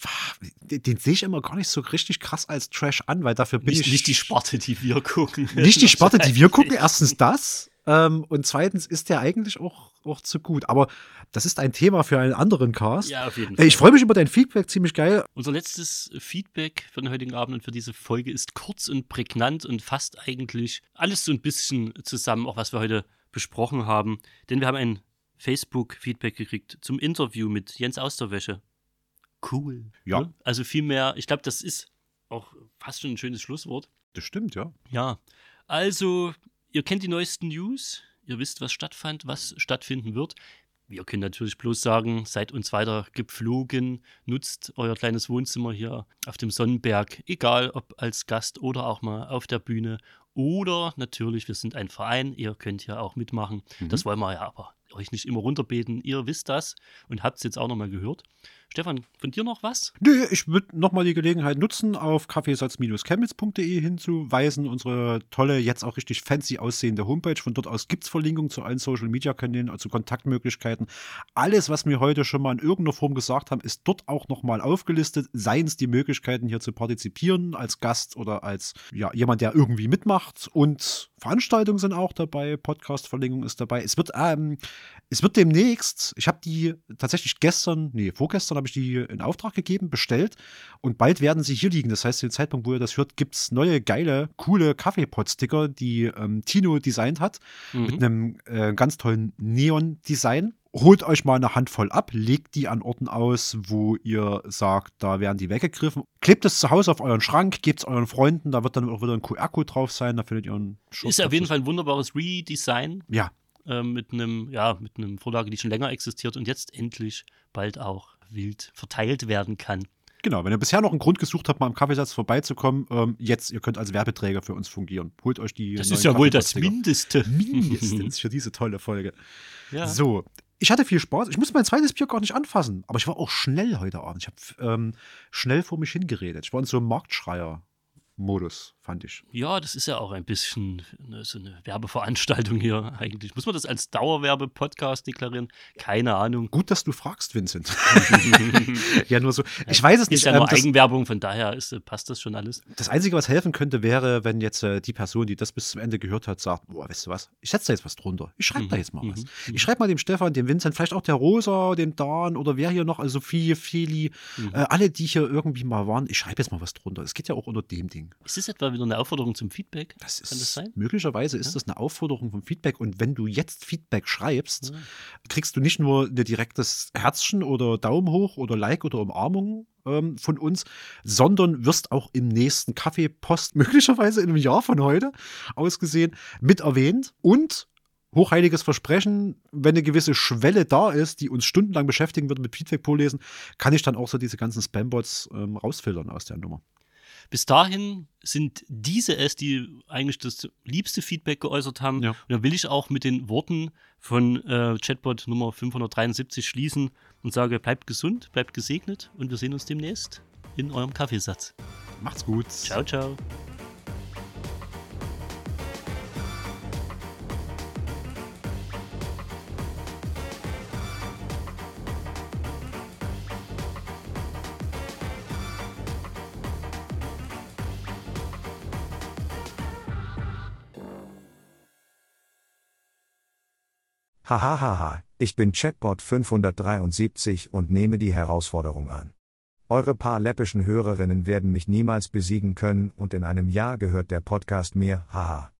den sehe ich immer gar nicht so richtig krass als Trash an, weil dafür bin nicht, ich. Nicht die Sparte, die wir gucken. Nicht die Sparte, die wir gucken, erstens das. Ähm, und zweitens ist der eigentlich auch, auch zu gut. Aber das ist ein Thema für einen anderen Cast. Ja, auf jeden Fall. Ich freue mich über dein Feedback, ziemlich geil. Unser letztes Feedback für den heutigen Abend und für diese Folge ist kurz und prägnant und fasst eigentlich alles so ein bisschen zusammen, auch was wir heute besprochen haben. Denn wir haben ein Facebook-Feedback gekriegt zum Interview mit Jens Austerwäsche. Cool. Ja. Ne? Also viel mehr, ich glaube, das ist auch fast schon ein schönes Schlusswort. Das stimmt, ja. Ja. Also, ihr kennt die neuesten News, ihr wisst, was stattfand, was stattfinden wird. Wir können natürlich bloß sagen, seid uns weiter gepflogen, nutzt euer kleines Wohnzimmer hier auf dem Sonnenberg, egal ob als Gast oder auch mal auf der Bühne. Oder natürlich, wir sind ein Verein, ihr könnt ja auch mitmachen. Mhm. Das wollen wir ja aber euch nicht immer runterbeten. Ihr wisst das und habt es jetzt auch nochmal gehört. Stefan, von dir noch was? Nö, ich würde nochmal die Gelegenheit nutzen, auf kaffeesatz-chemnitz.de hinzuweisen. Unsere tolle, jetzt auch richtig fancy aussehende Homepage. Von dort aus gibt es Verlinkungen zu allen Social-Media-Kanälen, also Kontaktmöglichkeiten. Alles, was wir heute schon mal in irgendeiner Form gesagt haben, ist dort auch nochmal aufgelistet. Seien es die Möglichkeiten, hier zu partizipieren als Gast oder als ja, jemand, der irgendwie mitmacht. Und Veranstaltungen sind auch dabei, Podcast-Verlinkung ist dabei. Es wird, ähm, es wird demnächst, ich habe die tatsächlich gestern, nee, vorgestern habe ich die in Auftrag gegeben, bestellt und bald werden sie hier liegen. Das heißt, zu dem Zeitpunkt, wo ihr das hört, gibt es neue, geile, coole Kaffeepot-Sticker, die ähm, Tino designt hat, mhm. mit einem äh, ganz tollen Neon-Design. Holt euch mal eine Handvoll ab, legt die an Orten aus, wo ihr sagt, da werden die weggegriffen. Klebt es zu Hause auf euren Schrank, gebt es euren Freunden, da wird dann auch wieder ein QR-Code drauf sein, da findet ihr einen Schutz. Ist auf jeden Fall ein wunderbares Redesign. Ja. Äh, mit einem, ja, mit einem Vorlage, die schon länger existiert und jetzt endlich bald auch wild verteilt werden kann. Genau, wenn ihr bisher noch einen Grund gesucht habt, mal am Kaffeesatz vorbeizukommen, ähm, jetzt, ihr könnt als Werbeträger für uns fungieren. Holt euch die. Das ist ja wohl das Mindeste. Mindestens für diese tolle Folge. Ja. So, ich hatte viel Spaß. Ich muss mein zweites Bier gar nicht anfassen, aber ich war auch schnell heute Abend. Ich habe ähm, schnell vor mich hingeredet. Ich war in so einem Marktschreier. Fand ich. Ja, das ist ja auch ein bisschen eine, so eine Werbeveranstaltung hier eigentlich. Muss man das als Dauerwerbe-Podcast deklarieren? Keine Ahnung. Gut, dass du fragst, Vincent. ja, nur so. Ich weiß es ist nicht. Ist ja nur ähm, Eigenwerbung, von daher ist, äh, passt das schon alles. Das Einzige, was helfen könnte, wäre, wenn jetzt äh, die Person, die das bis zum Ende gehört hat, sagt: Boah, weißt du was? Ich setze da jetzt was drunter. Ich schreibe mhm. da jetzt mal was. Mhm. Ich schreibe mal dem Stefan, dem Vincent, vielleicht auch der Rosa, dem Dan oder wer hier noch, also Sophie, Feli, mhm. äh, alle, die hier irgendwie mal waren. Ich schreibe jetzt mal was drunter. Es geht ja auch unter dem Ding. Ist das etwa wieder eine Aufforderung zum Feedback? Das ist, Kann das sein? Möglicherweise ist ja. das eine Aufforderung vom Feedback. Und wenn du jetzt Feedback schreibst, ja. kriegst du nicht nur ein direktes Herzchen oder Daumen hoch oder Like oder Umarmung ähm, von uns, sondern wirst auch im nächsten Kaffeepost, möglicherweise in einem Jahr von heute ausgesehen, mit erwähnt. Und hochheiliges Versprechen, wenn eine gewisse Schwelle da ist, die uns stundenlang beschäftigen wird mit Feedback vorlesen, kann ich dann auch so diese ganzen Spambots ähm, rausfiltern aus der Nummer. Bis dahin sind diese es, die eigentlich das liebste Feedback geäußert haben. Ja. Und da will ich auch mit den Worten von äh, Chatbot Nummer 573 schließen und sage, bleibt gesund, bleibt gesegnet und wir sehen uns demnächst in eurem Kaffeesatz. Macht's gut. Ciao, ciao. Hahaha, ich bin Chatbot 573 und nehme die Herausforderung an. Eure paar läppischen Hörerinnen werden mich niemals besiegen können und in einem Jahr gehört der Podcast mir, haha.